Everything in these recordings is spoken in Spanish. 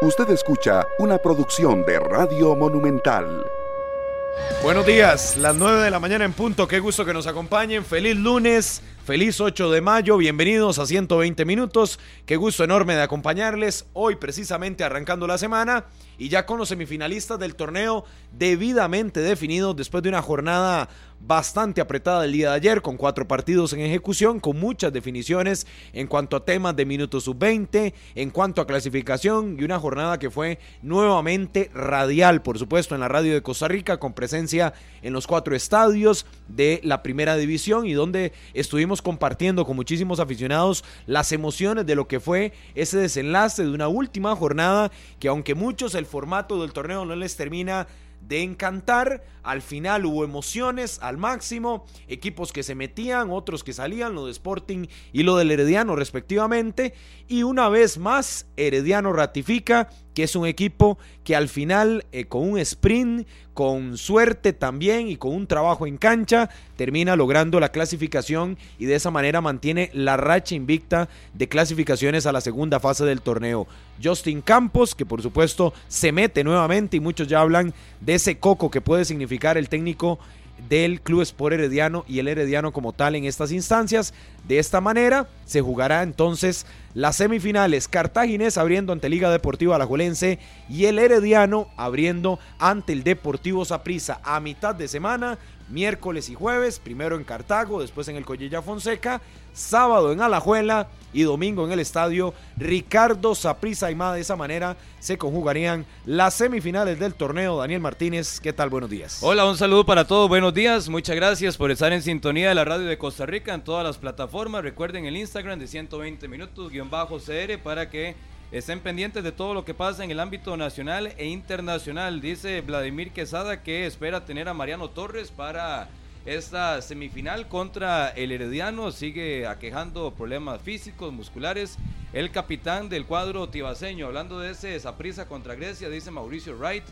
Usted escucha una producción de Radio Monumental. Buenos días, las 9 de la mañana en punto. Qué gusto que nos acompañen. Feliz lunes, feliz 8 de mayo. Bienvenidos a 120 minutos. Qué gusto enorme de acompañarles. Hoy, precisamente arrancando la semana y ya con los semifinalistas del torneo debidamente definidos después de una jornada bastante apretada el día de ayer, con cuatro partidos en ejecución, con muchas definiciones en cuanto a temas de minutos sub-20, en cuanto a clasificación y una jornada que fue nuevamente radial, por supuesto, en la radio de Costa Rica, con presencia en los cuatro estadios de la primera división y donde estuvimos compartiendo con muchísimos aficionados las emociones de lo que fue ese desenlace de una última jornada que aunque muchos el formato del torneo no les termina de encantar. Al final hubo emociones al máximo, equipos que se metían, otros que salían, lo de Sporting y lo del Herediano respectivamente. Y una vez más, Herediano ratifica que es un equipo que al final, eh, con un sprint, con suerte también y con un trabajo en cancha, termina logrando la clasificación y de esa manera mantiene la racha invicta de clasificaciones a la segunda fase del torneo. Justin Campos, que por supuesto se mete nuevamente y muchos ya hablan de ese coco que puede significar el técnico del Club Sport Herediano y el Herediano como tal en estas instancias. De esta manera se jugará entonces las semifinales Cartaginés abriendo ante Liga Deportiva Alajuelense y el Herediano abriendo ante el Deportivo Saprissa a mitad de semana miércoles y jueves, primero en Cartago, después en el Collella Fonseca, sábado en Alajuela y domingo en el estadio Ricardo Saprissa más de esa manera se conjugarían las semifinales del torneo. Daniel Martínez, ¿qué tal? Buenos días. Hola, un saludo para todos, buenos días, muchas gracias por estar en sintonía de la radio de Costa Rica en todas las plataformas. Recuerden el Instagram de 120 minutos guion bajo CR para que estén pendientes de todo lo que pasa en el ámbito nacional e internacional. Dice Vladimir Quesada que espera tener a Mariano Torres para esta semifinal contra el Herediano. Sigue aquejando problemas físicos, musculares. El capitán del cuadro tibaseño, hablando de ese prisa contra Grecia, dice Mauricio Wright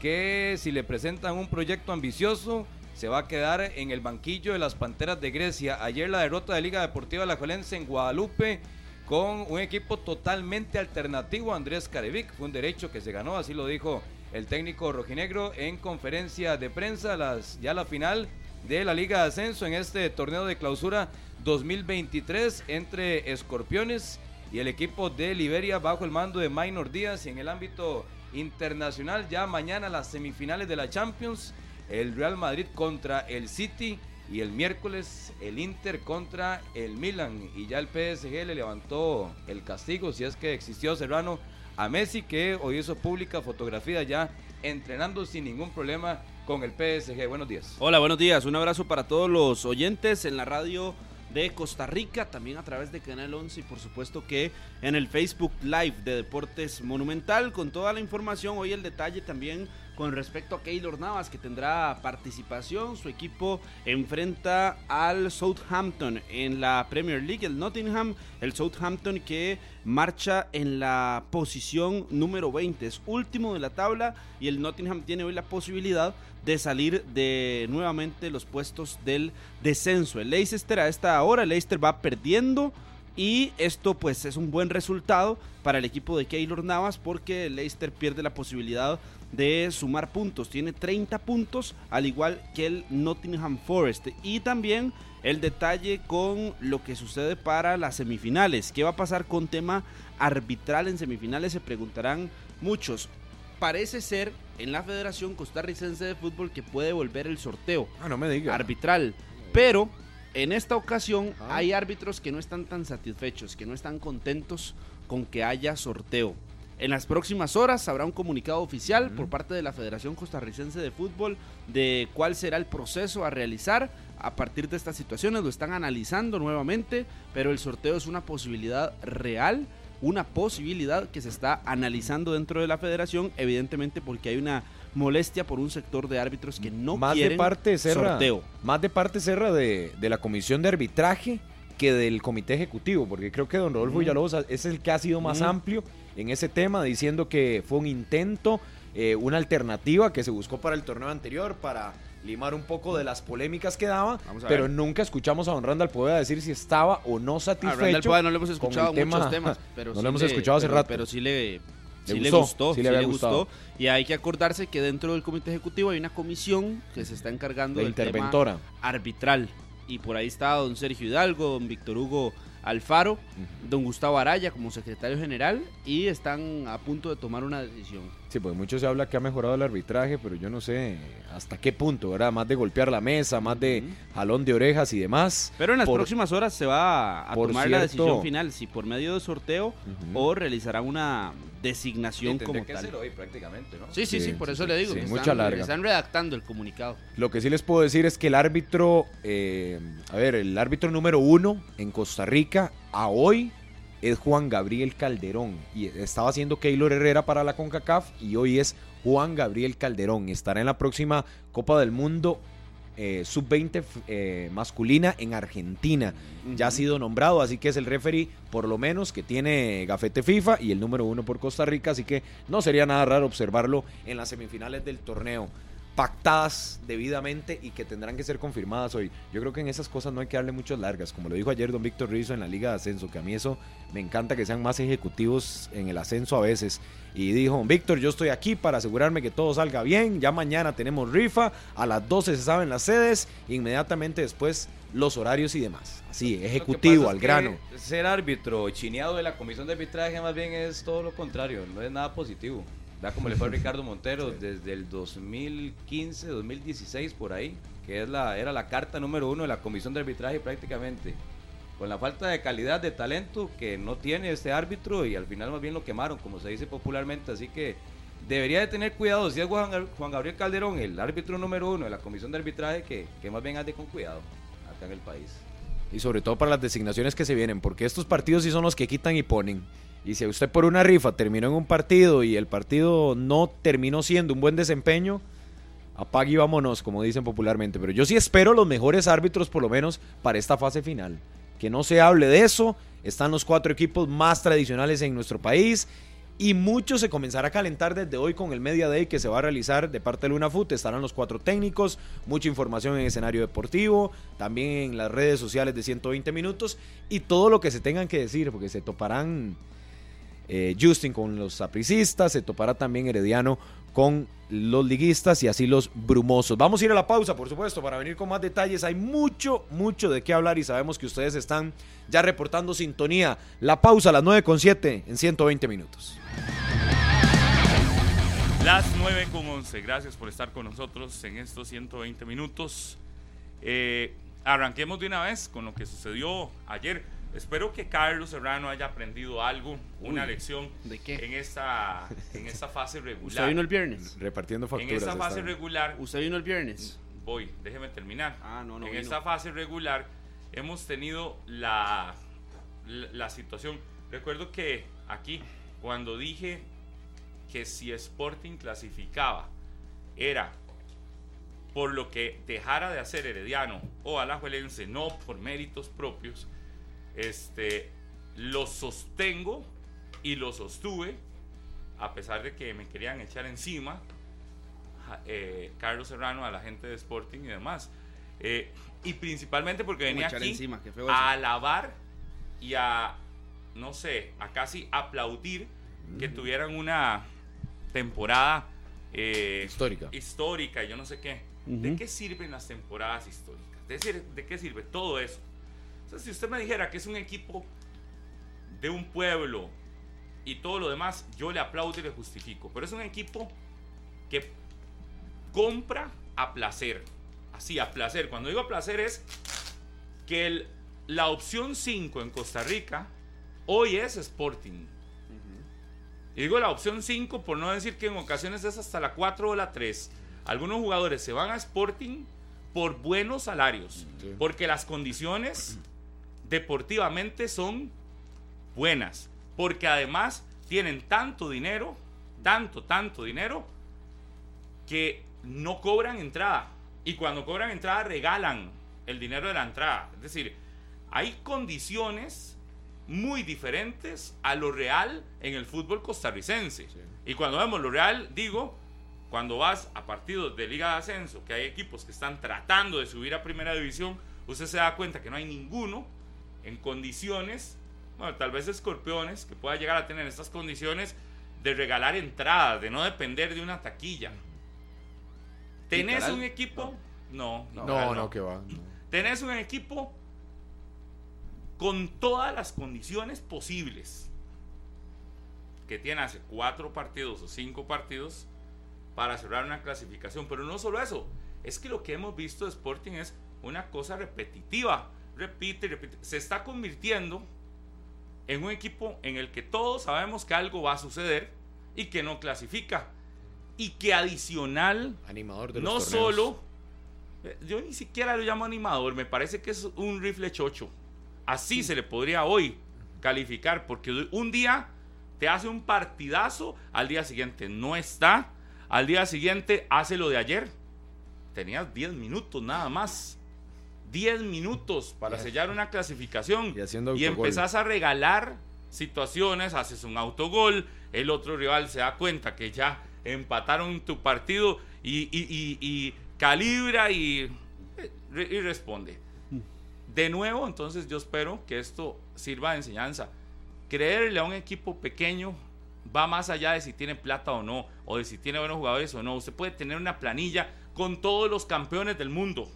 que si le presentan un proyecto ambicioso, se va a quedar en el banquillo de las Panteras de Grecia. Ayer la derrota de Liga Deportiva La Juelense en Guadalupe con un equipo totalmente alternativo. Andrés Carevic fue un derecho que se ganó, así lo dijo el técnico rojinegro en conferencia de prensa. Las, ya la final de la Liga de Ascenso en este torneo de clausura 2023 entre Escorpiones y el equipo de Liberia bajo el mando de Minor Díaz y en el ámbito internacional ya mañana las semifinales de la Champions el Real Madrid contra el City y el miércoles el Inter contra el Milan. Y ya el PSG le levantó el castigo, si es que existió Serrano, a Messi, que hoy hizo pública fotografía ya entrenando sin ningún problema con el PSG. Buenos días. Hola, buenos días. Un abrazo para todos los oyentes en la radio de Costa Rica, también a través de Canal 11 y por supuesto que en el Facebook Live de Deportes Monumental con toda la información. Hoy el detalle también con respecto a Keylor Navas que tendrá participación. Su equipo enfrenta al Southampton en la Premier League, el Nottingham, el Southampton que marcha en la posición número 20, es último de la tabla y el Nottingham tiene hoy la posibilidad de salir de nuevamente los puestos del descenso. El Leicester a esta hora, el Leicester va perdiendo y esto pues es un buen resultado para el equipo de Keylor Navas porque el Leicester pierde la posibilidad de sumar puntos. Tiene 30 puntos, al igual que el Nottingham Forest. Y también el detalle con lo que sucede para las semifinales. ¿Qué va a pasar con tema arbitral en semifinales? Se preguntarán muchos. Parece ser en la Federación Costarricense de Fútbol que puede volver el sorteo ah, no me diga. arbitral. Pero en esta ocasión ah. hay árbitros que no están tan satisfechos, que no están contentos con que haya sorteo. En las próximas horas habrá un comunicado oficial por parte de la Federación Costarricense de Fútbol de cuál será el proceso a realizar a partir de estas situaciones. Lo están analizando nuevamente, pero el sorteo es una posibilidad real, una posibilidad que se está analizando dentro de la federación, evidentemente porque hay una molestia por un sector de árbitros que no más quieren de parte, sorteo. Más de parte, Serra, de, de la comisión de arbitraje que del comité ejecutivo, porque creo que don Rodolfo Villalobos es el que ha sido más amplio en ese tema, diciendo que fue un intento, eh, una alternativa que se buscó para el torneo anterior, para limar un poco de las polémicas que daba, pero nunca escuchamos a don Randall Pueda decir si estaba o no satisfecho. A Randall no le hemos escuchado muchos temas, pero no le hemos escuchado hace rato. Pero sí le ¿Le sí le gustó? gustó, Sí sí le gustó. Y hay que acordarse que dentro del comité ejecutivo hay una comisión que se está encargando La del tema interventora. arbitral. Y por ahí está don Sergio Hidalgo, don Víctor Hugo Alfaro, don Gustavo Araya como secretario general y están a punto de tomar una decisión. Sí, pues mucho se habla que ha mejorado el arbitraje, pero yo no sé hasta qué punto, ¿verdad? Más de golpear la mesa, más de jalón de orejas y demás. Pero en las Por- próximas horas se va a tomar la decisión final, si por medio de sorteo o realizará una designación como que tal. hoy prácticamente, ¿no? Sí, sí, sí, Sí, por eso sí, le digo. sí, que mucha están, larga. Están redactando el comunicado. Lo que sí les puedo decir es que el árbitro, eh, a ver, el árbitro número uno en Costa Rica a hoy es Juan Gabriel Calderón. Y estaba haciendo Keylor Herrera para la CONCACAF y hoy es Juan Gabriel Calderón. Estará en la próxima Copa del Mundo eh, sub-20 eh, masculina en Argentina. Ya ha sido nombrado, así que es el referee, por lo menos, que tiene gafete FIFA y el número uno por Costa Rica, así que no sería nada raro observarlo en las semifinales del torneo, pactadas debidamente y que tendrán que ser confirmadas hoy. Yo creo que en esas cosas no hay que darle muchas largas, como lo dijo ayer don Víctor Rizzo en la Liga de Ascenso, que a mí eso me encanta que sean más ejecutivos en el ascenso a veces. Y dijo, don Víctor, yo estoy aquí para asegurarme que todo salga bien, ya mañana tenemos rifa, a las 12 se saben las sedes, inmediatamente después los horarios y demás. Así, ejecutivo, al es que grano. Ser árbitro chineado de la comisión de arbitraje más bien es todo lo contrario, no es nada positivo. Da como le fue a Ricardo Montero desde el 2015, 2016 por ahí, que es la, era la carta número uno de la comisión de arbitraje prácticamente. Con la falta de calidad, de talento que no tiene este árbitro y al final más bien lo quemaron, como se dice popularmente. Así que debería de tener cuidado, si es Juan, Juan Gabriel Calderón el árbitro número uno de la comisión de arbitraje, que, que más bien ande con cuidado acá en el país. Y sobre todo para las designaciones que se vienen, porque estos partidos sí son los que quitan y ponen. Y si usted por una rifa terminó en un partido y el partido no terminó siendo un buen desempeño, apague y vámonos, como dicen popularmente. Pero yo sí espero los mejores árbitros, por lo menos, para esta fase final. Que no se hable de eso. Están los cuatro equipos más tradicionales en nuestro país. Y mucho se comenzará a calentar desde hoy con el Media Day que se va a realizar de parte de Luna Foot. Estarán los cuatro técnicos, mucha información en escenario deportivo, también en las redes sociales de 120 minutos y todo lo que se tengan que decir, porque se toparán eh, Justin con los sapricistas, se topará también Herediano con los liguistas y así los brumosos. Vamos a ir a la pausa, por supuesto, para venir con más detalles. Hay mucho, mucho de qué hablar y sabemos que ustedes están ya reportando sintonía. La pausa a las 9.7 en 120 minutos. Las 9 con 11. Gracias por estar con nosotros en estos 120 minutos. Eh, arranquemos de una vez con lo que sucedió ayer. Espero que Carlos Serrano haya aprendido algo, una Uy, lección ¿de qué? en esta, en esta fase ¿Usted regular. vino el viernes? Repartiendo En facturas. esta fase regular, ¿Usted vino el viernes? voy, déjeme terminar. Ah, no, no en vino. esta fase regular hemos tenido la, la, la situación. Recuerdo que aquí, cuando dije que si Sporting clasificaba, era por lo que dejara de hacer Herediano o Alajuelense, no por méritos propios, este, lo sostengo y lo sostuve, a pesar de que me querían echar encima, eh, Carlos Serrano, a la gente de Sporting y demás. Eh, y principalmente porque ¿Cómo venía aquí encima? A alabar y a, no sé, a casi aplaudir que tuvieran una temporada eh, Histórica. histórica y yo no sé qué. ¿De qué sirven las temporadas históricas? Es decir, ¿de qué sirve todo eso? O sea, si usted me dijera que es un equipo de un pueblo y todo lo demás, yo le aplaudo y le justifico. Pero es un equipo que compra a placer. Así, a placer. Cuando digo a placer es que el- la opción 5 en Costa Rica hoy es Sporting. Y digo la opción 5 por no decir que en ocasiones es hasta la 4 o la 3. Algunos jugadores se van a Sporting por buenos salarios, porque las condiciones deportivamente son buenas, porque además tienen tanto dinero, tanto, tanto dinero, que no cobran entrada. Y cuando cobran entrada regalan el dinero de la entrada. Es decir, hay condiciones muy diferentes a lo real en el fútbol costarricense. Y cuando vemos lo real, digo, cuando vas a partidos de Liga de Ascenso, que hay equipos que están tratando de subir a Primera División, usted se da cuenta que no hay ninguno en condiciones, bueno, tal vez escorpiones, que pueda llegar a tener estas condiciones de regalar entradas, de no depender de una taquilla. ¿Tenés un equipo? No, No, literal no, que va. no. Tenés un equipo con todas las condiciones posibles. Que tiene hace cuatro partidos o cinco partidos para cerrar una clasificación. Pero no solo eso, es que lo que hemos visto de Sporting es una cosa repetitiva. Repite y repite. Se está convirtiendo en un equipo en el que todos sabemos que algo va a suceder y que no clasifica. Y que adicional Animador de los no torneos. solo, eh, yo ni siquiera lo llamo animador, me parece que es un rifle chocho. Así se le podría hoy calificar, porque un día te hace un partidazo, al día siguiente no está, al día siguiente hace lo de ayer. Tenías 10 minutos nada más. 10 minutos para sellar una clasificación. Y haciendo y autogol. empezás a regalar situaciones, haces un autogol, el otro rival se da cuenta que ya empataron tu partido y, y- calibra y, y responde. De nuevo, entonces yo espero que esto sirva de enseñanza. Creerle a un equipo pequeño va más allá de si tiene plata o no, o de si tiene buenos jugadores o no. Usted puede tener una planilla con todos los campeones del mundo.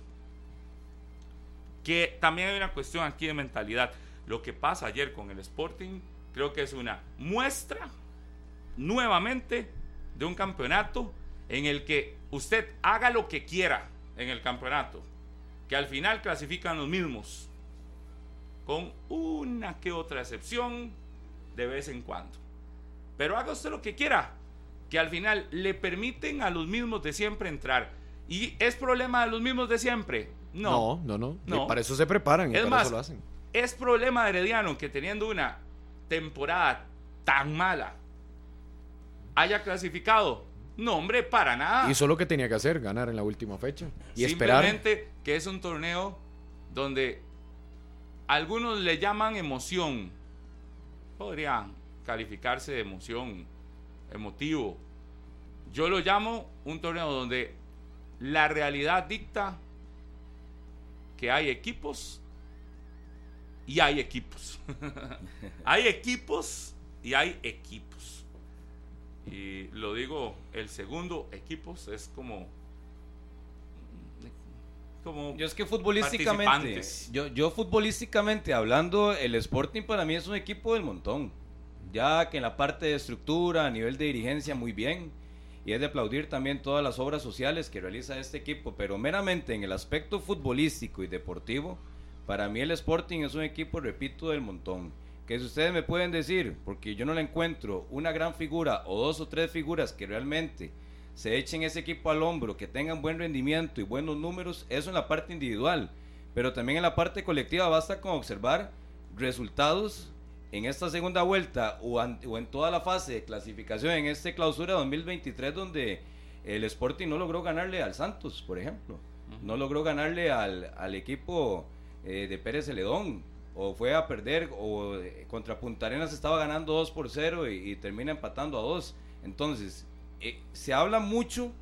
Que también hay una cuestión aquí de mentalidad. Lo que pasa ayer con el Sporting creo que es una muestra nuevamente de un campeonato en el que usted haga lo que quiera en el campeonato, que al final clasifican los mismos, con una que otra excepción de vez en cuando. Pero haga usted lo que quiera, que al final le permiten a los mismos de siempre entrar. ¿Y es problema de los mismos de siempre? No. No, no, no. Para eso se preparan y Es para más, eso lo hacen. ¿Es problema de Herediano que teniendo una temporada tan mala haya clasificado? No, hombre, para nada. Hizo lo que tenía que hacer, ganar en la última fecha. Y esperar. Simplemente que es un torneo donde algunos le llaman emoción. Podría calificarse de emoción, emotivo. Yo lo llamo un torneo donde la realidad dicta que hay equipos y hay equipos. hay equipos y hay equipos. Y lo digo, el segundo equipos es como como Yo es que futbolísticamente, yo, yo futbolísticamente hablando, el Sporting para mí es un equipo del montón. Ya que en la parte de estructura, a nivel de dirigencia, muy bien. Y es de aplaudir también todas las obras sociales que realiza este equipo. Pero meramente en el aspecto futbolístico y deportivo, para mí el Sporting es un equipo, repito, del montón. Que si ustedes me pueden decir, porque yo no le encuentro una gran figura o dos o tres figuras que realmente se echen ese equipo al hombro, que tengan buen rendimiento y buenos números, eso en la parte individual. Pero también en la parte colectiva basta con observar resultados en esta segunda vuelta o, an- o en toda la fase de clasificación en este clausura 2023 donde el Sporting no logró ganarle al Santos, por ejemplo. No logró ganarle al, al equipo eh, de Pérez Celedón. O fue a perder, o eh, contra Punta Arenas estaba ganando 2 por 0 y, y termina empatando a 2. Entonces, eh, se habla mucho,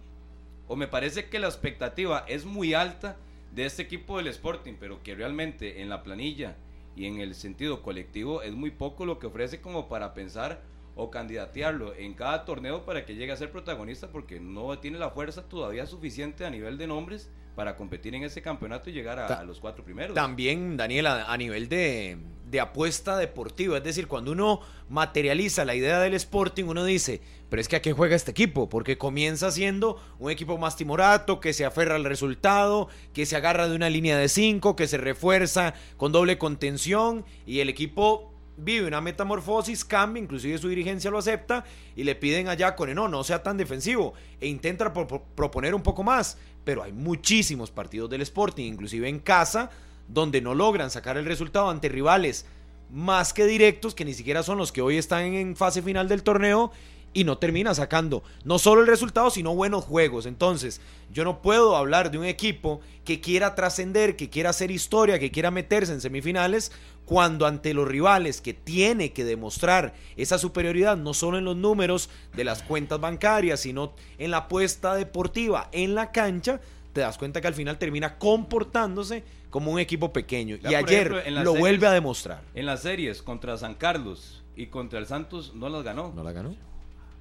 o me parece que la expectativa es muy alta de este equipo del Sporting, pero que realmente en la planilla y en el sentido colectivo es muy poco lo que ofrece como para pensar o candidatearlo en cada torneo para que llegue a ser protagonista porque no tiene la fuerza todavía suficiente a nivel de nombres para competir en ese campeonato y llegar a, Ta- a los cuatro primeros. También, Daniela, a nivel de, de apuesta deportiva, es decir, cuando uno materializa la idea del Sporting, uno dice, pero es que a qué juega este equipo, porque comienza siendo un equipo más timorato, que se aferra al resultado, que se agarra de una línea de cinco, que se refuerza con doble contención, y el equipo vive una metamorfosis, cambia, inclusive su dirigencia lo acepta, y le piden allá con no, no sea tan defensivo, e intenta pro- pro- proponer un poco más, pero hay muchísimos partidos del Sporting, inclusive en casa, donde no logran sacar el resultado ante rivales más que directos, que ni siquiera son los que hoy están en fase final del torneo, y no termina sacando no solo el resultado, sino buenos juegos. Entonces, yo no puedo hablar de un equipo que quiera trascender, que quiera hacer historia, que quiera meterse en semifinales, cuando ante los rivales que tiene que demostrar esa superioridad, no solo en los números de las cuentas bancarias, sino en la apuesta deportiva, en la cancha, te das cuenta que al final termina comportándose como un equipo pequeño. Ya, y ayer ejemplo, las lo series- vuelve a demostrar. En las series contra San Carlos y contra el Santos no las ganó. ¿No la ganó?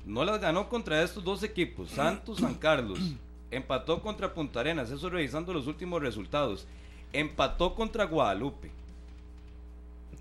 No las ganó contra estos dos equipos, Santos, San Carlos. Empató contra Punta Arenas, eso revisando los últimos resultados. Empató contra Guadalupe.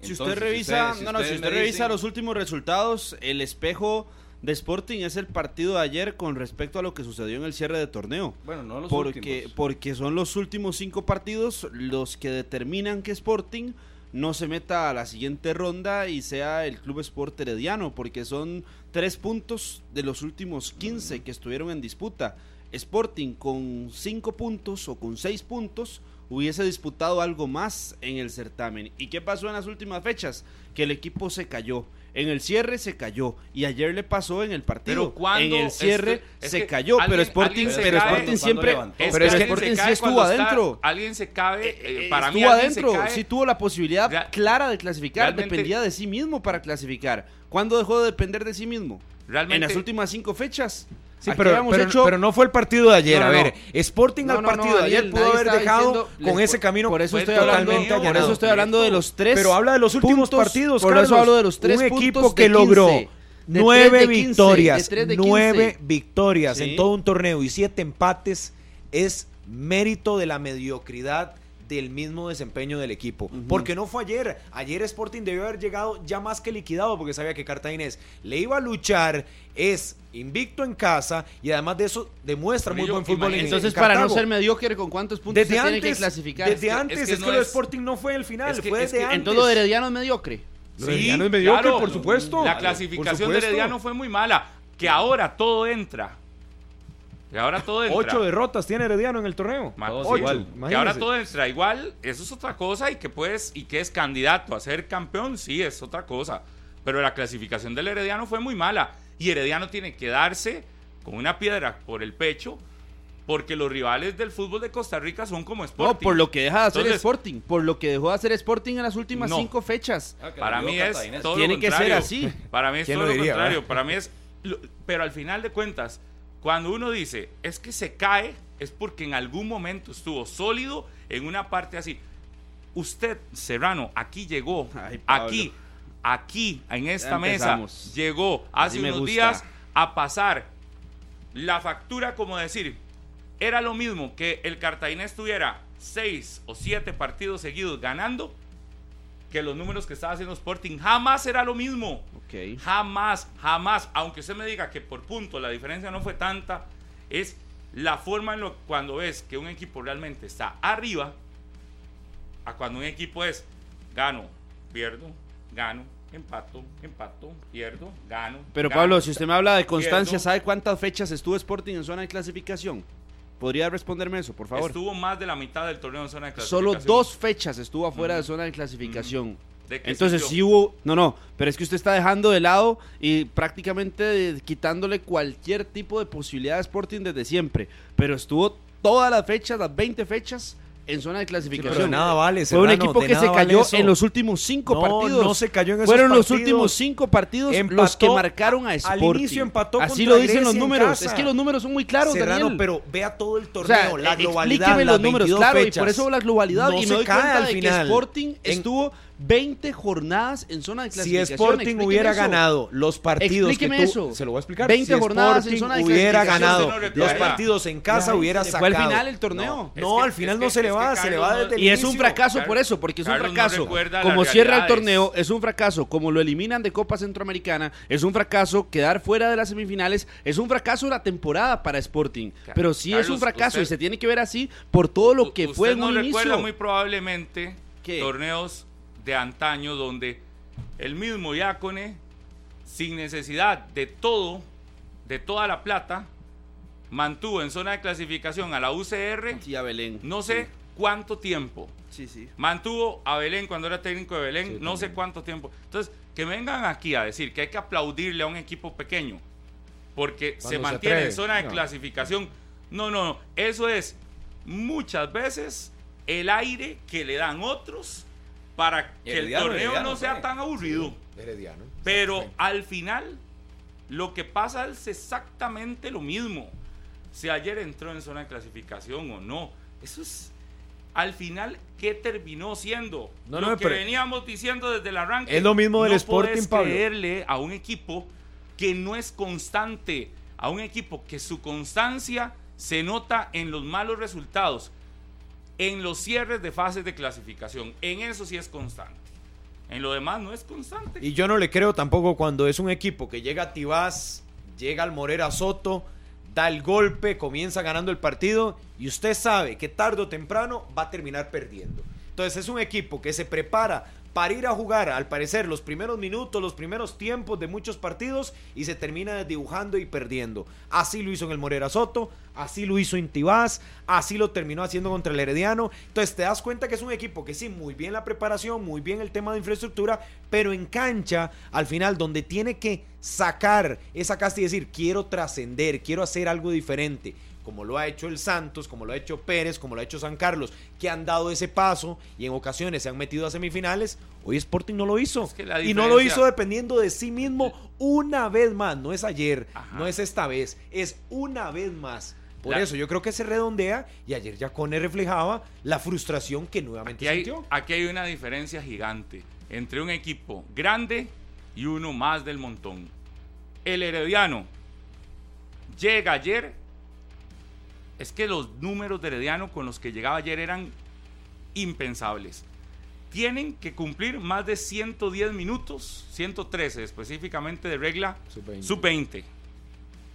Si Entonces, usted revisa, si no, no, si usted revisa dicen- los últimos resultados, el espejo de Sporting es el partido de ayer con respecto a lo que sucedió en el cierre de torneo. Bueno, no los porque, últimos. porque son los últimos cinco partidos los que determinan que Sporting no se meta a la siguiente ronda y sea el Club Sport Herediano, porque son tres puntos de los últimos 15 que estuvieron en disputa. Sporting con cinco puntos o con seis puntos hubiese disputado algo más en el certamen. ¿Y qué pasó en las últimas fechas? Que el equipo se cayó. En el cierre se cayó y ayer le pasó en el partido. Pero cuando en el cierre este- se cayó, pero Sporting, se pero cae- Sporting siempre, pero Es que alguien Sporting se sí estuvo está- adentro. alguien se cae. eh, Eh, para mí, estuvo se adentro, cae. sí tuvo la posibilidad Real- clara de clasificar, dependía de sí mismo para clasificar. ¿Cuándo dejó de depender de sí mismo? Realmente- En las últimas cinco fechas. Sí, pero, habíamos pero- hecho- pero no fue el partido de ayer. No, no, a ver, Sporting No, al partido de ayer pudo haber dejado diciendo- con ese camino Por eso estoy hablando, totalmente por eso estoy hablando de los tres. Pero habla de los últimos puntos, partidos, Por Carlos. eso hablo de los tres Un equipo que 15, logró nueve tres de 15, victorias, de tres de 15. nueve victorias Sí. en todo un torneo y siete empates es mérito de la mediocridad del mismo desempeño del equipo. Porque no fue ayer. Ayer Sporting debió haber llegado ya más que liquidado porque sabía que Cartaginés le iba a luchar, es invicto en casa y además de eso demuestra muy buen fútbol en- Entonces, en para no ser mediocre, ¿con cuántos puntos desde se antes, tiene que clasificar? Desde que- antes, es es que no es- Sporting no fue el final, es que- fue es desde que- antes. Entonces, lo de Herediano es mediocre. Lo de Herediano es mediocre, por supuesto. La clasificación de. Herediano fue muy mala. Que ahora todo entra. Que ahora todo entra. Ocho derrotas tiene Herediano en el torneo. Ma- Todos sí, igual. Que ahora todo entra igual, eso es otra cosa y que puedes y que es candidato a ser campeón, sí, es otra cosa. Pero la clasificación del Herediano fue muy mala y Herediano tiene que darse con una piedra por el pecho porque los rivales del fútbol de Costa Rica son como Sporting. No, por lo que deja de hacer Entonces- Sporting. Por lo que dejó de hacer Sporting en las últimas No. cinco fechas. Ah, Para mí es todo Tiene lo que ser contrario. así. Para mí es ¿Quién todo lo lo diría, contrario. va? Para mí es. lo- Pero al final de cuentas, cuando uno dice es que se cae, es porque en algún momento estuvo sólido en una parte así. Usted, Serrano, aquí llegó. Ay, aquí, aquí, en esta mesa, llegó hace unos gusta. días a pasar la factura, como decir, era lo mismo que el Cartaginés tuviera seis o siete partidos seguidos ganando que los números que estaba haciendo Sporting. Jamás era lo mismo. Jamás, jamás. Aunque usted me diga que por punto la diferencia no fue tanta, es la forma en lo cuando ves que un equipo realmente está arriba a cuando un equipo es gano, pierdo, gano, empato, empato, pierdo, gano. Pero gano. Pablo, si usted me habla de constancia, Pierdo. ¿sabe cuántas fechas estuvo Sporting en zona de clasificación? ¿Podría responderme eso, por favor? Estuvo más de la mitad del torneo en zona de clasificación. Solo dos fechas estuvo afuera de zona de clasificación. ¿De qué Entonces sí hubo, no, no, pero es que usted está dejando de lado y prácticamente quitándole cualquier tipo de posibilidad a Sporting desde siempre. Pero estuvo todas las fechas, las 20 fechas en zona de Sí, clasificación. pero de nada vale, Fue un equipo de que se vale cayó en los últimos cinco No, partidos. no se cayó en esos Fueron los últimos cinco partidos los Empató que marcaron a al Sporting. inicio empató Así lo dicen los Grecia números. Es que los números son muy claros, Serrano, Daniel. pero vea todo el O torneo, sea, la globalidad, explíqueme las los números, 22 claro, y por eso la globalidad. No y me doy cuenta al de final. que Sporting En- estuvo 20 jornadas en zona de Si clasificación. Sporting Explíqueme hubiera eso. ganado los partidos Explíqueme que tú, eso. se lo voy a explicar. 20 si jornadas en Sporting zona de hubiera ganado no los partidos en casa, Ya, hubiera se sacado. fue al final del torneo. No, Es no, que- al final es no que- se le va, se le va desde el Y es un inicio. fracaso por eso, porque es un Carlos fracaso. como cierra el torneo, es un fracaso. Como lo eliminan de Copa Centroamericana, es un fracaso. Quedar fuera de las semifinales es un fracaso la temporada para Sporting. Pero sí es un fracaso usted- y se tiene que ver así por todo lo que fue en usted un no recuerda inicio. muy probablemente ¿Qué? torneos de antaño donde el mismo Yacone, sin necesidad de todo, de toda la plata, mantuvo en zona de clasificación a la UCR Sí, a Belén. no sé cuánto tiempo. Sí, sí. Mantuvo a Belén cuando era técnico de Belén, no sé cuánto tiempo. Entonces, que vengan aquí a decir que hay que aplaudirle a un equipo pequeño porque se Cuando se mantiene en zona de no. clasificación. No, no, no. Eso es muchas veces el aire que le dan otros para que el torneo Herediano no sea tan aburrido. Herediano. Pero al final, lo que pasa es exactamente lo mismo. Si ayer entró en zona de clasificación o no. Eso es. Al final, ¿qué terminó siendo? No, lo no, que pero- veníamos diciendo desde el arranque. Es lo mismo del no Sporting, Pablo. creerle a un equipo que no es constante, a un equipo que su constancia se nota en los malos resultados, en los cierres de fases de clasificación. En eso sí es constante. En lo demás no es constante. Y yo no le creo tampoco cuando es un equipo que llega a Tibás, llega al Morera Soto, da el golpe, comienza ganando el partido y usted sabe que tarde o temprano va a terminar perdiendo. Entonces es un equipo que se prepara para ir a jugar, al parecer, los primeros minutos, los primeros tiempos de muchos partidos y se termina dibujando y perdiendo. Así lo hizo en el Morera Soto, así lo hizo en Tibás, así lo terminó haciendo contra el Herediano. Entonces te das cuenta que es un equipo que sí, muy bien la preparación, muy bien el tema de infraestructura, pero en cancha, al final, donde tiene que sacar esa casta y decir, quiero trascender, quiero hacer algo diferente como lo ha hecho el Santos, como lo ha hecho Pérez, como lo ha hecho San Carlos, que han dado ese paso y en ocasiones se han metido a semifinales, hoy Sporting no lo hizo. y no lo hizo dependiendo de sí mismo una vez más, no es ayer, no es esta vez, es una vez más. Por eso yo creo que se redondea y ayer Yacone reflejaba la frustración que nuevamente aquí hay, Aquí hay una diferencia gigante entre un equipo grande y uno más del montón. El Herediano llega ayer es que los números de Herediano con los que llegaba ayer eran impensables. Tienen que cumplir más de 110 minutos, 113 específicamente de regla sub-20. es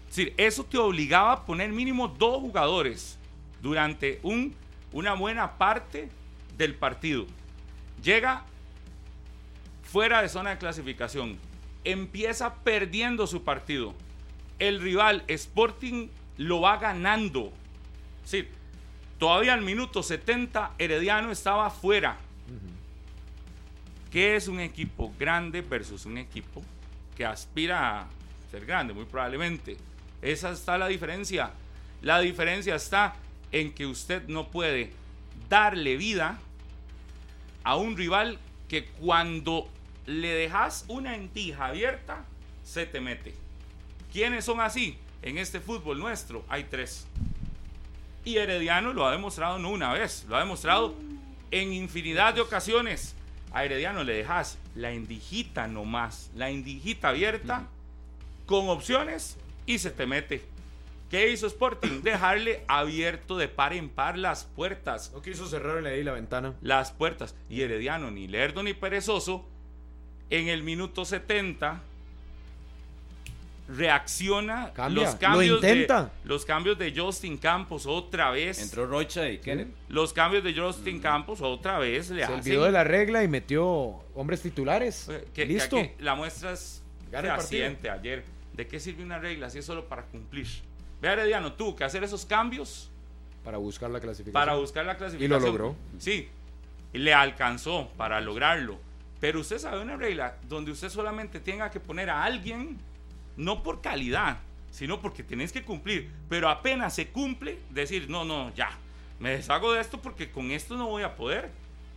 decir, eso te obligaba a poner mínimo dos jugadores durante un, una buena parte del partido. Llega fuera de zona de clasificación, empieza perdiendo su partido. El rival Sporting lo va ganando Sí, todavía al minuto 70 Herediano estaba fuera. ¿Qué es un equipo grande versus un equipo que aspira a ser grande? Muy probablemente. Esa está la diferencia. La diferencia está en que usted no puede darle vida a un rival que cuando le dejas una entija abierta, se te mete. ¿Quiénes son así? En este fútbol nuestro hay tres. Y Herediano lo ha demostrado no una vez, lo ha demostrado en infinidad de ocasiones. A Herediano le dejas la indijita nomás, la indijita abierta, con opciones y se te mete. ¿Qué hizo Sporting? Dejarle abierto de par en par las puertas. No quiso cerrarle ahí la ventana. Las puertas. Y Herediano, ni lerdo ni perezoso, en el minuto 70 reacciona los cambios De, los cambios de Justin Campos otra vez. Entró Rocha y Kenneth los cambios de Justin Campos otra vez le se olvidó de la regla y metió hombres titulares. Que, listo. la muestra es fehaciente ayer. De qué sirve una regla si es solo para cumplir ve Herediano tuvo que hacer esos cambios para buscar la clasificación. Para buscar la clasificación y lo logró. Sí le alcanzó para lograrlo. Pero usted sabe una regla donde usted solamente tenga que poner a alguien no por calidad, sino porque tienes que cumplir. Pero apenas se cumple, decir, no, no, ya, me deshago de esto porque con esto no voy a poder.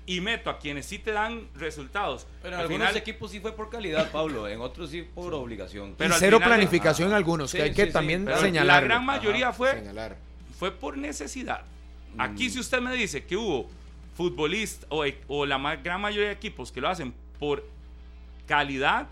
Y meto a quienes sí te dan resultados. Pero en algunos equipos sí fue por calidad, Pablo, en otros sí por obligación. Pero cero planificación en algunos, que hay que también señalar. La gran mayoría fue, fue por necesidad. Aquí mm. si usted me dice que hubo futbolistas o, o la gran mayoría de equipos que lo hacen por calidad,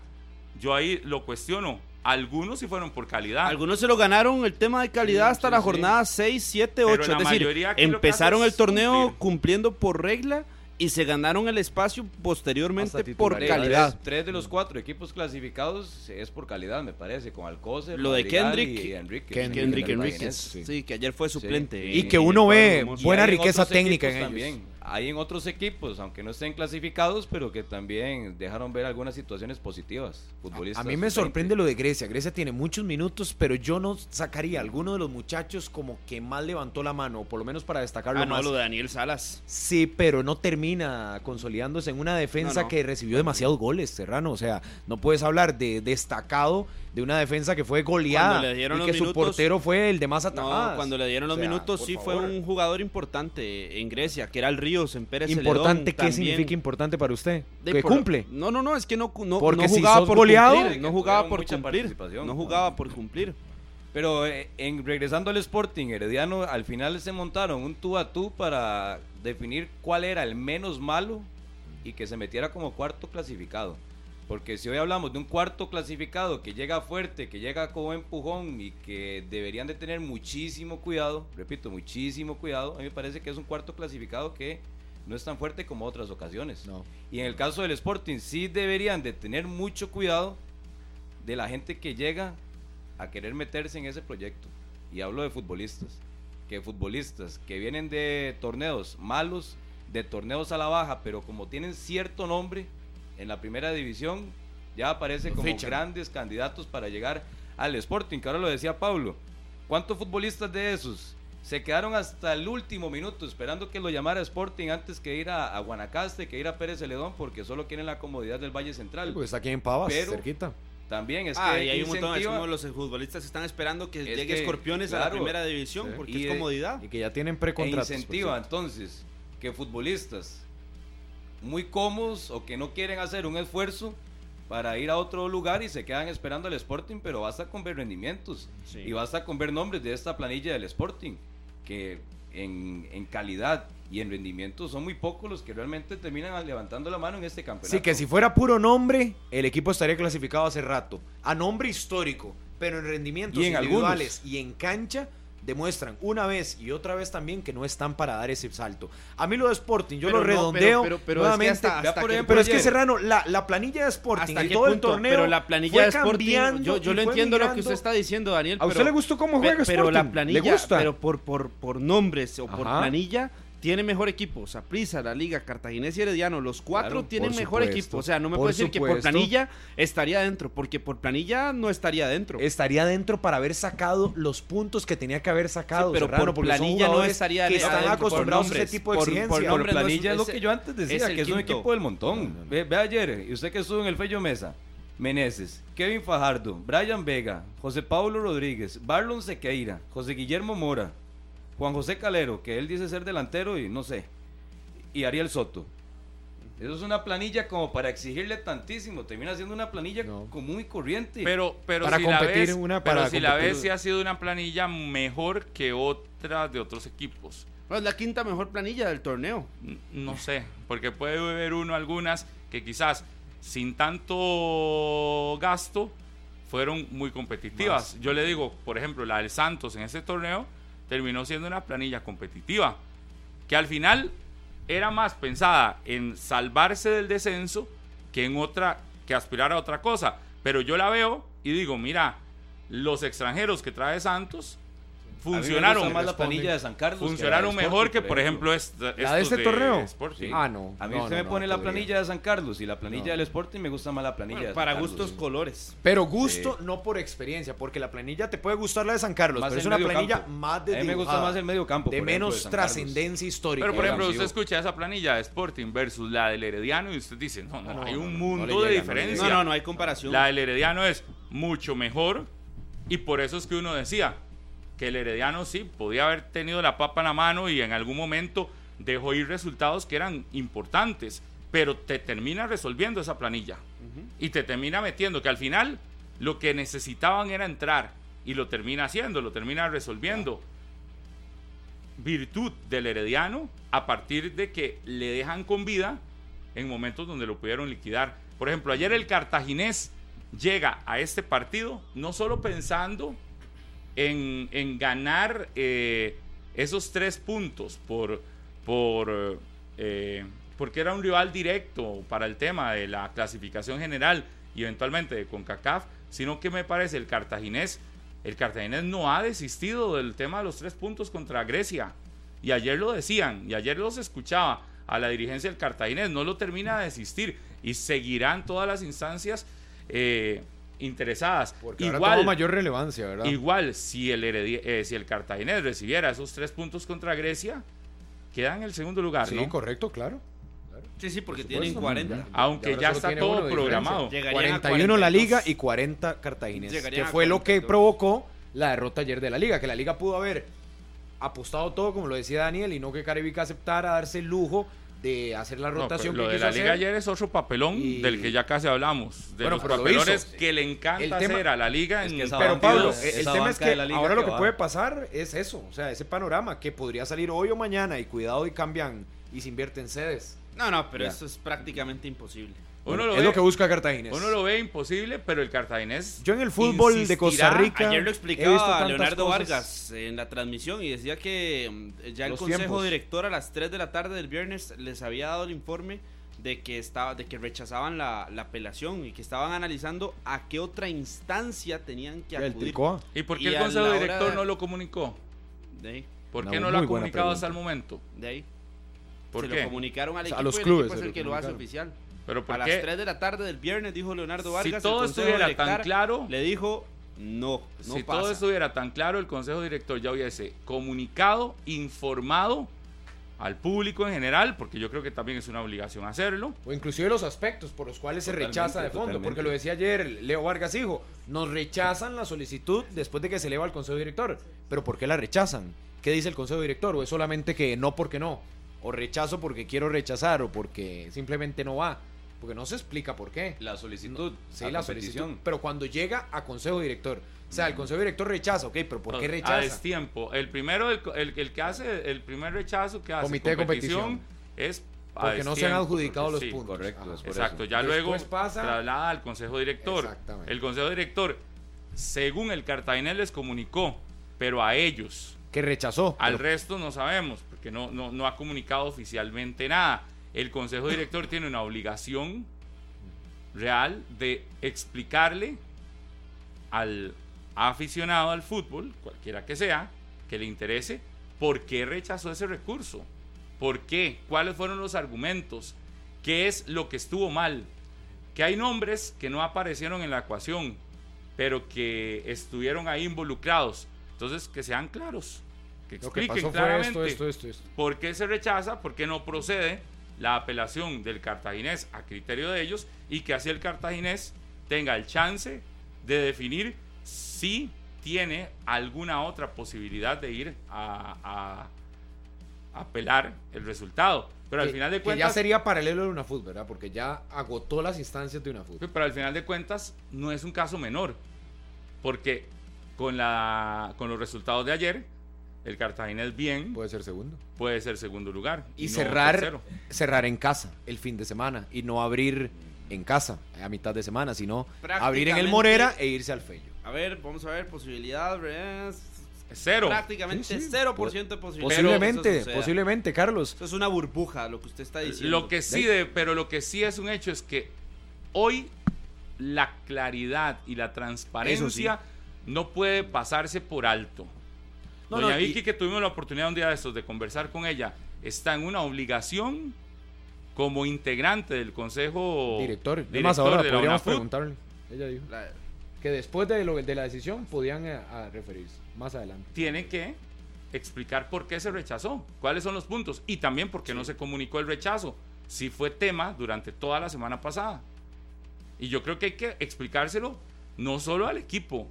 yo ahí lo cuestiono. Algunos sí fueron por calidad. Algunos se lo ganaron el tema de calidad hasta la jornada 6, 7, 8. es decir, empezaron el torneo cumpliendo por regla y se ganaron el espacio posteriormente por calidad. Tres, de los cuatro equipos clasificados es por calidad, me parece, con Alcocer, Lo de Kendrick y Enrique. Kendrick, Enríquez. Sí. que ayer fue suplente. Y que uno ve buena riqueza técnica en ellos. También. Hay en otros equipos, aunque no estén clasificados, pero que también dejaron ver algunas situaciones positivas futbolistas. A, mí me sorprende lo de Grecia. Grecia tiene muchos minutos, pero yo no sacaría a alguno de los muchachos como que más levantó la mano, o por lo menos para destacarlo ah, no, lo de Daniel Salas. Sí, pero no termina consolidándose en una defensa que recibió demasiados goles, Serrano. O sea, no puedes hablar de destacado de una defensa que fue goleada y que su portero fue el de más atajadas. cuando le dieron los minutos sí fue un jugador importante en Grecia, que era el En Pérez Importante, ¿qué significa importante para usted? ¿Que cumple? No, no, no, es que no, no, Porque jugaba por goleado, no jugaba por cumplir, no jugaba por cumplir. Pero eh, en, regresando al Sporting, Herediano, al final se montaron un tú a tú para definir cuál era el menos malo y que se metiera como cuarto clasificado. Porque si hoy hablamos de un cuarto clasificado que llega fuerte, que llega como empujón y que deberían de tener muchísimo cuidado, repito, muchísimo cuidado, a mí me parece que es un cuarto clasificado que no es tan fuerte como otras ocasiones. No. Y en el caso del Sporting sí deberían de tener mucho cuidado de la gente que llega a querer meterse en ese proyecto. Y hablo de futbolistas. Que futbolistas que vienen de torneos malos, de torneos a la baja, pero como tienen cierto nombre en la primera división, ya aparecen Lo como fichan. grandes candidatos para llegar al Sporting, que ahora lo decía Pablo. ¿Cuántos futbolistas de esos se quedaron hasta el último minuto esperando que lo llamara Sporting antes que ir a, a Guanacaste, que ir a Pérez Celedón, porque solo quieren la comodidad del Valle Central? Pues está aquí en Pavas, Pero- cerquita. También es ah, que y hay un montón de como los futbolistas que están esperando que Es llegue que, Escorpiones a la primera división sí. porque Y es de- comodidad. Y que ya tienen e precontratos. por incentiva cierto. entonces que futbolistas muy cómodos o que no quieren hacer un esfuerzo para ir a otro lugar y se quedan esperando al Sporting, pero basta con ver rendimientos Sí. y basta con ver nombres de esta planilla del Sporting, que en, en calidad y en rendimiento son muy pocos los que realmente terminan levantando la mano en este campeonato. Sí, que si fuera puro nombre, el equipo estaría clasificado hace rato. A nombre histórico, pero en rendimientos Y en individuales y en cancha demuestran una vez y otra vez también que no están para dar ese salto. A mí lo de Sporting, yo Pero lo no, redondeo pero- pero- pero es que nuevamente. hasta- Vea, hasta por que- ejemplo, Pero es que Serrano, la, la planilla de Sporting hasta y todo el punto, torneo pero la planilla fue de Sporting, yo, yo lo entiendo lo que usted está diciendo, Daniel. ¿A pero- usted le gustó cómo juega Pe- Pero la Sporting? planilla, ¿Le gusta? pero por, por, por nombres o por planilla, tiene mejor equipo. Saprissa, la Liga, Cartaginés y Herediano, los cuatro Claro, tienen mejor supuesto, equipo. O sea, no me puede decir que por planilla estaría dentro, porque por planilla no estaría dentro. estaría dentro para haber sacado los puntos que tenía que haber sacado. Sí, pero Serrano, por planilla no estaría que adentro, están por acostumbrados a ese tipo de por- por exigencia. Por nombre, no es- planilla es, lo que yo antes decía, es que es un quinto. equipo del montón. No, no, no. Ve, ve ayer, y usted que estuvo en el Fello Mesa, Meneses, Kevin Fajardo, Brian Vega, José Pablo Rodríguez, Barlon Sequeira, José Guillermo Mora, Juan José Calero, que él dice ser delantero y no sé, y Ariel Soto. Eso es una planilla como para exigirle tantísimo. Termina siendo una planilla No. común y corriente. Pero, pero Para si la competir, ves, una pero para si la ves, sí ha sido una planilla mejor que otras de otros equipos. No, es la quinta mejor planilla del torneo. No sé, porque puede haber uno algunas que quizás sin tanto gasto fueron muy competitivas. Yo le digo, por ejemplo, la del Santos en ese torneo terminó siendo una planilla competitiva, que al final era más pensada en salvarse del descenso que en otra, que aspirar a otra cosa. Pero yo la veo y digo, mira, los extranjeros que trae Santos funcionaron gusta más la planilla de San Carlos. de funcionaron mejor que, por ejemplo, esta- ¿La de estos este torneo? Sporting. Ah, no. A mí no, usted no, me no, pone la podría. planilla de San Carlos y la planilla No. del Sporting me gusta más la planilla Bueno, de San para Carlos, gustos sí. colores. Pero gusto, no por experiencia, porque la planilla te puede gustar la de San Carlos, Más pero es una planilla campo. más de A mí me gusta más el medio campo, de menos de trascendencia histórica. Pero por ejemplo, usted escucha esa planilla de Sporting versus la del Herediano y usted dice, no, no, hay un mundo de diferencia. No, no, no hay comparación. La del Herediano es mucho mejor y por eso es que uno decía que el Herediano sí podía haber tenido la papa en la mano y en algún momento dejó ir resultados que eran importantes, pero te termina resolviendo esa planilla y te termina metiendo que al final lo que necesitaban era entrar y lo termina haciendo, lo termina resolviendo. Virtud del Herediano a partir de que le dejan con vida en momentos donde lo pudieron liquidar. Por ejemplo, ayer el cartaginés llega a este partido no solo pensando en, ganar eh, esos tres puntos por, por, eh, porque era un rival directo para el tema de la clasificación general y eventualmente de CONCACAF, sino que me parece el cartaginés, el cartaginés no ha desistido del tema de los tres puntos contra Grecia. Y ayer lo decían, y ayer los escuchaba a la dirigencia del cartaginés, no lo termina de desistir y seguirán todas las instancias eh, interesadas. Porque ahora igual, toma mayor relevancia, ¿verdad? igual si el, Heredi- eh, si el cartaginés recibiera esos tres puntos contra Grecia, queda en el segundo lugar, sí, ¿no? correcto, claro. Sí, sí, porque Por tienen supuesto, 40. ya. Aunque ya está todo programado. Llegarían a 41 la 42. liga y 40 Cartaginés. Que fue lo que 42. provocó la derrota ayer de la liga. Que la liga pudo haber apostado todo, como lo decía Daniel, y no que Caribica aceptara darse el lujo de hacer la No, rotación pero lo que de quiso la hacer. liga ayer es otro papelón Y- del que ya casi hablamos. De Bueno, los lo papelones que le encanta El tema- hacer a la liga Es en que Pero banca- Pablo, esa el tema es que ahora lo que que va. puede pasar es eso, o sea, ese panorama que podría salir hoy o mañana y cuidado y cambian y se invierten sedes. No, no, pero Ya. eso es prácticamente imposible. Uno lo es ve- lo que busca Cartaginés. Uno lo ve imposible, pero el cartaginés. Yo en el fútbol de Costa Rica Ayer lo explicaba tantas Leonardo cosas. Vargas en la transmisión y decía que mm, ya el Los consejo tiempos. director a las 3 de la tarde del viernes les había dado el informe de que estaba de que rechazaban la, la apelación y que estaban analizando a qué otra instancia tenían que El acudir. ¿Y por qué Y el a consejo director de- no lo comunicó? De ahí, ¿Por qué no lo ha comunicado hasta el momento? de ahí. ¿Por se qué? lo comunicaron al O sea, equipo a los y el clubes equipo es el que lo hace oficial. Pero A ¿por las qué? 3 de la tarde del viernes dijo Leonardo Vargas. Si todo estuviera tan claro, Le dijo no, no si pasa. todo estuviera tan claro, el consejo director ya hubiese comunicado, informado al público en general, porque yo creo que también es una obligación hacerlo. O inclusive los aspectos por los cuales Totalmente, se rechaza de fondo. totalmente. Porque lo decía ayer Leo Vargas, hijo. Nos rechazan la solicitud después de que se eleva al Consejo Director. Pero ¿por qué la rechazan? ¿Qué dice el Consejo Director? ¿O es solamente que no porque no? ¿O rechazo porque quiero rechazar? ¿O porque simplemente no va? Porque no se explica por qué. La solicitud, Sí, la competición. solicitud. Pero cuando llega a Consejo Director. O sea, el Consejo Director rechaza, ok, pero ¿por qué A rechaza? destiempo. El primero, el, el- el que hace, el primer rechazo que hace Comité de competición es Porque no se han adjudicado los sí. puntos. correcto, Ajá. Exacto, eso. ya Después luego pasa- traslada al consejo director. Exactamente. El consejo director, según el Cartaginés les comunicó, pero a ellos, Que rechazó. al pero- resto no sabemos, porque no, no, no ha comunicado oficialmente nada. El consejo director tiene una obligación real de explicarle al aficionado al fútbol, cualquiera que sea, que le interese, por qué rechazó ese recurso, por qué, cuáles fueron los argumentos, qué es lo que estuvo mal, que hay nombres que no aparecieron en la ecuación, pero que estuvieron ahí involucrados. Entonces, que sean claros, que expliquen claramente esto, esto, esto, esto. por qué se rechaza, por qué no procede la apelación del cartaginés a criterio de ellos y que así el cartaginés tenga el chance de definir si tiene alguna otra posibilidad de ir a, a- a apelar el resultado. Pero al Que- final de que cuentas, ya sería paralelo de UNAFUT, ¿verdad? Porque ya agotó las instancias de UNAFUT. pero al final de cuentas no es un caso menor, porque con, la, con los resultados de ayer, el cartaginés bien Puede ser segundo. puede ser segundo lugar. Y, no cerrar, tercero. cerrar en casa el fin de semana y no abrir en casa a mitad de semana, sino abrir en el Morera e irse al Fello. A ver, vamos a ver, posibilidad, Cero. prácticamente Sí, sí. 0% de posibilidad. Posiblemente, posiblemente, Carlos. Eso es una burbuja, lo que usted está diciendo. Lo que sí, de- pero lo que sí es un hecho es que hoy la claridad y la transparencia no puede pasarse por alto. No, Doña no, y- Vicky, que tuvimos la oportunidad un día de estos de conversar con ella, está en una obligación como integrante del consejo Director. Director más, ahora de la podríamos UNAFUT. preguntarle. Ella dijo La- que después de, lo, de la decisión podían eh, a referirse más adelante. tiene que explicar por qué se rechazó, cuáles son los puntos y también por qué no se comunicó el rechazo, si fue tema durante toda la semana pasada. Y yo creo que hay que explicárselo no solo al equipo,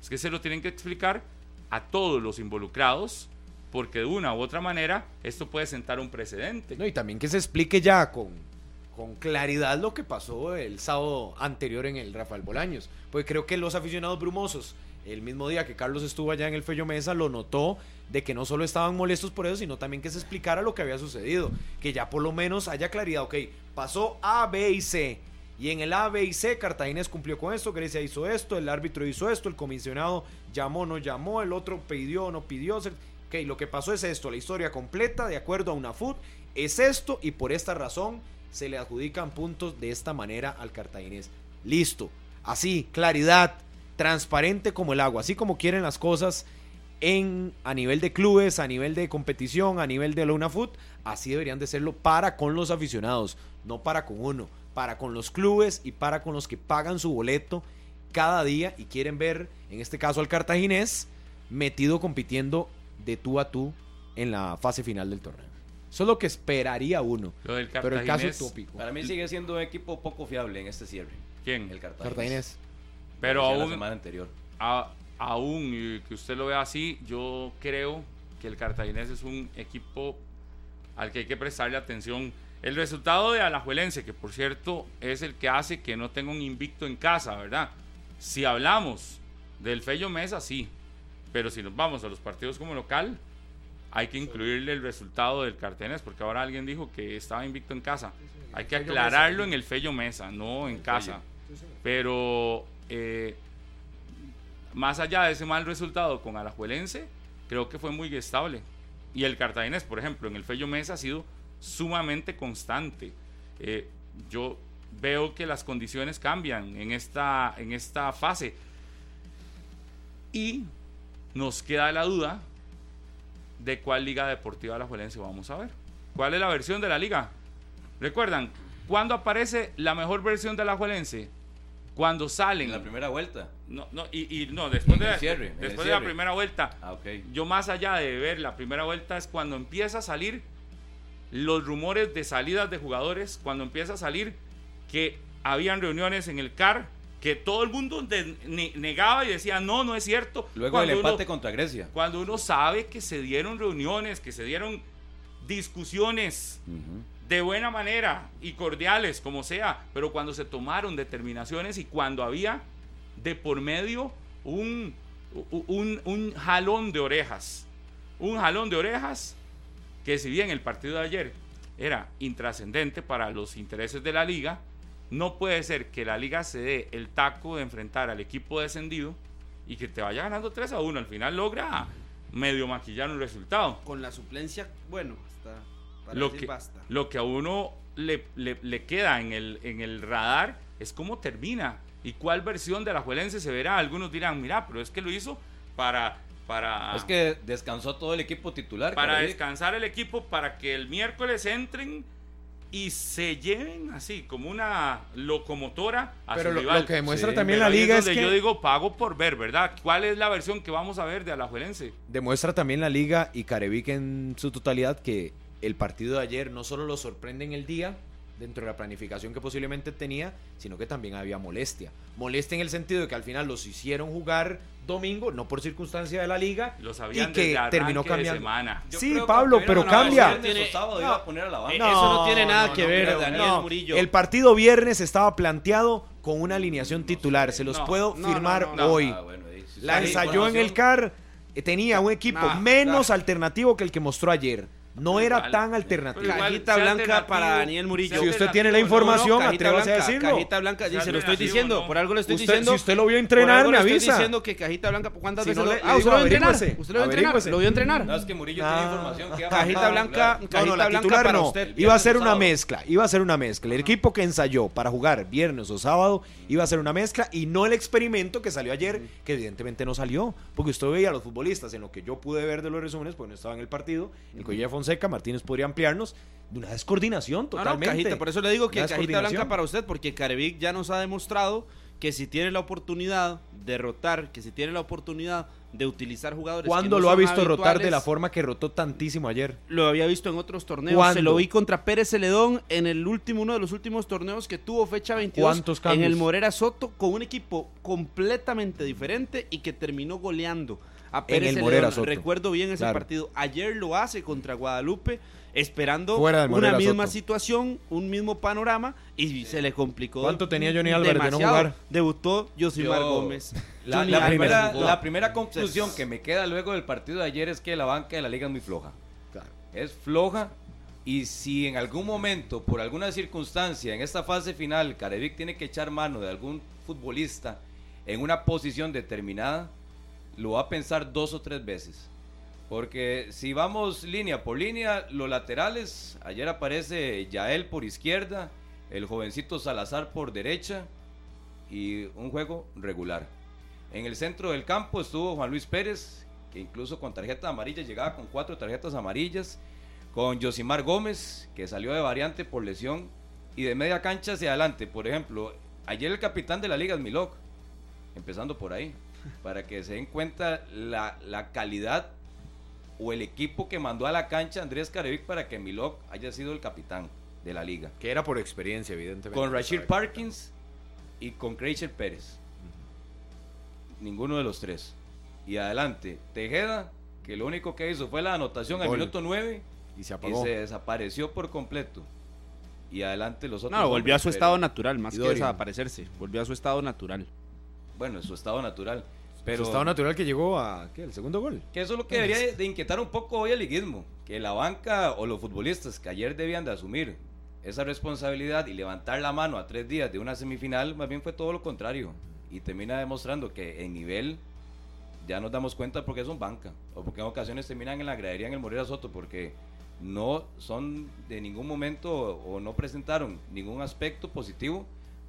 es que se lo tienen que explicar a todos los involucrados, porque de una u otra manera esto puede sentar un precedente. No, y también que se explique ya con, con claridad lo que pasó el sábado anterior en el Rafael Bolaños. Porque creo que los aficionados brumosos, el mismo día que Carlos estuvo allá en el Fello Mesa, lo notó de que no solo estaban molestos por eso, sino también que se explicara lo que había sucedido. Que ya por lo menos haya claridad, ok, pasó A, B y C. Y en el A, B y C, Cartaginés cumplió con esto, Grecia hizo esto, el árbitro hizo esto, el comisionado llamó, no llamó, el otro pidió, no pidió. Ok, lo que pasó es esto, la historia completa, de acuerdo a una FUT, es esto y por esta razón se le adjudican puntos de esta manera al cartaginés. Listo. Así, claridad, transparente como el agua, así como quieren las cosas en a nivel de clubes, a nivel de competición, a nivel de la UNAFUT, así deberían de serlo para con los aficionados, no para con uno, para con los clubes y para con los que pagan su boleto cada día y quieren ver, en este caso al cartaginés, metido compitiendo de tú a tú en la fase final del torneo. Eso es lo que esperaría uno. Lo del Pero el caso Cartaginés, utópico. Para mí sigue siendo un equipo poco fiable en este cierre. ¿Quién? El Cartaginés. Cartaginés. Pero la aún, semana anterior. a- aún que usted lo vea así, yo creo que el Cartaginés es un equipo al que hay que prestarle atención. El resultado de Alajuelense, que por cierto es el que hace que no tenga un invicto en casa, ¿verdad? Si hablamos del Fello Mesa, sí. Pero si nos vamos a los partidos como local, hay que incluirle el resultado del Cartaginés, porque ahora alguien dijo que estaba invicto en casa. Hay que aclararlo en el Fello Mesa, no en casa. Pero eh, más allá de ese mal resultado con Alajuelense, creo que fue muy estable. Y el Cartaginés, por ejemplo, en el Fello Mesa ha sido sumamente constante. Eh, yo veo que las condiciones cambian en esta, en esta fase. Y nos queda la duda de cuál liga deportiva la Juelense vamos a ver. ¿Cuál es la versión de la liga? Recuerdan, ¿cuándo aparece la mejor versión de la Juelense? Cuando salen. En la primera vuelta. No, no, y, y no, después, de, cierre, después de la primera vuelta. Ah, ok. Yo más allá de ver la primera vuelta es cuando empieza a salir los rumores de salidas de jugadores, cuando empieza a salir que habían reuniones en el CAR, que todo el mundo de- ne- negaba y decía, no, no es cierto. Luego del uno- empate contra Grecia. cuando uno sabe que se dieron reuniones, que se dieron discusiones de buena manera y cordiales, como sea, pero cuando se tomaron determinaciones y cuando había de por medio un, un, un jalón de orejas, un jalón de orejas que si bien el partido de ayer era intrascendente para los intereses de la liga, no puede ser que la liga se dé el taco de enfrentar al equipo descendido y que te vaya ganando 3 a 1. Al final logra medio maquillar un resultado. Con la suplencia, bueno, hasta para Lo decir que, basta. lo que a uno le, le- le queda en el, en el radar es cómo termina y cuál versión de la Juelense se verá. Algunos dirán, mira, pero es que lo hizo para, para, Es que descansó todo el equipo titular. para descansar el equipo, para que el miércoles entren y se lleven así como una locomotora a Pero su lo, rival. lo que demuestra Sí, también Pero la liga es donde que yo digo pago por ver, ¿verdad? ¿Cuál es la versión que vamos a ver de Alajuelense? demuestra también la liga y Carevic en su totalidad que el partido de ayer no solo lo sorprende en el día dentro de la planificación que posiblemente tenía, sino que también había molestia. Molestia en el sentido de que al final los hicieron jugar domingo, no por circunstancia de la liga, Lo sabían y que terminó de cambiando. semana. Sí, Pablo, pero cambia. el viernes o sábado iba a poner a la banca. Eh, eso no tiene nada que ver, no. Murillo. El partido viernes estaba planteado con una alineación titular, se los No, puedo no, firmar no, no, no. hoy. Ah, bueno, si La ensayó en el CAR, tenía un equipo Nah, menos alternativo que el que mostró ayer. No era Igual. tan igual, Cajita blanca para Daniel Murillo. Si usted tiene la información, cajita atrévase a decirlo. Cajita blanca, dice, lo estoy diciendo, no. por algo lo estoy Usted- diciendo. si usted lo vio entrenar, me le estoy avisa. diciendo que Cajita Blanca, ¿cuántas Si veces no lo, le- ah, le usted lo vio entrenar? ¿Usted lo vio entrenar? ¿Lo vio entrenar? No, es que Murillo Ah. tiene información que Cajita blanca, No, cajita no, la blanca titular para no. usted. Iba a ser una mezcla. Iba a ser una mezcla. El equipo que ensayó para jugar viernes o sábado iba a ser una mezcla y no el experimento que salió ayer, que evidentemente no salió. Porque usted veía a los futbolistas en lo que yo pude ver de los resúmenes, porque no estaba en el partido. El Colla Fonseca, Martínez podría ampliarnos, de una descoordinación no, totalmente. cajita, por eso le digo que cajita blanca para usted, porque Carevic ya nos ha demostrado que si tiene la oportunidad de rotar, que si tiene la oportunidad de utilizar jugadores. ¿Cuándo no lo ha visto rotar de la forma que rotó tantísimo ayer? Lo había visto en otros torneos. ¿Cuándo? Se lo vi contra Pérez Celedón en el último, uno de los últimos torneos que tuvo fecha 22. ¿Cuántos En cambios? el Morera Soto, con un equipo completamente diferente y que terminó goleando a Pérez el Celedón. Morera Soto. Recuerdo bien ese Claro. partido. Ayer lo hace contra Guadalupe, esperando una misma Soto. situación, un mismo panorama y se le complicó. ¿Cuánto tenía Johnny Álvarez de no jugar? Debutó Josimar Yo- Gómez. La, primera, la primera conclusión que me queda luego del partido de ayer es que la banca de la liga es muy floja. Es floja y si en algún momento, por alguna circunstancia, en esta fase final, Carevic tiene que echar mano de algún futbolista en una posición determinada, lo va a pensar dos o tres veces. Porque si vamos línea por línea, los laterales, ayer aparece Yael por izquierda, el jovencito Salazar por derecha y un juego regular. En el centro del campo estuvo Juan Luis Pérez, que incluso con tarjeta amarilla llegaba con cuatro tarjetas amarillas, con Josimar Gómez, que salió de variante por lesión, y de media cancha hacia adelante. Por ejemplo, ayer el capitán de la liga es Milok, empezando por ahí, para que se den cuenta la, la calidad o el equipo que mandó a la cancha Andrés Carevic para que Milok haya sido el capitán de la liga Que era por experiencia, evidentemente. con Rashid. Parkins y con Kreischer Pérez. Ninguno de los tres. Y adelante, Tejeda, que lo único que hizo fue la anotación al minuto 9 Y se y apagó. se desapareció por completo. Y adelante los otros. No, volvió a su estado natural, más Y que desaparecerse. Volvió a su estado natural. Bueno, en su estado natural. Pero Su estado natural que llegó a, ¿qué? El segundo gol. que eso es lo que debería de, inquietar un poco hoy al liguismo. Que la banca o los futbolistas que ayer debían de asumir esa responsabilidad y levantar la mano a tres días de una semifinal, más bien fue todo lo contrario. Y termina demostrando que en nivel ya nos damos cuenta porque son banca. O porque en ocasiones terminan en la gradería en el Morera Soto porque no son de ningún momento o no presentaron ningún aspecto positivo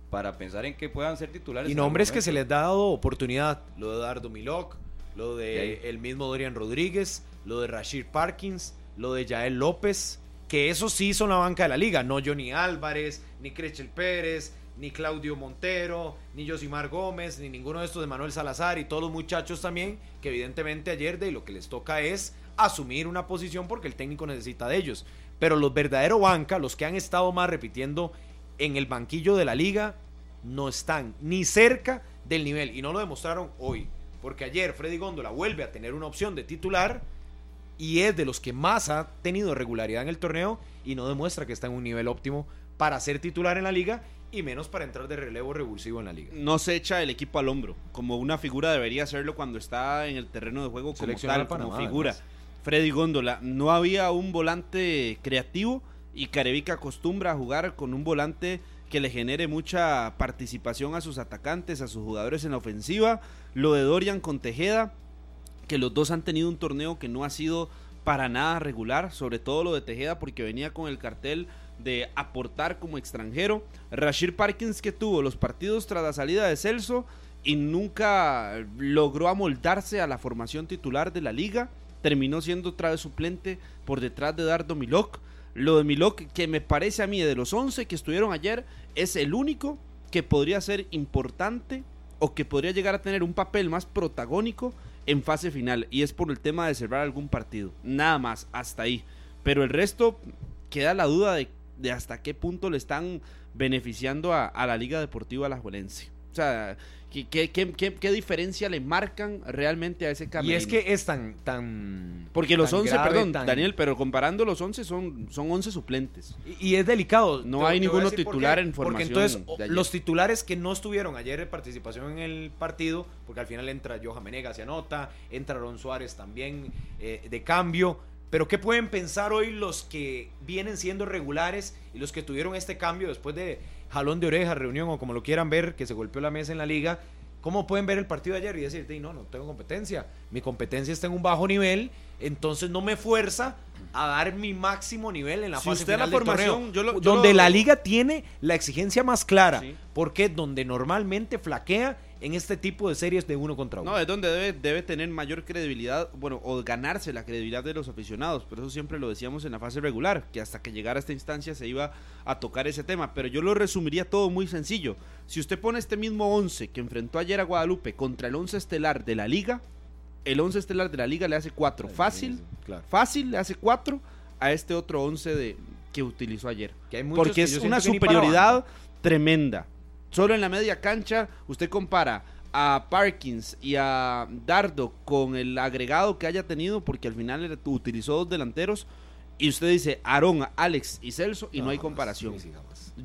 para pensar en que puedan ser titulares. Y nombres que se les ha dado oportunidad. Lo de Dardo Milok, lo de el mismo Dorian Rodríguez, lo de Rashid Parkins, lo de Yael López, que esos sí son la banca de la liga, no Johnny Álvarez, ni Crechel Pérez, ni Claudio Montero, ni Josimar Gómez, ni ninguno de estos de Manuel Salazar y todos los muchachos también, que evidentemente ayer de lo que les toca es asumir una posición porque el técnico necesita de ellos. Pero los verdaderos banca, los que han estado más repitiendo en el banquillo de la liga, no están ni cerca del nivel y no lo demostraron hoy. Porque ayer Freddy Góndola vuelve a tener una opción de titular y es de los que más ha tenido regularidad en el torneo y no demuestra que está en un nivel óptimo para ser titular en la liga y menos para entrar de relevo revulsivo en la liga. No se echa el equipo al hombro, como una figura debería hacerlo cuando está en el terreno de juego como tal, como figura. además. Freddy Góndola, no había un volante creativo y Carevica acostumbra a jugar con un volante que le genere mucha participación a sus atacantes, a sus jugadores en la ofensiva. Lo de Dorian con Tejeda, que los dos han tenido un torneo que no ha sido para nada regular, sobre todo lo de Tejeda porque venía con el cartel de aportar como extranjero. Rashid Parkins que tuvo los partidos tras la salida de Celso y nunca logró amoldarse a la formación titular de la liga. Terminó siendo otra vez suplente por detrás de Dardo Milok. Lo de Milok, que me parece a mí de los 11 que estuvieron ayer, es el único que podría ser importante o que podría llegar a tener un papel más protagónico en fase final. Y es por el tema de cerrar algún partido. Nada más, hasta ahí. Pero el resto queda la duda de, de hasta qué punto le están beneficiando a, la Liga Deportiva Alajuelense. O sea, ¿qué, qué, qué, qué- diferencia le marcan realmente a ese Y camerino? es que es tan... tan Porque los tan 11, grave, perdón, tan- Daniel, pero comparando los 11 son, son 11 suplentes. Y, y es delicado. No Te- hay te ninguno titular en Porque formación entonces o- ayer. los titulares que no estuvieron ayer en participación en el partido, porque al final entra Johan Menegas y anota, entra Aaron Suárez también eh, de cambio. Pero ¿qué pueden pensar hoy los que vienen siendo regulares y los que tuvieron este cambio después de jalón de oreja, reunión o como lo quieran ver, que se golpeó la mesa en la liga? ¿Cómo pueden ver el partido de ayer y decir, "Ey, no, no tengo competencia? Mi competencia está en un bajo nivel, entonces no me fuerza a dar mi máximo nivel en la Si fase usted final la del formación, torneo, yo lo- yo donde lo- la liga tiene la exigencia más clara, Sí. porque donde normalmente flaquea en este tipo de series de uno contra uno. No, es donde debe, debe tener mayor credibilidad, bueno, o ganarse la credibilidad de los aficionados. Por eso siempre lo decíamos en la fase regular, que hasta que llegara esta instancia se iba a tocar ese tema. Pero yo lo resumiría todo muy sencillo. Si usted pone este mismo 11 que enfrentó ayer a Guadalupe contra el 11 estelar de la liga, el 11 estelar de la liga le hace 4. Fácil, Claro. fácil le hace 4 a este otro 11 de, que utilizó ayer. Que hay muchos Porque que es una superioridad tremenda. Solo en la media cancha, usted compara a Parkins y a Dardo con el agregado que haya tenido, porque al final utilizó dos delanteros, y usted dice Aarón, Alex y Celso, y no, hay comparación. sí.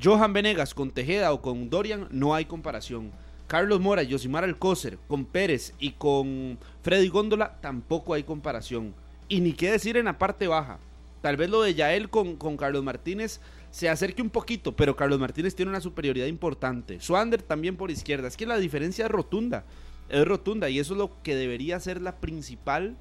Johan Venegas con Tejeda o con Dorian, no hay comparación. Carlos Mora, Yosimar Alcócer, con Pérez y con Freddy Góndola, tampoco hay comparación. Y ni qué decir en la parte baja. Tal vez lo de Yael con, con Carlos Martínez se acerque un poquito, pero Carlos Martínez tiene una superioridad importante. Swander también por izquierda. Es que la diferencia es rotunda. Es rotunda y eso es lo que debería ser la principal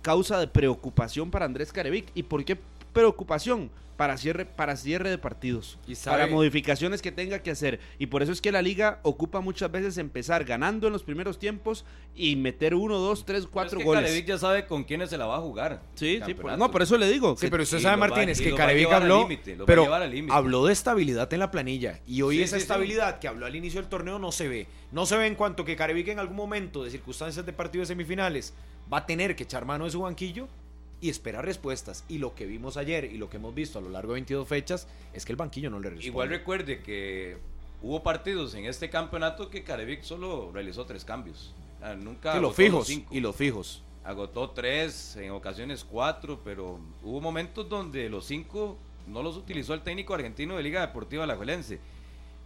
causa de preocupación para Andrés Carevic. ¿Y por qué preocupación? Para cierre, para cierre de partidos, Y para modificaciones que tenga que hacer. Y por eso es que la liga ocupa muchas veces empezar ganando en los primeros tiempos y meter uno, dos, tres, cuatro es que goles. Carevic ya sabe con quiénes se la va a jugar. Sí, por- no, por eso le digo. Sí, que- pero usted sabe, va- Martínez, que Carevic habló, pero habló de estabilidad en la planilla. Y hoy Sí, esa sí, sí. estabilidad que habló al inicio del torneo no se ve. No se ve en cuanto que Carevic en algún momento de circunstancias de partidos semifinales va a tener que echar mano de su banquillo y esperar respuestas. Y lo que vimos ayer y lo que hemos visto a lo largo de 22 fechas es que el banquillo no le responde. Igual recuerde que hubo partidos en este campeonato que Carevic solo realizó tres cambios. Nunca y los fijos. cinco. Y los fijos. Agotó tres, en ocasiones cuatro, pero hubo momentos donde los cinco no los utilizó el técnico argentino de Liga Deportiva Alajuelense,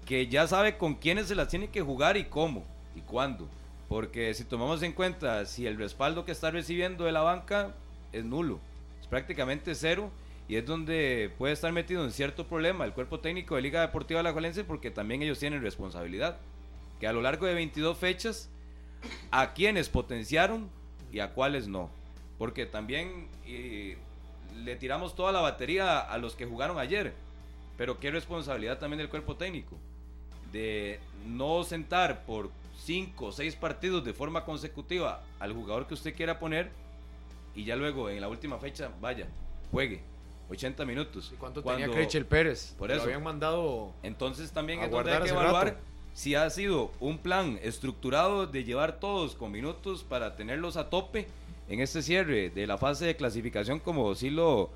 que ya sabe con quiénes se las tiene que jugar y cómo y cuándo. Porque si tomamos en cuenta si el respaldo que está recibiendo de la banca es nulo, es prácticamente cero y es donde puede estar metido en cierto problema el cuerpo técnico de Liga Deportiva Alajuelense porque también ellos tienen responsabilidad. Que a lo largo de 22 fechas, a quienes potenciaron y a cuáles no. Porque también le tiramos toda la batería a los que jugaron ayer. Pero qué responsabilidad también del cuerpo técnico. De no sentar por 5 o 6 partidos de forma consecutiva al jugador que usted quiera poner y ya luego en la última fecha, vaya, juegue 80 minutos. ¿Y cuánto Cuando- tenía Creichel Pérez? Por Lo eso. habían mandado... Entonces también es donde hay que evaluar rato. si ha sido un plan estructurado de llevar todos con minutos para tenerlos a tope en este cierre de la fase de clasificación como sí lo,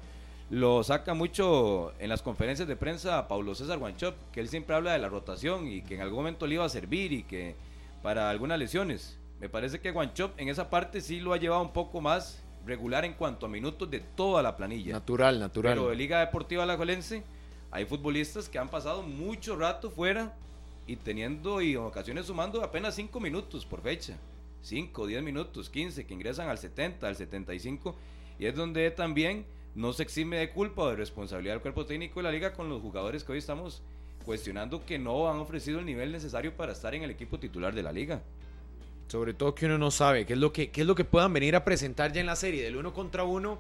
lo saca mucho en las conferencias de prensa Paulo César Guanchop, que él siempre habla de la rotación y que en algún momento le iba a servir y que para algunas lesiones. Me parece que Guanchop en esa parte sí lo ha llevado un poco más regular en cuanto a minutos de toda la planilla. Natural, natural. Pero de Liga Deportiva Alajuelense hay futbolistas que han pasado mucho rato fuera y teniendo y en ocasiones sumando apenas 5 minutos por fecha. 5, 10 minutos, 15, que ingresan al 70, al 75. Y es donde también no se exime de culpa o de responsabilidad del cuerpo técnico de la liga con los jugadores que hoy estamos cuestionando que no han ofrecido el nivel necesario para estar en el equipo titular de la liga. Sobre todo que uno no sabe qué es lo que, qué es lo que puedan venir a presentar ya en la serie del uno contra uno,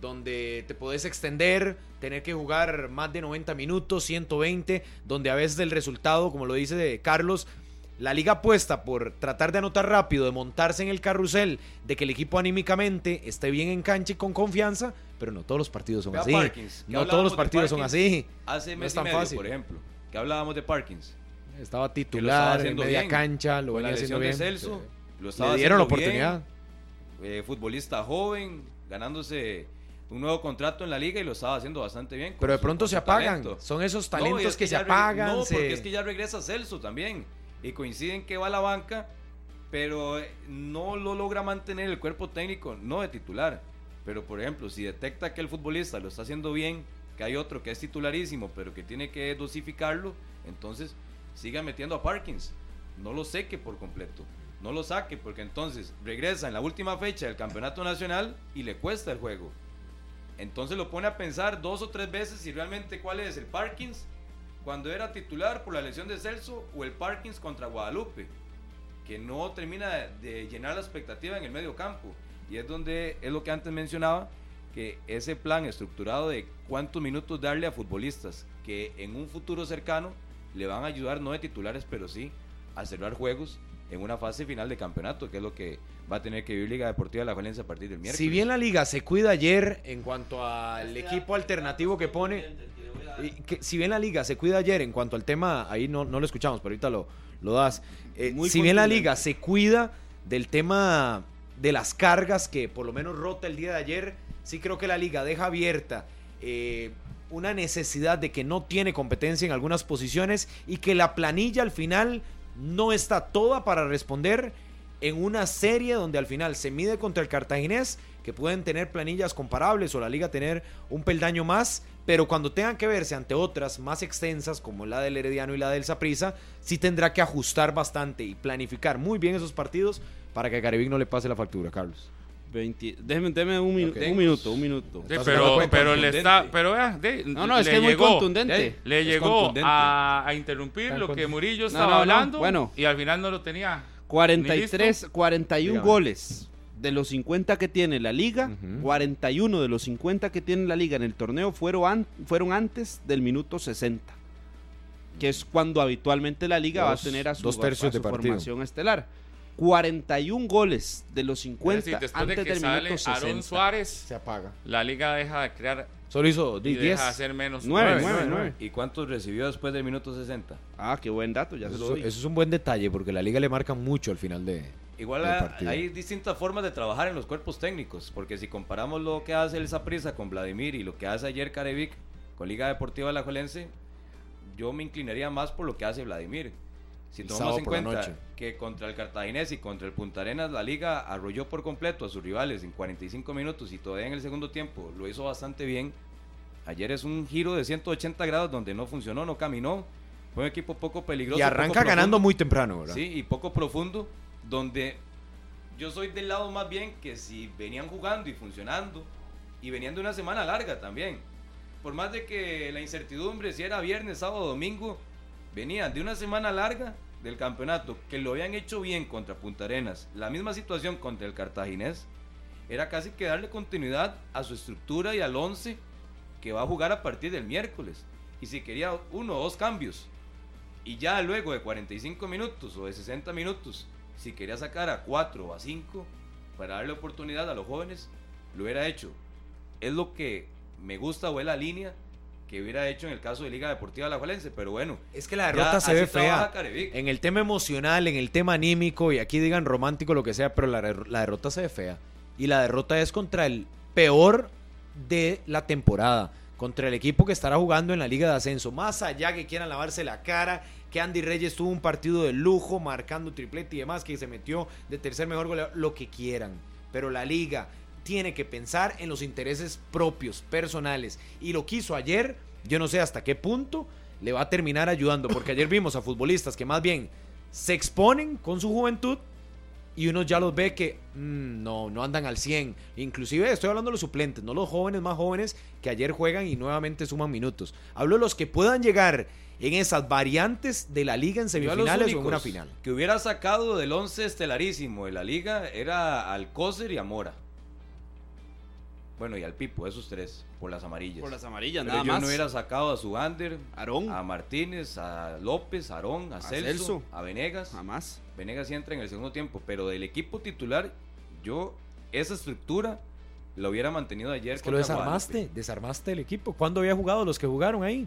donde te podés extender, tener que jugar más de 90 minutos, 120, donde a veces el resultado, como lo dice de Carlos, la liga apuesta por tratar de anotar rápido, de montarse en el carrusel, de que el equipo anímicamente esté bien en cancha y con confianza, pero no todos los partidos son Vea así. Parkins, no todos los partidos son así. Hace No mes es y tan medio, fácil. por ejemplo, que hablábamos de Parkins. Estaba titular, en media bien. cancha, lo Con la venía haciendo bien. de Celso, lo Le dieron la bien. oportunidad. eh, futbolista joven, ganándose un nuevo contrato en la liga y lo estaba haciendo bastante bien. Pero de pronto se apagan. talento. Son esos No, talentos es que, se apagan. No, se- porque es que ya regresa Celso también. Y coinciden que va a la banca, pero eh, no lo logra mantener el cuerpo técnico, no de titular. Pero por ejemplo, si detecta que el futbolista lo está haciendo bien, que hay otro que es titularísimo, pero que tiene que dosificarlo, entonces siga metiendo a Parkins. No lo seque por completo. No lo saque, porque entonces regresa en la última fecha del campeonato nacional y le cuesta el juego. Entonces lo pone a pensar dos o tres veces si realmente cuál es el Parkins cuando era titular por la lesión de Celso o el Parkins contra Guadalupe, que no termina de, llenar la expectativa en el medio campo. Y es donde es lo que antes mencionaba, que ese plan estructurado de cuántos minutos darle a futbolistas que en un futuro cercano le van a ayudar no de titulares, pero sí a cerrar juegos en una fase final de campeonato, que es lo que va a tener que vivir Liga Deportiva de la Valencia a partir del miércoles. Si bien la liga se cuida ayer en cuanto al equipo alternativo que pone, y que si bien la liga se cuida ayer en cuanto al tema, ahí no, no lo escuchamos, pero ahorita lo, lo das. Eh, Muy si bien la liga se cuida del tema de las cargas que por lo menos rota el día de ayer, sí creo que la liga deja abierta eh, una necesidad de que no tiene competencia en algunas posiciones y que la planilla al final no está toda para responder en una serie donde al final se mide contra el cartaginés, que pueden tener planillas comparables o la liga tener un peldaño más, pero cuando tengan que verse ante otras más extensas como la del Herediano y la del Saprissa, sí tendrá que ajustar bastante y planificar muy bien esos partidos para que a no le pase la factura, Carlos. 20 déjeme, déjeme un, minu- Ok. un minuto, un minuto. Sí, pero, pero le está, pero vea, de- No, no, es le que es muy llegó, contundente. Le Es llegó contundente. a, a interrumpir Tan lo que. Murillo estaba no, no, hablando bueno. y al final no lo tenía. 43, 41 Dígame. goles de los 50 que tiene la liga, Ujú. 41 de los 50 que tiene la liga en el torneo fueron, an- fueron antes del minuto 60, que es cuando habitualmente la liga va a Dos- tener a su, dos tercios a su de formación estelar. 41 goles de los Es 50 decir, después antes de que del sale minuto 60. Aaron Suárez, Se apaga. la liga deja de crear Solo hizo y 10. deja de hacer menos. Nueve, Nueve, nueve, nueve, nueve. ¿Y cuántos recibió después del minuto 60? Ah, qué buen dato, ya se lo Eso, doy. eso es un buen detalle porque la liga le marca mucho al final de... Igual del partido. hay distintas formas de trabajar en los cuerpos técnicos, porque si comparamos lo que hace el Saprissa con Vladimir y lo que hace ayer Carevic con Liga Deportiva Alajuelense, yo me inclinaría más por lo que hace Vladimir. Si El tomamos en cuenta que contra el Cartaginés y contra el Punta Arenas la liga arrolló por completo a sus rivales en 45 minutos y todavía en el segundo tiempo lo hizo bastante bien. Ayer es un giro de 180 grados donde no funcionó, no caminó. Fue un equipo poco peligroso. Y arranca profundo. ganando muy temprano, ¿verdad? Sí, y poco profundo, donde yo soy del lado más bien que si venían jugando y funcionando y venían de una semana larga también. Por más de que la incertidumbre si era viernes, sábado, domingo, venían de una semana larga del campeonato que lo habían hecho bien contra Punta Arenas, la misma situación contra el Cartaginés, era casi que darle continuidad a su estructura y al 11 que va a jugar a partir del miércoles. Y si quería uno o dos cambios, y ya luego de 45 minutos o de 60 minutos, si quería sacar a 4 o a 5 para darle oportunidad a los jóvenes, lo hubiera hecho. Es lo que me gusta o es la línea que hubiera hecho en el caso de Liga Deportiva La Juelense, pero bueno. Es que la derrota se ve fea. En el tema emocional, en el tema anímico, y aquí digan romántico, lo que sea, pero la, la derrota se ve fea. Y la derrota es contra el peor de la temporada contra el equipo que estará jugando en la Liga de Ascenso. Más allá que quieran lavarse la cara, que Andy Reyes tuvo un partido de lujo, marcando triplete y demás, que se metió de tercer mejor goleador, lo que quieran. Pero la Liga tiene que pensar en los intereses propios, personales. Y lo quiso ayer, yo no sé hasta qué punto le va a terminar ayudando, porque ayer vimos a futbolistas que más bien se exponen con su juventud y uno ya los ve que mm, no, no andan al 100. Inclusive estoy hablando de los suplentes, no los jóvenes más jóvenes que ayer juegan y nuevamente suman minutos. Hablo de los que puedan llegar en esas variantes de la liga en semifinales o en una final. Que hubiera sacado del 11 estelarísimo de la liga era Alcócer y Amora. Bueno, y al Pipo, esos tres, por las amarillas. Por las amarillas, Pero nada yo más. no hubiera sacado a Subander, Aarón. a Martínez, a López, a Aarón, a, Celso, Celso. a Venegas. Jamás. Venegas sí entra en el segundo tiempo, pero del equipo titular, yo esa estructura la hubiera mantenido ayer. Es que lo desarmaste, Guadalupe. desarmaste el equipo. ¿Cuándo había jugado los que jugaron ahí?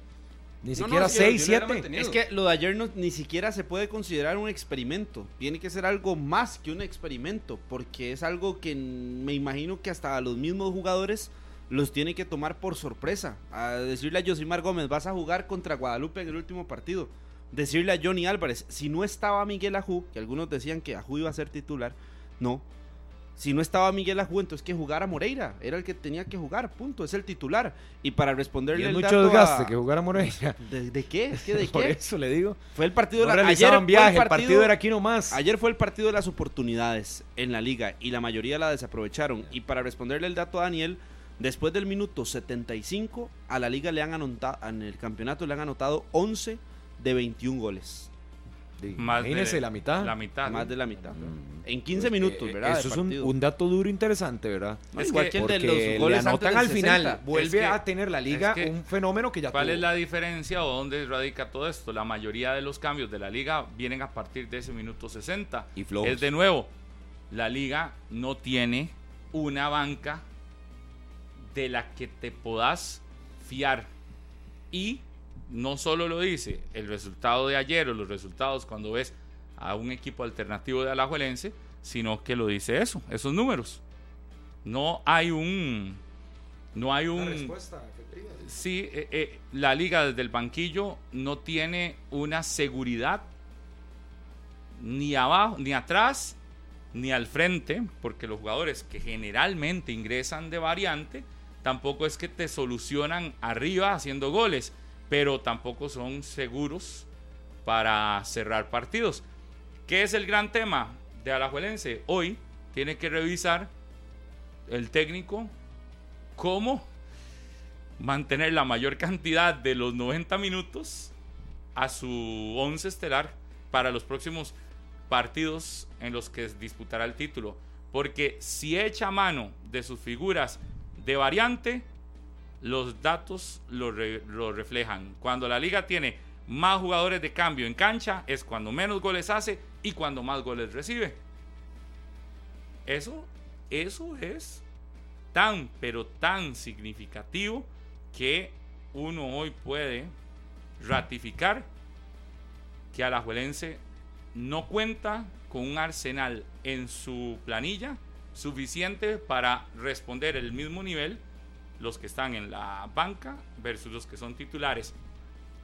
Ni No, siquiera no, sí, yo- 6, yo lo hubiera 7. mantenido. Es que lo de ayer no, ni siquiera se puede considerar un experimento. Tiene que ser algo más que un experimento. Porque es algo que me imagino que hasta a los mismos jugadores los tiene que tomar por sorpresa. A decirle a Josimar Gómez, vas a jugar contra Guadalupe en el último partido. Decirle a Johnny Álvarez, si no estaba Miguel Ajú, que algunos decían que Ajú iba a ser titular, no. Si no estaba Miguel Ajú, entonces que jugara Moreira. Era el que tenía que jugar, punto. Es el titular. Y para Y responderle es el mucho dato desgaste a- que jugara Moreira. ¿De, de qué? ¿Es que de Por qué? eso le digo. Fue el partido No de la realizaban fue viaje, el partido era aquí nomás. Ayer fue el partido de las oportunidades en la liga y la mayoría la desaprovecharon. Y para responderle el dato a Daniel, después del minuto 75 a la liga le han anotado, en el campeonato le han anotado 11 de 21 goles. Más de- la mitad. La mitad. Más de la mitad. Mm. En 15 Pues, minutos, ¿verdad? Eso es un, dato duro interesante, ¿verdad? No, Es igual que- que el de Porque los le goles anotan al final. 60. Vuelve que- a tener la liga es un fenómeno que ya ¿Cuál tuvo. es la diferencia o dónde radica todo esto? La mayoría de los cambios de la liga vienen a partir de ese minuto 60. Y flojos. Es de nuevo, la liga no tiene una banca de la que te podás fiar. Y no solo lo dice el resultado de ayer o los resultados cuando ves a un equipo alternativo de Alajuelense, sino que lo dice eso, esos números. No hay un... No hay un... Sí, eh, eh, la liga desde el banquillo no tiene una seguridad ni abajo, ni atrás, ni al frente, porque los jugadores que generalmente ingresan de variante, tampoco es que te solucionan arriba haciendo goles, pero tampoco son seguros para cerrar partidos. ¿Qué es el gran tema de Alajuelense? Hoy tiene que revisar el técnico cómo mantener la mayor cantidad de los 90 minutos a su 11 estelar para los próximos partidos en los que disputará el título. Porque si echa mano de sus figuras de variante, los datos lo, lo reflejan. Cuando la liga tiene más jugadores de cambio en cancha, es cuando menos goles hace y cuando más goles recibe. Eso, eso es tan, pero tan significativo que uno hoy puede ratificar que Alajuelense no cuenta con un arsenal en su planilla suficiente para responder el mismo nivel los que están en la banca versus los que son titulares.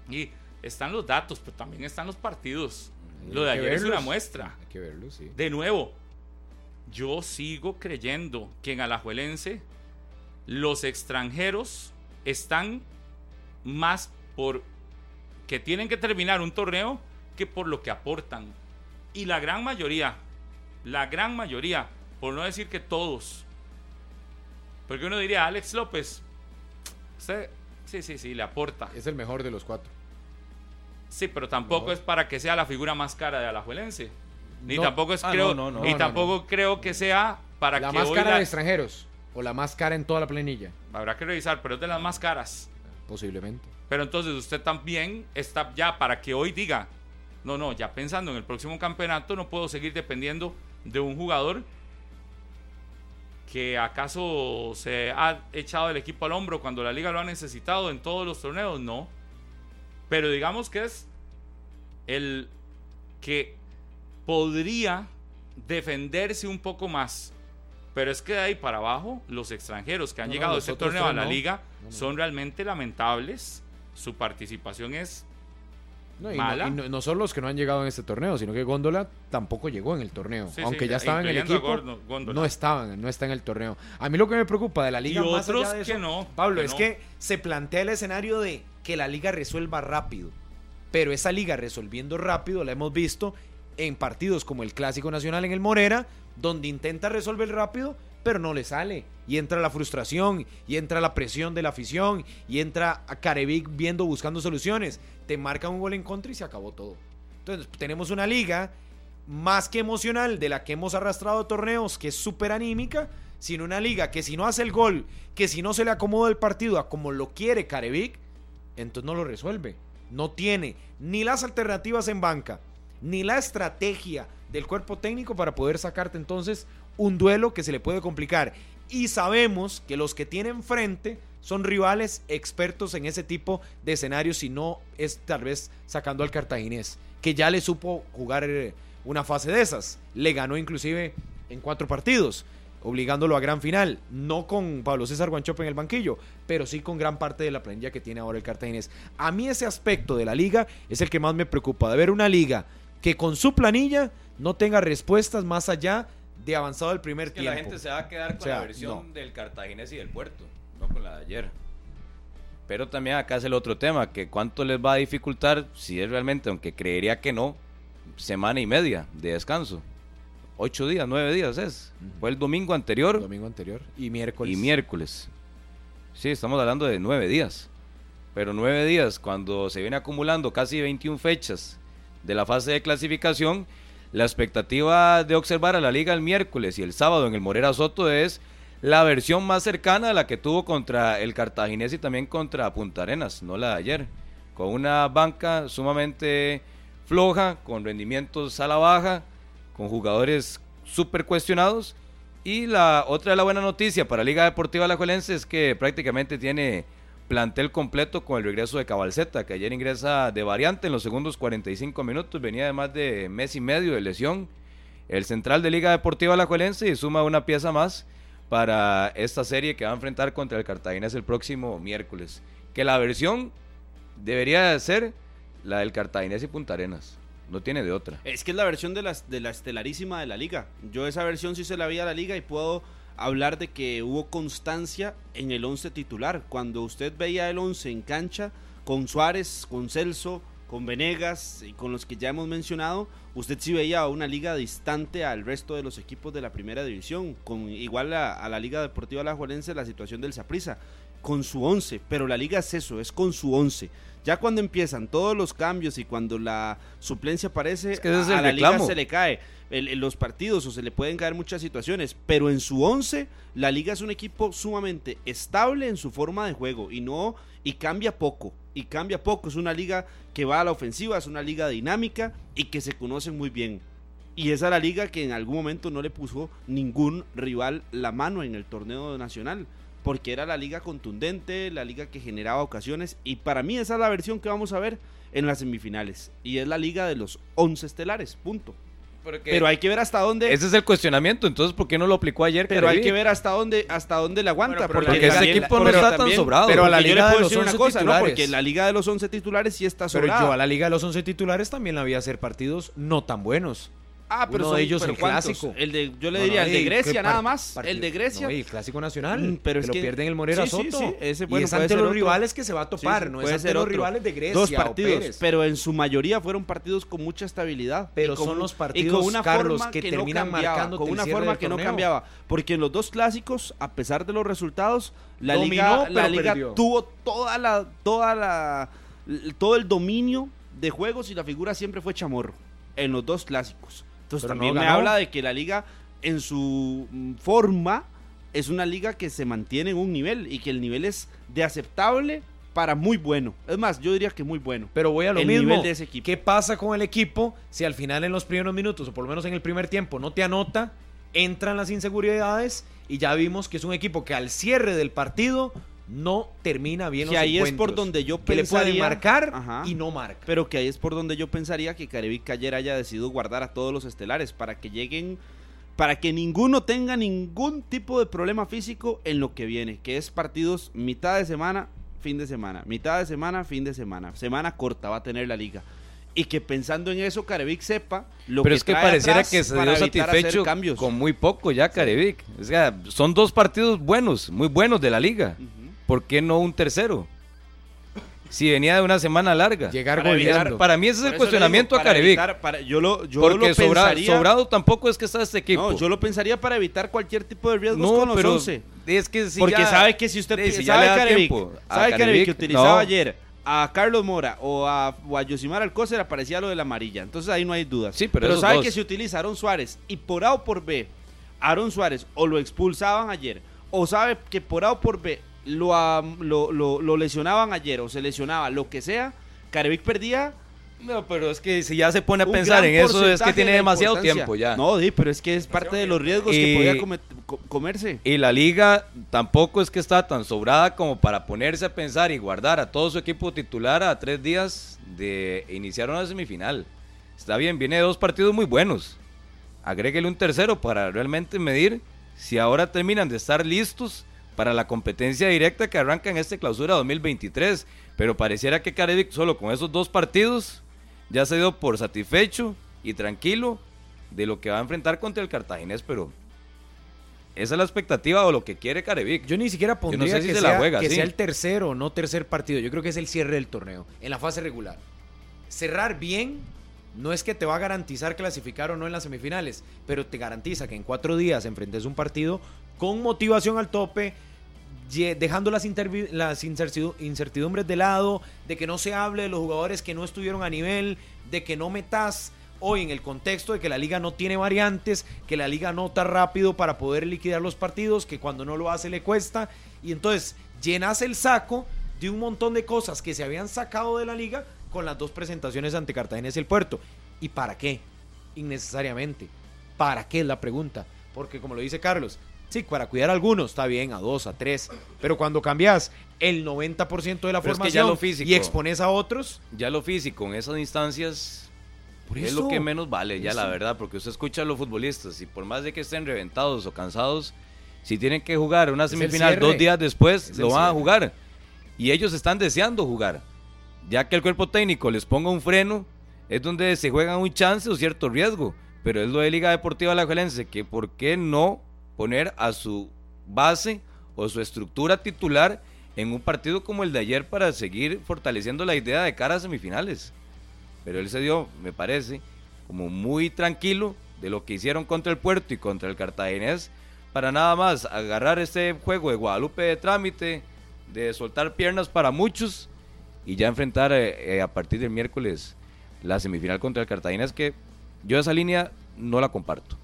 Y están los datos, pero también están los partidos. Lo de ayer es una muestra. Hay que verlo, sí. De nuevo, yo sigo creyendo que en Alajuelense los extranjeros están más por que tienen que terminar un torneo que por lo que aportan. Y la gran mayoría La gran mayoría, por no decir que todos. Porque uno diría, Alex López, usted, sí, sí, sí, le aporta. Es el mejor de los cuatro. Sí, pero tampoco No. es para que sea la figura más cara de Alajuelense. Ni No. tampoco es Ah, creo, no, no, no. y No, no, tampoco creo que sea para la que más hoy cara la- de extranjeros o la más cara en toda la planilla, habrá que revisar, pero es de las más caras. posiblemente. Pero entonces usted también está ya para que hoy diga, no, no, ya pensando en el próximo campeonato no puedo seguir dependiendo de un jugador que acaso se ha echado el equipo al hombro cuando la liga lo ha necesitado en todos los torneos, no. Pero digamos que es el que podría defenderse un poco más. Pero es que de ahí para abajo, los extranjeros que han No, no, llegado a este torneo a la no. liga son realmente lamentables. Su participación es No, y, Mala. no, y no- son los que no han llegado en este torneo, sino que Góndola tampoco llegó en el torneo. Sí, Aunque sí, ya estaba en el equipo, Gordo- no estaban, no está en el torneo. A mí lo que me preocupa de la liga Y más otros allá de que no, Pablo, que es no. que se plantea el escenario de que la liga resuelva rápido. Pero esa liga resolviendo rápido la hemos visto en partidos como el Clásico Nacional en el Morera, donde intenta resolver rápido, pero no le sale. Y entra la frustración, y entra la presión de la afición, y entra a Carevic viendo, buscando soluciones. Te marca un gol en contra y se acabó todo. Entonces, tenemos una liga más que emocional de la que hemos arrastrado torneos, que es súper anímica, sino una liga que si no hace el gol, que si no se le acomoda el partido a como lo quiere Carevic, entonces no lo resuelve. No tiene ni las alternativas en banca, ni la estrategia del cuerpo técnico para poder sacarte entonces un duelo que se le puede complicar. Y sabemos que los que tienen frente son rivales expertos en ese tipo de escenarios, si no es tal vez sacando al cartaginés, que ya le supo jugar eh, una fase de esas. Le ganó inclusive en cuatro partidos, obligándolo a gran final, no con Pablo César Guanchope en el banquillo, pero sí con gran parte de la planilla que tiene ahora el cartaginés. A mí ese aspecto de la liga es el que más me preocupa, de ver una liga que con su planilla no tenga respuestas más allá de avanzado el primer Es que tiempo. la gente se va a quedar con O sea, la versión no. del Cartaginés y del Puerto, no con la de ayer. Pero también acá es el otro tema, que cuánto les va a dificultar, si es realmente, aunque creería que no, semana y media de descanso. Ocho días, nueve días es. Fue el domingo anterior domingo anterior y miércoles. y miércoles. Sí, estamos hablando de nueve días. Pero nueve días, cuando se viene acumulando casi 21 fechas de la fase de clasificación, la expectativa de observar a la liga el miércoles y el sábado en el Morera Soto es la versión más cercana a la que tuvo contra el Cartaginés y también contra Punta Arenas, no la de ayer. Con una banca sumamente floja, con rendimientos a la baja, con jugadores súper cuestionados. Y la otra de la buena noticia para Liga Deportiva Alajuelense es que prácticamente tiene plantel completo con el regreso de Cabalceta, que ayer ingresa de variante en los segundos 45 minutos, venía de más de mes y medio de lesión. El central de Liga Deportiva Alajuelense y suma una pieza más para esta serie que va a enfrentar contra el Cartaginés el próximo miércoles. Que la versión debería de ser la del Cartaginés y Punta Arenas. No tiene de otra. Es que es la versión de la, de la estelarísima de la liga. Yo esa versión sí se la vi a la liga y puedo hablar de que hubo constancia en el 11 titular. Cuando usted veía el 11 en cancha, con Suárez, con Celso, con Venegas y con los que ya hemos mencionado, usted sí veía una liga distante al resto de los equipos de la primera división. Con igual a, la Liga Deportiva Alajuelense la situación del Saprissa con su 11, pero la liga es eso, es con su 11. Ya cuando empiezan todos los cambios y cuando la suplencia aparece, Es que ese es a la liga se le cae. El- el- los partidos o se le pueden caer muchas situaciones, pero en su 11 la liga es un equipo sumamente estable en su forma de juego y no y cambia poco, y cambia poco, es una liga que va a la ofensiva, es una liga dinámica y que se conocen muy bien. Y esa es la liga que en algún momento no le puso ningún rival la mano en el torneo nacional, porque era la liga contundente, la liga que generaba ocasiones, y para mí esa es la versión que vamos a ver en las semifinales, y es la liga de los 11 estelares, punto. Pero hay que ver hasta dónde... Ese es el cuestionamiento, entonces ¿por qué no lo aplicó ayer? Pero hay que ver hasta dónde hasta dónde le aguanta. Bueno, pero porque Porque ese equipo no pero está tan sobrado. pero a la liga de los decir una 11 cosa, ¿no? titulares. Porque la liga de los 11 titulares sí está Pero sobrada. yo a la liga de los 11 titulares también la vi hacer partidos no tan buenos. Ah, pero Uno son- de ellos pero el ¿cuántos? clásico. El de, yo le diría no, el de y Grecia nada más. El de Grecia. No, y el clásico nacional. Mm, pero que es lo que- pierden el Morera sí, Soto. sí, ese, y bueno, es puede ante los otro. rivales que se va a topar, no es ante ser los otro. rivales de Grecia Dos partidos, pero en su mayoría fueron partidos con mucha estabilidad. Pero y con son los y partidos, con una Carlos, forma que no terminan marcándote con una forma que no cambiaba. Porque en los dos clásicos, a pesar de los resultados, la Dominó, liga, la liga perdió. tuvo toda la, toda la, todo el dominio de juegos y la figura siempre fue Chamorro en los dos clásicos. Entonces Pero también no me habla de que la liga en su mm, forma es una liga que se mantiene en un nivel y que el nivel es de aceptable para muy bueno. Es más, yo diría que muy bueno. Pero voy a lo el mismo. nivel de ese equipo. ¿Qué pasa con el equipo si al final en los primeros minutos, o por lo menos en el primer tiempo, no te anota, entran las inseguridades y ya vimos que es un equipo que al cierre del partido no termina bien Que los ahí es por donde yo que le pensaría- marcar Ajá. y no marca. Pero que ahí es por donde yo pensaría que Carevic ayer haya decidido guardar a todos los estelares para que lleguen, para que ninguno tenga ningún tipo de problema físico en lo que viene, que es partidos mitad de semana, fin de semana, mitad de semana, fin de semana, semana corta va a tener la liga. Y que pensando en eso, Carevic sepa lo Pero que es que trae pareciera que se dio satisfecho cambios. con muy poco ya Carevic. O sea, son dos partidos buenos, muy buenos de la liga. ¿Por qué no un tercero? Si venía de una semana larga. Llegar Para goleando. Para mí ese es el cuestionamiento digo, a Carevic. evitar- para- yo lo, yo Porque lo Sobra- pensaría- Sobrado tampoco es que está este equipo. No, yo lo pensaría para evitar cualquier tipo de riesgos No, con los pero 11. es que si Porque ya- sabe que si usted eh, si sabe Carevic, Carevic que utilizaba no. ayer a Carlos Mora o a, o a Yosimar Alcócer aparecía lo de la amarilla. Entonces ahí no hay dudas. Sí, pero esos sabe dos. que si utiliza a Aaron Suárez y por A o por B, Aaron Suárez o lo expulsaban ayer, o sabe que por A o por B lo, lo, lo- lo lesionaban ayer o se lesionaba, lo que sea, Carevic perdía No, pero es que si ya se pone a pensar en eso es que tiene de demasiado tiempo ya. No, pero es que es parte de los riesgos que Y- podía comet- co- comerse. Y la liga tampoco es que está tan sobrada como para ponerse a pensar y guardar a todo su equipo titular a tres días de iniciar una semifinal. Está bien, viene de dos partidos muy buenos. Agréguele un tercero para realmente medir si ahora terminan de estar listos para la competencia directa que arranca en este clausura 2023. Pero pareciera que Carevic solo con esos dos partidos ya se dio por satisfecho y tranquilo de lo que va a enfrentar contra el Cartaginés, pero esa es la expectativa o lo que quiere Carevic. Yo ni siquiera pondría sé si que, se la sea, juega, que sí. sea el tercero o no tercer partido. Yo creo que es el cierre del torneo, en la fase regular. Cerrar bien no es que te va a garantizar clasificar o no en las semifinales, pero te garantiza que en cuatro días enfrentes un partido con motivación al tope, dejando las, las incertidu- incertidumbres de lado, de que no se hable de los jugadores que no estuvieron a nivel, de que no metas hoy en el contexto de que la liga no tiene variantes, que la liga no está rápido para poder liquidar los partidos, que cuando no lo hace le cuesta, y entonces llenas el saco de un montón de cosas que se habían sacado de la liga con las dos presentaciones ante Cartagena y el Puerto. ¿Y para qué? Innecesariamente. ¿Para qué es la pregunta? Porque como lo dice Carlos, sí, para cuidar a algunos está bien, a dos, a tres, pero cuando cambias el 90% de la Pero es que ya formación lo físico- y expones a otros, Ya lo físico en esas instancias Por es lo que menos vale, ya Eso. la verdad, porque usted escucha a los futbolistas y por más de que estén reventados o cansados, si tienen que jugar una semifinal dos días después, Es lo van a jugar. Y ellos están deseando jugar. Ya que el cuerpo técnico les ponga un freno, es donde se juegan un chance o cierto riesgo. Pero es lo de Liga Deportiva Alajuelense, que por qué no poner a su base o su estructura titular en un partido como el de ayer para seguir fortaleciendo la idea de cara a semifinales. Pero él se dio, me parece, como muy tranquilo de lo que hicieron contra el Puerto y contra el Cartaginés, para nada más agarrar este juego de Guadalupe de trámite, de soltar piernas para muchos y ya enfrentar eh, eh, a partir del miércoles la semifinal contra el Cartaginés, que yo esa línea no la comparto.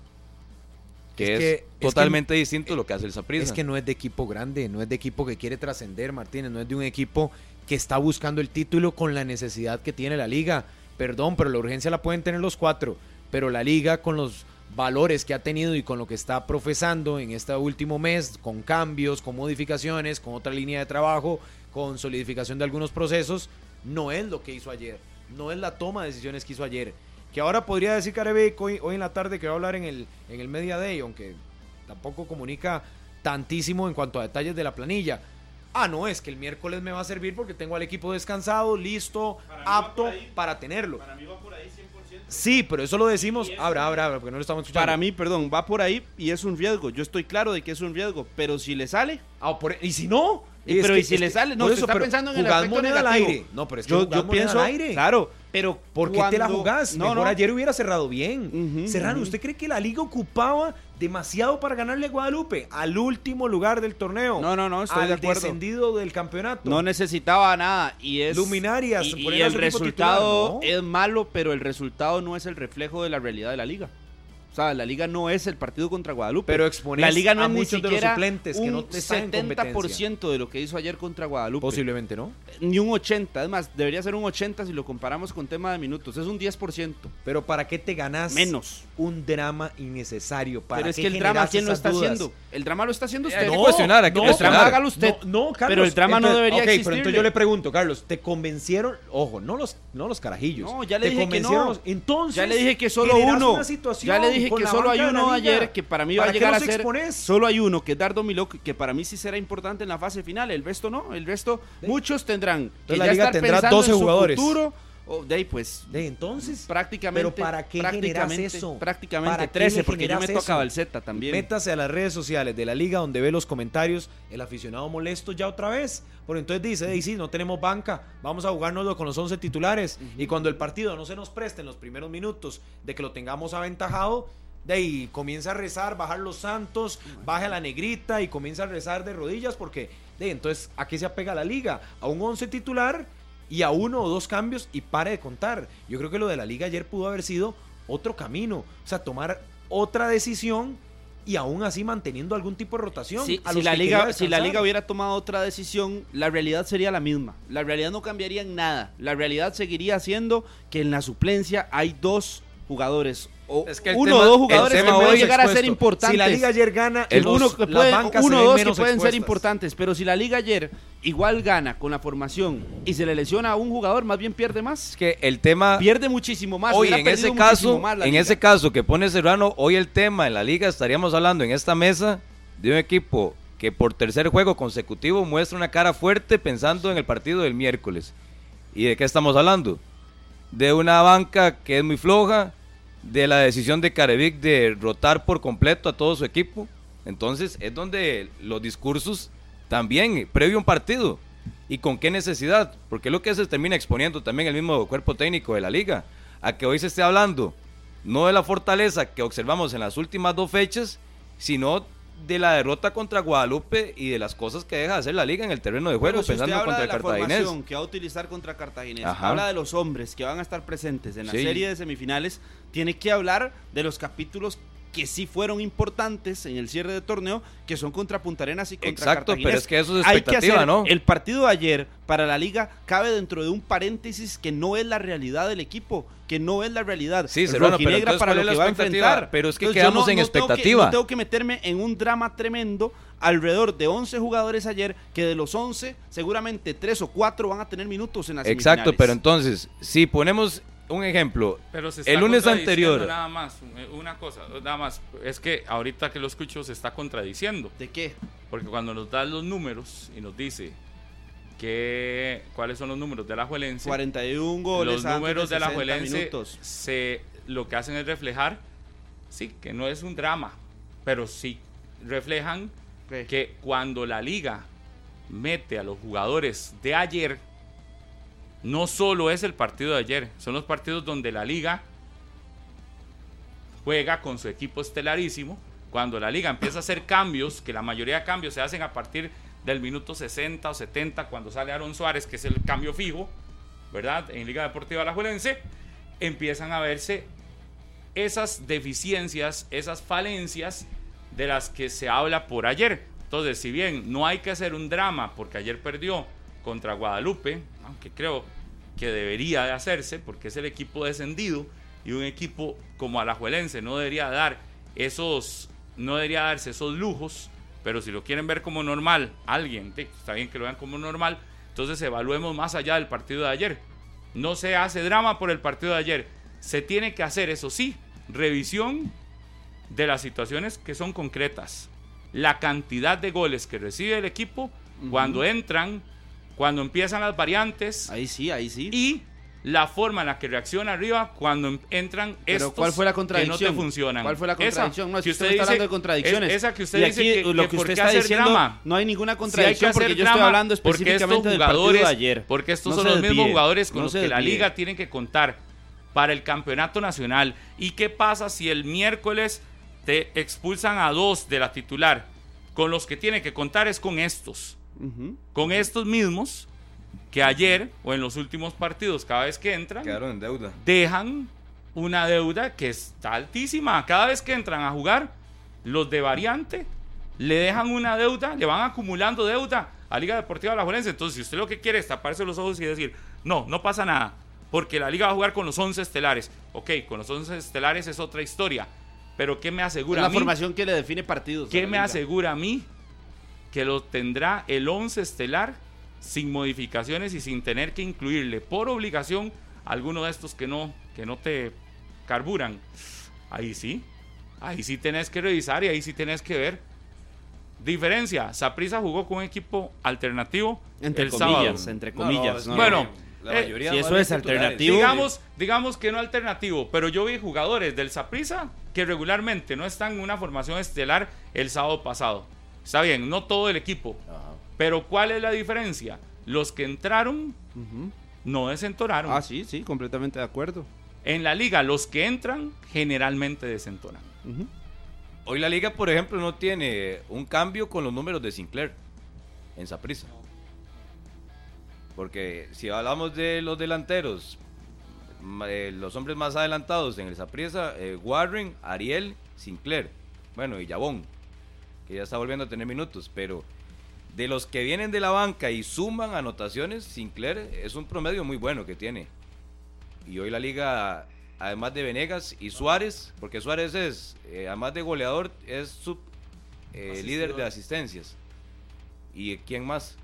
Que Es es, que- es que- totalmente distinto a lo que hace el Saprissa. Es que no es de equipo grande, no es de equipo que quiere trascender, Martínez, no es de un equipo que está buscando el título con la necesidad que tiene la liga. Perdón, pero la urgencia la pueden tener los cuatro, pero la liga con los valores que ha tenido y con lo que está profesando en este último mes, con cambios, con modificaciones, con otra línea de trabajo, con solidificación de algunos procesos, no es lo que hizo ayer, no es la toma de decisiones que hizo ayer. Que ahora podría decir Carevic hoy, hoy en la tarde que va a hablar en el, en el Media Day, aunque tampoco comunica tantísimo en cuanto a detalles de la planilla. Ah, no, es que el miércoles me va a servir porque tengo al equipo descansado, listo, Para apto ahí. para tenerlo. Para mí va por ahí Sí, pero eso lo decimos. Abra, abra, abra, porque no lo estamos escuchando. Para mí, perdón, va por ahí y es un riesgo. Yo estoy claro de que es un riesgo, pero si le sale, Ah, por- y si no. Y- pero ¿y si le sale? No, se está pensando en el aspecto moneda al negativo. aire. No, pero es que yo, yo pienso, al aire. claro, pero ¿Por qué te la cuando- jugás? No, Mejor no. ayer hubiera cerrado bien. Ujú, Serrano, ujú. ¿usted cree que la liga ocupaba demasiado para ganarle a Guadalupe? Al último lugar del torneo. No, no, no, estoy al de acuerdo. descendido del campeonato. No necesitaba nada y es Luminarias, y, y el resultado titular, ¿no? es malo, pero el resultado no es el reflejo de la realidad de la liga. O sea, la liga no es el partido contra Guadalupe. Pero exponés la liga no a es ni muchos de los suplentes que no están en competencia. 70% de lo que hizo ayer contra Guadalupe. Posiblemente, ¿no? Ni un 80, es más, debería ser un 80 si lo comparamos con tema de minutos. Es un 10%. Pero ¿para qué te ganas Menos. un drama innecesario? ¿Para Pero es que el drama, ¿quién lo está dudas? haciendo? El drama lo está haciendo usted. Hay que cuestionar, hay que no, el drama hágalo usted. No, no, Carlos. Pero el drama no debería ok, pero entonces yo le pregunto, Carlos, ¿te convencieron? Ojo, no los, no los carajillos. No, ya le ¿Te dije que convencieron no. los- Entonces, Ya le dije que solo uno. una situación Ya le dije con que solo hay uno ayer que para mí va a ¿Para qué llegar a ser. exponés? Solo hay uno que es Dardo Miló, que para mí sí será importante en la fase final. El resto no. El resto, muchos tendrán que la ya liga estar tendrá pensando 12 en su jugadores. futuro. O de ahí, pues. De entonces, Prácticamente. ¿Pero para qué generas prácticamente, eso? Prácticamente ¿Para qué 13, le porque yo generas meto a? Cabalceta también. Métase a las redes sociales de la liga donde ve los comentarios, el aficionado molesto ya otra vez. Por entonces dice, "Ey, sí, no tenemos banca, vamos a jugárnoslo con los 11 titulares. Y cuando el partido no se nos preste en los primeros minutos de que lo tengamos aventajado, de ahí comienza a rezar, bajar los santos, baja la negrita y comienza a rezar de rodillas porque, de ahí, entonces, ¿a qué se apega la liga? A un 11 titular y a uno o dos cambios y pare de contar. Yo creo que lo de la liga ayer pudo haber sido otro camino, o sea, tomar otra decisión y aún así manteniendo algún tipo de rotación. Sí, a si, la que liga, si la liga hubiera tomado otra decisión, la realidad sería la misma. La realidad no cambiaría en nada. La realidad seguiría siendo que en la suplencia hay dos jugadores. O Es que el uno tema- o dos jugadores que pueden llegar a ser importantes. Si la liga ayer gana, El los- uno que las puede- bancas uno o dos que pueden ser importantes, pero si la liga ayer igual gana con la formación y se le lesiona a un jugador, más bien pierde más. Que el tema Pierde muchísimo más. hoy en ese caso, en liga. ese caso que pone Serrano, hoy el tema en la liga estaríamos hablando en esta mesa de un equipo que por tercer juego consecutivo muestra una cara fuerte pensando en el partido del miércoles. ¿Y de qué estamos hablando? De una banca que es muy floja, de la decisión de Carevic de rotar por completo a todo su equipo. Entonces es donde los discursos también, previo a un partido. ¿Y con qué necesidad? Porque es lo que se termina exponiendo también el mismo cuerpo técnico de la liga. A que hoy se esté hablando no de la fortaleza que observamos en las últimas dos fechas, sino de la derrota contra Guadalupe y de las cosas que deja de hacer la liga en el terreno de juego Bueno, si usted pensando habla contra de la Cartaginés. formación que va a utilizar contra Cartaginés, Ajá. habla de los hombres que van a estar presentes en la Sí. serie de semifinales, tiene que hablar de los capítulos que sí fueron importantes en el cierre de torneo, que son contra Punta Arenas y contra Exacto, Cartaginés. pero es que eso es Hay que expectativa, hacer- ¿no? El partido de ayer para la liga cabe dentro de un paréntesis que no es la realidad del equipo, que no es la realidad. Sí, Serrano, pero entonces, para ¿cuál lo que va a expectativa? enfrentar. Pero es que Entonces, quedamos en tengo que- expectativa. no tengo que meterme en un drama tremendo alrededor de 11 jugadores ayer, que de los 11, seguramente 3 o 4 van a tener minutos en las Exacto, pero entonces, si ponemos un ejemplo, Pero se está el lunes anterior, Nada más, eh, una cosa, nada más. Es que ahorita que lo escucho se está contradiciendo. ¿De qué? Porque cuando nos da los números y nos dice que cuáles son los números de la Juelense, 41 goles los antes números de la 60 Juelense minutos. se, lo que hacen es reflejar, sí, que no es un drama, pero sí reflejan ¿Qué? que cuando la liga mete a los jugadores de ayer, no solo es el partido de ayer, son los partidos donde la liga juega con su equipo estelarísimo. Cuando la liga empieza a hacer cambios, que la mayoría de cambios se hacen a partir del minuto 60 o 70, cuando sale Aaron Suárez, que es el cambio fijo, ¿verdad? En Liga Deportiva Alajuelense, empiezan a verse esas deficiencias, esas falencias de las que se habla por ayer. Entonces, si bien no hay que hacer un drama porque ayer perdió contra Guadalupe, aunque creo que debería de hacerse porque es el equipo descendido y un equipo como Alajuelense no debería dar esos no debería darse esos lujos, pero si lo quieren ver como normal, alguien, está bien que lo vean como normal, entonces evaluemos más allá del partido de ayer. No se hace drama por el partido de ayer. Se tiene que hacer, eso sí, revisión de las situaciones que son concretas. La cantidad de goles que recibe el equipo cuando entran, cuando empiezan las variantes Ahí sí, ahí sí. y la forma en la que reacciona arriba cuando en- entran Pero estos ¿cuál fue la que contradicción? no te funcionan. ¿Cuál fue la Esa, contradicción? no, es que que usted, está hablando de contradicciones. es- esa que usted y dice que, lo que que usted está diciendo drama. no hay ninguna Si hay que contradicción porque yo estoy hablando específicamente del partido jugadores, de ayer. Porque estos No son los mismos jugadores con no los que la liga tiene que contar para el campeonato nacional. ¿Y qué pasa si el miércoles te expulsan a dos de la titular? Con los que tiene que contar es con estos. Con estos mismos que ayer o en los últimos partidos, cada vez que entran, Quedaron en deuda. dejan una deuda que está altísima. Cada vez que entran a jugar, los de variante le dejan una deuda, le van acumulando deuda a Liga Deportiva Alajuelense. Entonces, si usted lo que quiere es taparse los ojos y decir, no, no pasa nada, porque la Liga va a jugar con los 11 estelares. Ok, con los 11 estelares es otra historia. Pero ¿qué me Es asegura la a mí? formación que le define partidos. ¿Qué la me asegura a mí que lo tendrá el 11 estelar sin modificaciones y sin tener que incluirle por obligación alguno de estos que no, que no te carburan? Ahí sí, ahí sí tenés que revisar y ahí sí tenés que ver. Diferencia, Saprisa jugó con un equipo alternativo Entre el comillas, sábado. entre No, comillas. no, ¿no? Bueno, la eh, si eso es alternativo, Digamos, digamos que no alternativo, pero yo vi jugadores del Saprissa que regularmente no están en una formación estelar el sábado pasado. Está bien, no todo el equipo. Pero ¿cuál es la diferencia? Los que entraron no desentonaron. Ah, sí, sí, completamente de acuerdo. En la liga, los que entran generalmente desentonan. Hoy la liga, por ejemplo, no tiene un cambio con los números de Sinclair en Saprissa. Porque si hablamos de los delanteros, eh, los hombres más adelantados en el Saprissa, eh, Warren, Ariel, Sinclair, bueno, y Yabón, que ya está volviendo a tener minutos, pero de los que vienen de la banca y suman anotaciones, Sinclair es un promedio muy bueno que tiene. Y hoy la liga, además de Venegas y Suárez, porque Suárez es, eh, además de goleador, es sub eh, líder de asistencias. ¿Y quién más?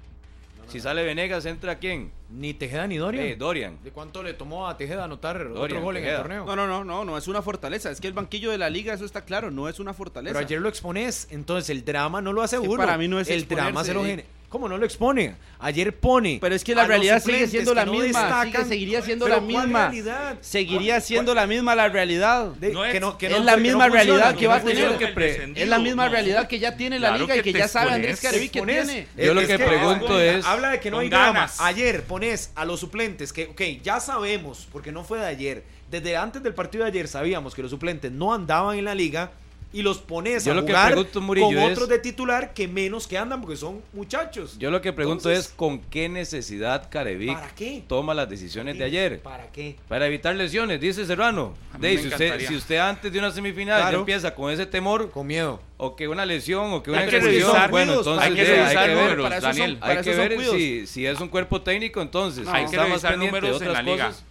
Si sale Venegas, ¿entra quién? Ni Tejeda ni Dorian. Eh, Dorian. ¿De cuánto le tomó a Tejeda anotar otro Dorian, gol en el torneo? No, no, no, no, no es una fortaleza. Es que el banquillo de la liga, eso está claro, no es una fortaleza. Pero ayer lo expones, entonces el drama no lo hace Es que uno. para mí no es El drama se lo genera. ¿Cómo no lo expone? Ayer pone. Pero es que la realidad sigue siendo la no misma, destacan. sigue- seguiría siendo la ¿cuál misma. realidad? Seguiría siendo la misma la realidad. De- No es- que no- que es no- la misma funciona, realidad que no va a tener. Es la misma no. realidad que ya tiene la Claro liga y que ya sabe Andrés Carevi que tiene. Yo lo Es que pregunto habla- es- Habla de que no hay drama. ganas. Ayer pones a los suplentes que, ok, ya sabemos, porque no fue de ayer. Desde antes del partido de ayer sabíamos que los suplentes no andaban en la liga y los pones Yo a lo que jugar pregunto, Murillo, con es- otros de titular que menos que andan porque son muchachos. Yo lo que pregunto Entonces, es con qué necesidad Carevic ¿Para qué? toma las decisiones de ayer. ¿Para qué? Para evitar lesiones, dice Serrano. Me si, usted, encantaría. si usted antes de una semifinal ya empieza con ese temor, Con miedo. o que una lesión, o que una que expulsión, bueno, entonces hay que de- revisar hay que ver, números, son- Daniel. hay que ver si, si es un cuerpo técnico, entonces. Hay que revisar de números en la liga. cosas.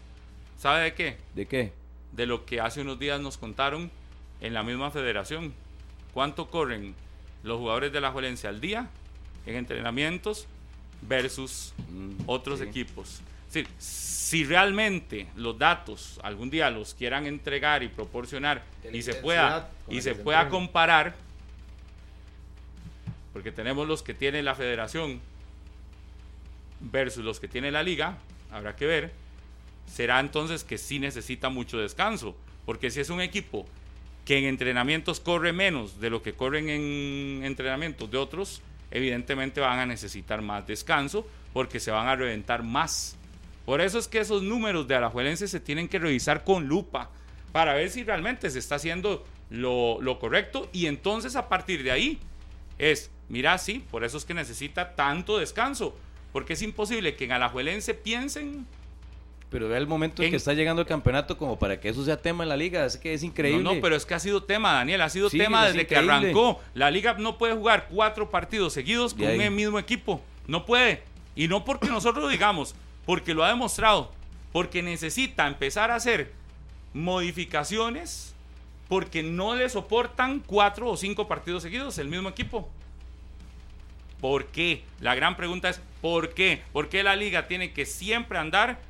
¿Sabe de qué? ¿De qué? de lo que hace unos días nos contaron en la misma federación. ¿Cuánto corren los jugadores de la Juelencia al día en entrenamientos versus Mm, otros sí. equipos? Si realmente los datos algún día los quieran entregar y proporcionar y se pueda y se pueda comparar porque tenemos los que tiene la federación versus los que tiene la liga, habrá que ver será entonces que sí necesita mucho descanso. Porque si es un equipo que en entrenamientos corre menos de lo que corren en entrenamientos de otros, evidentemente van a necesitar más descanso porque se van a reventar más. Por eso es que esos números de Alajuelense se tienen que revisar con lupa para ver si realmente se está haciendo lo, lo correcto y entonces a partir de ahí es, mira, sí, por eso es que necesita tanto descanso, porque es imposible que en Alajuelense piensen Pero vea el momento en En- que está llegando el campeonato como para que eso sea tema en la liga. Es que es increíble. No, no, pero es que ha sido tema, Daniel, ha sido Sí, tema es desde que arrancó. La liga no puede jugar cuatro partidos seguidos con el mismo equipo. No puede. Y no porque nosotros lo digamos, porque lo ha demostrado. Porque necesita empezar a hacer modificaciones porque no le soportan cuatro o cinco partidos seguidos el mismo equipo. ¿Por qué? La gran pregunta es ¿por qué? ¿Por qué la liga tiene que siempre andar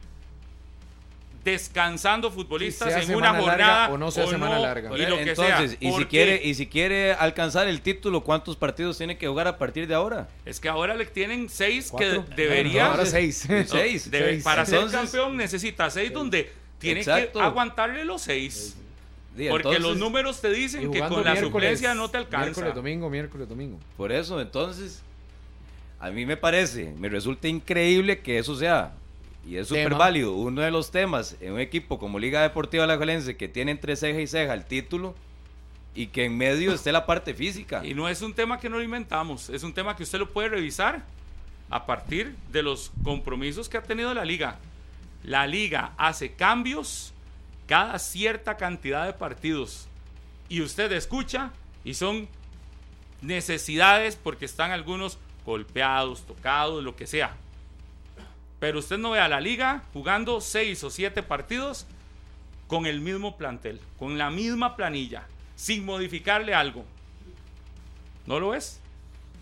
descansando futbolistas Si sea en una larga jornada o no sea semana larga. y lo que sea. Entonces, y si quiere y si quiere alcanzar el título, ¿cuántos partidos tiene que jugar a partir de ahora? Es que ahora le tienen seis ¿Cuatro? que debería. No, ahora seis. Seis. Debe- Seis. Para ser Entonces- campeón necesita seis donde tiene Exacto. que aguantarle los seis. Sí, Porque entonces, los números te dicen que con la suplencia no te alcanza. Miércoles, domingo, miércoles, domingo. Por eso, entonces, a mí me parece, me resulta increíble que eso sea, y es súper válido, uno de los temas en un equipo como Liga Deportiva Alajuelense que tiene entre ceja y ceja el título y que en medio esté la parte física. Y no es un tema que no lo inventamos, es un tema que usted lo puede revisar a partir de los compromisos que ha tenido la liga. La liga hace cambios cada cierta cantidad de partidos y usted escucha y son necesidades porque están algunos golpeados, tocados, lo que sea. Pero usted no ve a la liga jugando seis o siete partidos con el mismo plantel, con la misma planilla, sin modificarle algo. ¿No lo ves?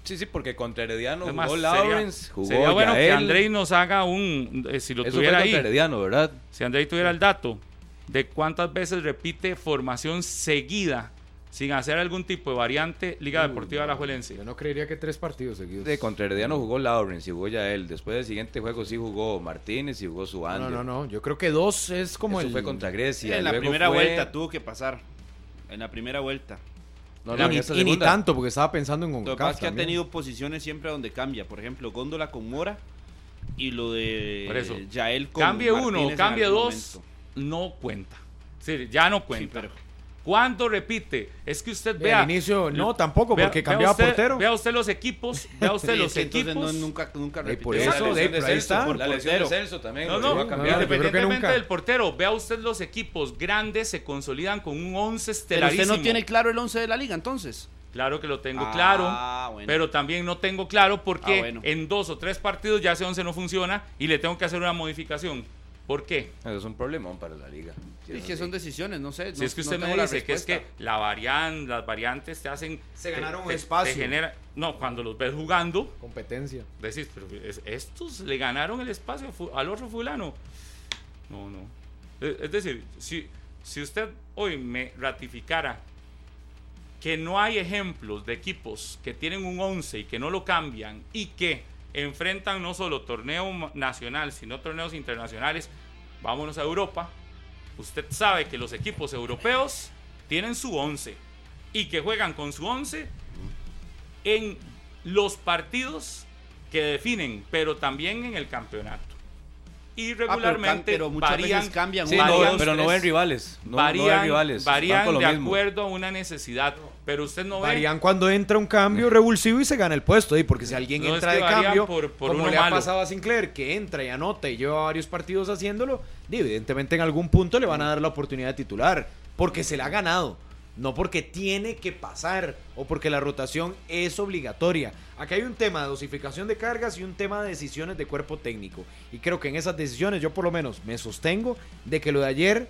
Sí, sí, porque contra Herediano Es más, jugó sería- Lawrence, jugó sería bueno que. Andrei nos haga un, eh, si lo Eso tuviera ahí, Herediano, ¿verdad? si Andrei tuviera el dato de cuántas veces repite formación seguida sin hacer algún tipo de variante Liga Deportiva Alajuelense. Yo no creería que tres partidos seguidos. De contra Herediano jugó Lawrence y jugó Yael. Después del siguiente juego sí jugó Martínez y jugó su no, no, no. Yo creo que dos es como Eso el. fue contra Grecia. en la luego primera fue- vuelta tuvo que pasar. En la primera vuelta. No, Y no, esa y ni tanto, porque estaba pensando en Lo que pasa es que ha tenido posiciones siempre donde cambia. Por ejemplo, Góndola con Mora y lo de Por eso, Yael con Cambie uno, cambie dos, momento. no cuenta. Sí, ya no Sí, cuenta. pero ¿Cuándo repite? Es que usted Al vea. inicio, no, tampoco, vea- porque cambiaba usted- portero. Vea usted los equipos, vea usted Sí, los es que entonces equipos. no- nunca, nunca repite. por eso, La de, ahí Celso, está. por la lesión de. Celso también. No, no, independientemente del portero, vea usted los equipos grandes se consolidan con un 11 Pero estelarísimo. usted no tiene claro el 11 de la liga, entonces. Claro que lo tengo Ah, claro, bueno. pero también no tengo claro porque Ah, bueno. en dos o tres partidos ya ese 11 no funciona y le tengo que hacer una modificación. ¿Por qué? Eso es un problemón para la liga. Sí, Sí, que son decisiones, no sé. Si no- es que no usted me tengo la dice que es que la varian, las variantes te hacen... Se te- ganaron un te- espacio. te genera, no, cuando los ves jugando, Competencia. decís, pero es- estos le ganaron el espacio al otro fulano. No, no. Es es decir, si, si usted hoy me ratificara que no hay ejemplos de equipos que tienen un 11 y que no lo cambian y que enfrentan no solo torneo nacional, sino torneos internacionales, vámonos a Europa. Usted sabe que los equipos europeos tienen su 11 y que juegan con su 11 en los partidos que definen, pero también en el campeonato. Y Ah, pero regularmente pero muchas varían, veces cambian Sí, no, pero no ven rivales. No, ven rivales. varían de mismo. acuerdo a una necesidad, pero usted no ve Varían cuando entra un cambio revulsivo y se gana el puesto. ¿eh? Porque si alguien No, es entra que de cambio, por- por como uno le ha malo. pasado a Sinclair, que entra y anota y lleva varios partidos haciéndolo, evidentemente en algún punto le van a dar la oportunidad de titular. Porque se la ha ganado. No porque tiene que pasar o porque la rotación es obligatoria. Aquí hay un tema de dosificación de cargas y un tema de decisiones de cuerpo técnico. Y creo que en esas decisiones yo por lo menos me sostengo de que lo de ayer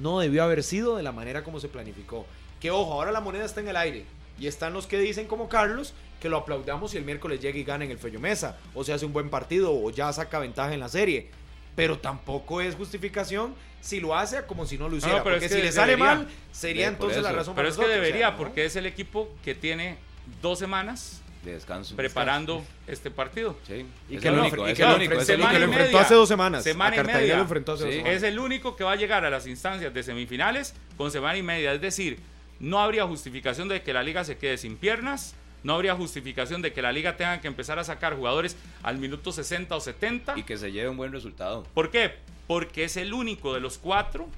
no debió haber sido de la manera como se planificó. Que ojo, ahora la moneda está en el aire. Y están los que dicen como Carlos que lo aplaudamos si el miércoles llega y gana en el Fello Mesa. O se hace un buen partido o ya saca ventaja en la serie. Pero tampoco es justificación si lo hace como si no lo hiciera. pero porque es si que le sale debería. mal, sería entonces la razón Pero para es que nosotros, debería, o sea, ¿no? porque es el equipo que tiene dos semanas De descanso. preparando este partido. Sí. Y es que lo, único, y es que el lo único, enfrentó- es el que lo hace dos semanas. Semana y media. lo enfrentó hace dos semanas. Es el único que va a llegar a las instancias de semifinales con semana y media. Es decir, no habría justificación de que la liga se quede sin piernas. No habría justificación de que la liga tenga que empezar a sacar jugadores al minuto 60 o 70. Y que se lleve un buen resultado. ¿Por qué? Porque es el único de los cuatro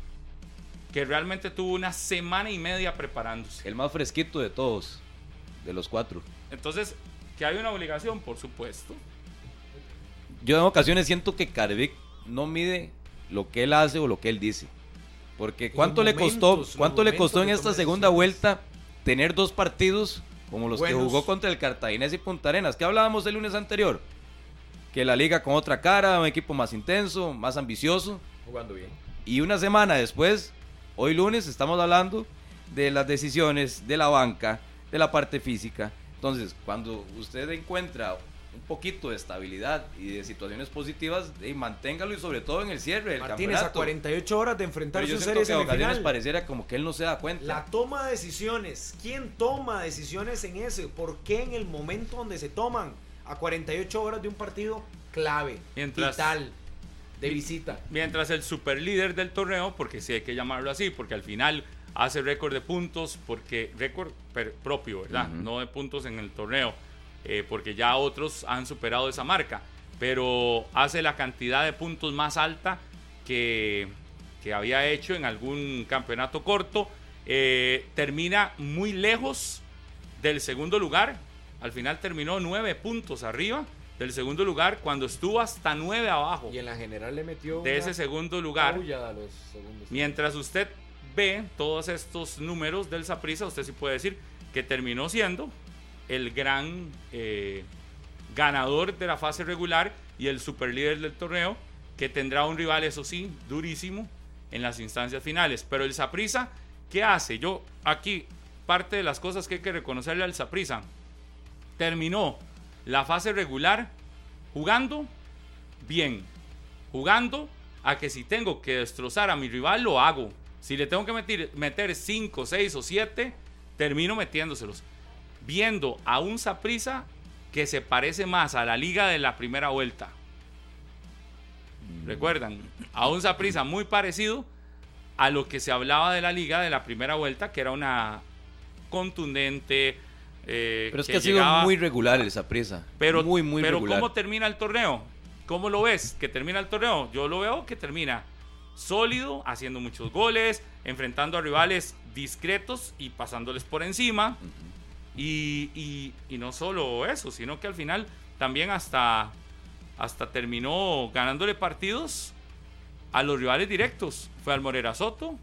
que realmente tuvo una semana y media preparándose. El más fresquito de todos. De los cuatro. Entonces, que hay una obligación, por supuesto. Yo en ocasiones siento que Carvic no mide lo que él hace o lo que él dice. Porque cuánto le costó, cuánto le costó en esta segunda vuelta tener dos partidos como los que jugó contra el Cartaginés y Punta Arenas. ¿Qué hablábamos el lunes anterior? Que la liga con otra cara, un equipo más intenso, más ambicioso. Jugando bien. Y una semana después, hoy lunes, estamos hablando de las decisiones de la banca, de la parte física. Entonces, cuando usted encuentra un poquito de estabilidad y de situaciones positivas, y manténgalo y sobre todo en el cierre del Martínez a campeonato. 48 horas de Pero enfrentar yo su serie que a ocasiones pareciera como que él no se da cuenta. La toma de decisiones. ¿Quién toma decisiones en ese? ¿Por qué en el momento donde se toman? A 48 horas de un partido clave, Mientras- vital, de visita. Mientras el superlíder del torneo, porque sí hay que llamarlo así, porque al final hace récord de puntos, porque récord propio, ¿verdad? No de puntos en el torneo, eh, porque ya otros han superado esa marca, pero hace la cantidad de puntos más alta que, que había hecho en algún campeonato corto. Eh, termina muy lejos del segundo lugar. Al final terminó nueve puntos arriba del segundo lugar cuando estuvo hasta nueve abajo Y en la general le metió de ese segundo lugar. a los. Mientras usted ve todos estos números del Saprissa, usted sí puede decir que terminó siendo el gran eh, ganador de la fase regular y el superlíder del torneo, que tendrá un rival, eso sí, durísimo en las instancias finales. Pero el Saprissa, ¿qué hace? Yo aquí, parte de las cosas que hay que reconocerle al Saprissa, terminó la fase regular jugando bien, jugando a que si tengo que destrozar a mi rival, lo hago. Si le tengo que meter, meter 5, 6 o 7, termino metiéndoselos. Viendo a un Saprisa que se parece más a la liga de la primera vuelta. Recuerdan, a un Saprisa muy parecido a lo que se hablaba de la liga de la primera vuelta, que era una contundente. eh, Pero es que, ha sido llegaba- muy regular esa prisa. pero, muy, muy pero regular. ¿cómo termina el torneo? ¿Cómo lo ves que termina el torneo? Yo lo veo que termina sólido, haciendo muchos goles, enfrentando a rivales discretos y pasándoles por encima. Y, y- y no solo eso, sino que al final también hasta, hasta terminó ganándole partidos a los rivales directos. Fue al Morera Soto,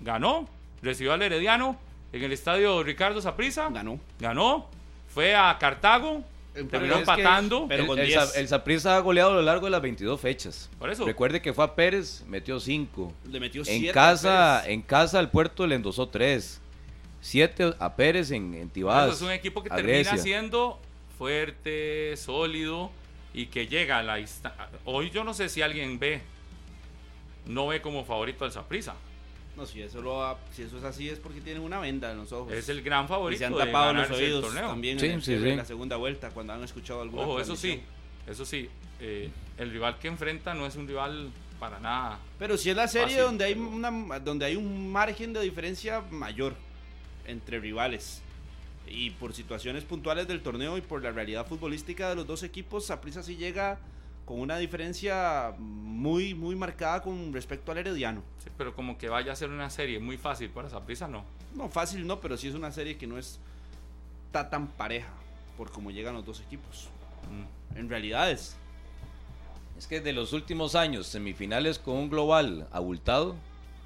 ganó, recibió al Herediano en el estadio Ricardo Saprissa, Ganó. ganó, fue a Cartago, terminó empatando. pero el, con el 10. Sa- el Saprissa ha goleado a lo largo de las 22 fechas. Por eso. Recuerde que fue a Pérez, metió 5. Le metió En casa, en casa el puerto le endosó 3. 7 a Pérez en, en Tibás. eso es un equipo que termina siendo fuerte, sólido y que llega a la Hoy yo no sé si alguien ve, no ve como favorito al Saprissa. No, si eso, lo ha- si eso es así es porque tienen una venda en los ojos. Es el gran y favorito. se han de tapado los oídos torneo. también Sí, en, el sí, de la segunda vuelta cuando han escuchado alguna Ojo, eso sí, eso sí. eh, el rival que enfrenta no es un rival para nada. Pero si es la serie Fácil, donde hay pero- una donde hay un margen de diferencia mayor entre rivales y por situaciones puntuales del torneo y por la realidad futbolística de los dos equipos, Saprissa sí llega con una diferencia muy muy marcada con respecto al Herediano. Sí, pero como que vaya a ser una serie muy fácil para Saprissa, no. No fácil no, pero sí es una serie que no es está tan pareja por cómo llegan los dos equipos. Mm. En realidades, Es que de los últimos años, semifinales con un global abultado,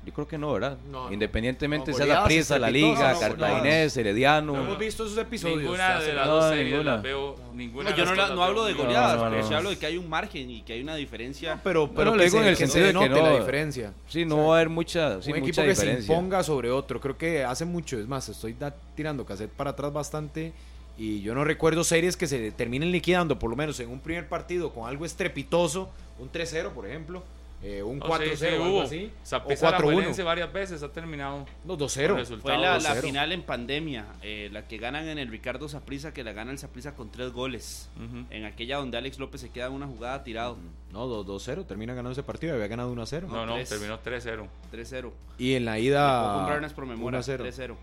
yo creo que no, ¿verdad? No, no. Independientemente No, sea la prisa, la liga, no, Cartaginés, Herediano. No hemos visto esos episodios. Ninguna de las dos series ninguna. las veo. Ninguna yo no, la- no hablo de veo. goleadas, No, no, pero sí hablo de que hay un margen y que hay una diferencia. Pero, pero le digo en el sentido de que no- la diferencia. Sí, no va a haber mucha, sí, un equipo mucha que se imponga sobre otro. Creo que hace mucho. Es más, estoy da- tirando cassette para atrás bastante. Y yo no recuerdo series que se terminen liquidando, por lo menos en un primer partido, con algo estrepitoso. Un 3-0, por ejemplo. Eh, un No, 4-0, sí, sí, algo hubo. así. O Saprissa la 4-1. Juelense varias veces ha terminado No, con 2-0. resultados Fue la, la 2-0. final en pandemia, eh, la que ganan en el Ricardo Saprissa, que la gana el Saprissa con tres goles. En aquella donde Alex López se queda en una jugada tirado. No, 2-0. Termina ganando ese partido. Había ganado 1-0. No, no, tres. terminó 3-0. 3-0. Y en la ida. puedo comprar unas por memoria. 1-0.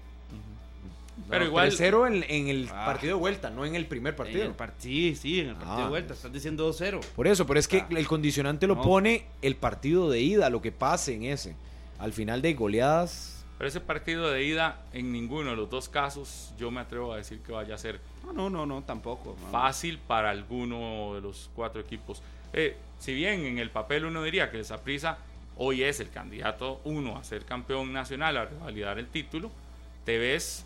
3-0. Pero No, igual- 3-0 en, en el Ah. partido de vuelta, no en el primer En partido. el par- sí, sí, en el partido Ah. de vuelta. Estás diciendo 2-0. Por eso, pero es que Ah. el condicionante lo No. pone el partido de ida, lo que pase en ese. Al final de goleadas. Pero ese partido de ida, en ninguno de los dos casos, yo me atrevo a decir que vaya a ser No, no, no, no, tampoco. no. fácil para alguno de los cuatro equipos. Eh, si bien en el papel uno diría que el Saprissa hoy es el candidato uno a ser campeón nacional, a revalidar el título, te ves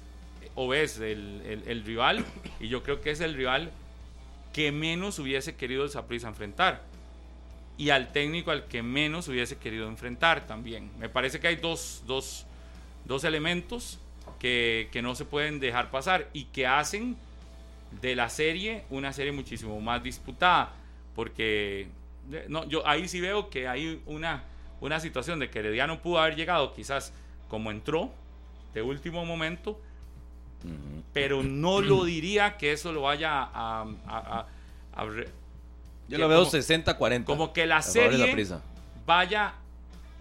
o el, el- el rival y yo creo que es el rival que menos hubiese querido el Saprissa enfrentar y al técnico al que menos hubiese querido enfrentar también. Me parece que hay dos, dos, dos elementos que, que no se pueden dejar pasar y que hacen de la serie una serie muchísimo más disputada. Porque eh, no, yo ahí sí veo que hay una, una situación de que Herediano pudo haber llegado quizás como entró de último momento, pero no lo diría que eso lo vaya a... a- a- a re- Yo lo veo como- 60-40. Como que la serie vaya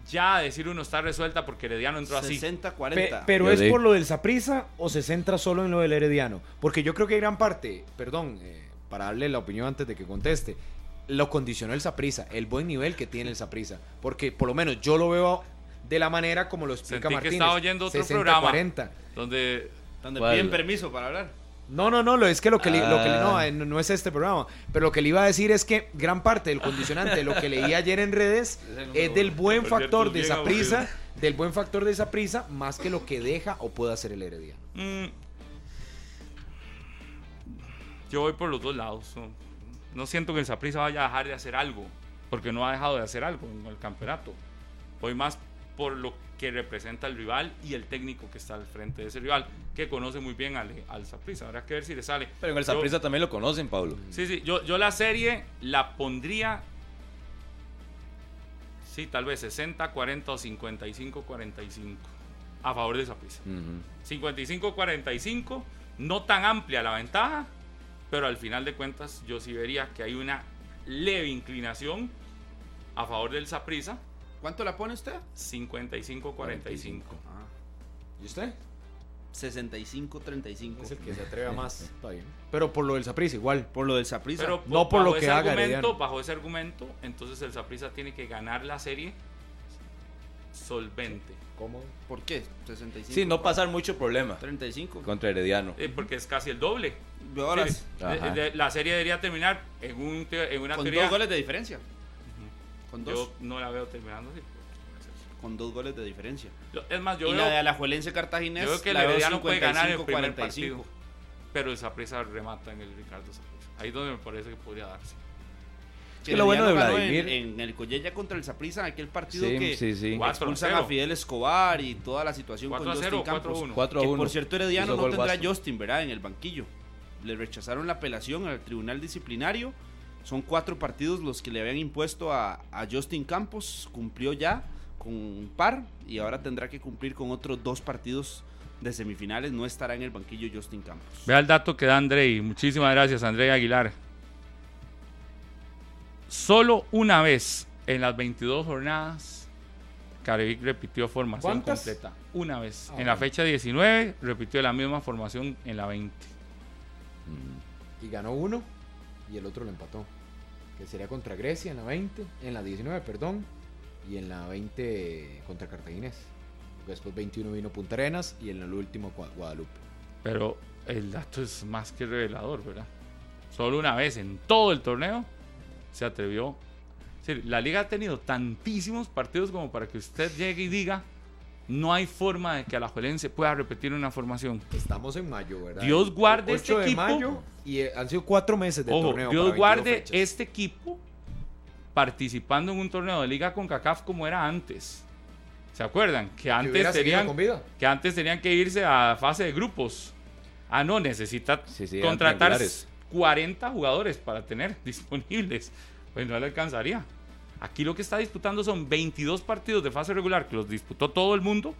ya a decir uno está resuelta porque Herediano entró así. 60-40. Pe- pero Yo es digo- por lo del Saprisa o se centra solo en lo del Herediano. Porque yo creo que gran parte, perdón, eh, para darle la opinión antes de que conteste, lo condicionó el Saprisa, el buen nivel que tiene el Saprisa. Porque por lo menos yo lo veo de la manera como lo explica Sentí que Martínez. estaba oyendo otro 60, programa. 40. Donde Donde ¿Cuál? piden permiso para hablar. No, no, no, lo, es que lo que, le- lo que le- no, Ah. eh, no, no es este programa, pero lo que le iba a decir es que gran parte del condicionante, lo que leí ayer en redes, es del buen Por cierto, factor de esa prisa, aburrido. del buen factor de esa prisa, más que lo que deja o puede hacer el Herediano. mm, yo voy por los dos lados. No, no siento que el Saprissa vaya a dejar de hacer algo, porque no ha dejado de hacer algo en el campeonato. Voy más por lo que representa el rival y el técnico que está al frente de ese rival, que conoce muy bien al, al Saprissa. Habrá que ver si le sale. Pero en el Saprissa también lo conocen, Pablo. Sí, sí, yo, yo la serie la pondría. Sí, tal vez 60, 40 o 55, 45. A favor de esa prisa. Ujú. 55-45, no tan amplia la ventaja, pero al final de cuentas yo sí vería que hay una leve inclinación a favor del Saprissa, ¿Cuánto la pone usted? 55-45. Ah, ¿Y usted? 65-35. Es el que se atreve a más. Está bien. Pero por lo del Saprissa igual. Por lo del Saprissa. Pero No por lo que ese haga argumento, Herediano. bajo ese argumento, entonces el Saprissa tiene que ganar la serie solvente. ¿Cómo? ¿Por qué? 65. Sí, no pasar mucho problema 35. contra Herediano. Eh, porque es casi el doble. Sí, de- de- la serie debería terminar en, un te- en una con teoría. dos goles de diferencia. Con dos. Yo no la veo terminando así. Con dos goles de diferencia. Yo- es más, yo y veo, la de Alajuelense Cartaginés. yo veo que el la veo Herediano puede ganar el primer 55-45. partido. Pero el Saprissa remata en el Ricardo Saprissa. Ahí es donde me parece que podría darse. Sí, Que lo bueno de Vladimir- En, en el Collella contra el Saprissa, aquel partido Sí, que sí, a expulsan cero. a Fidel Escobar y toda la situación 4 con a Justin 0, Campos. 4 a 1. 4 a Que 1. por cierto Herediano no tendrá. Justin, ¿verdad? En el banquillo. Le rechazaron la apelación al tribunal disciplinario. Son cuatro partidos los que le habían impuesto a, a Justin Campos. Cumplió ya con un par y ahora tendrá que cumplir con otros dos partidos de semifinales. No estará en el banquillo Justin Campos. Vea el dato que da Andrei. Muchísimas gracias, Andrei Aguilar. Solo una vez en las 22 jornadas, Carevic repitió formación ¿Cuántas? completa. Una vez. Ah, en la fecha 19, repitió la misma formación en la 20. Y ganó uno y el otro lo empató. Que sería contra Grecia en la 20, en la 19, perdón. Y en la 20 contra Cartaginés. Después 21 vino Punta Arenas y en el último Gua- Guadalupe. Pero el dato es más que revelador, ¿verdad? Solo una vez en todo el torneo se atrevió. La liga ha tenido tantísimos partidos como para que usted llegue y diga, no hay forma de que Alajuelense pueda repetir una formación. Estamos en mayo, ¿verdad? Dios guarde este 8 de equipo. mayo y eh, han sido cuatro meses de Ojo, torneo. Dios para 22 guarde este equipo participando en un torneo de liga con CACAF como era antes. ¿Se acuerdan? Que antes tenían que antes tenían que irse a fase de grupos. Ah, no, necesita Sí, sí, eran contratar triangulares. 40 jugadores para tener disponibles. Pues no le alcanzaría. Aquí lo que está disputando son 22 partidos de fase regular que los disputó todo el mundo,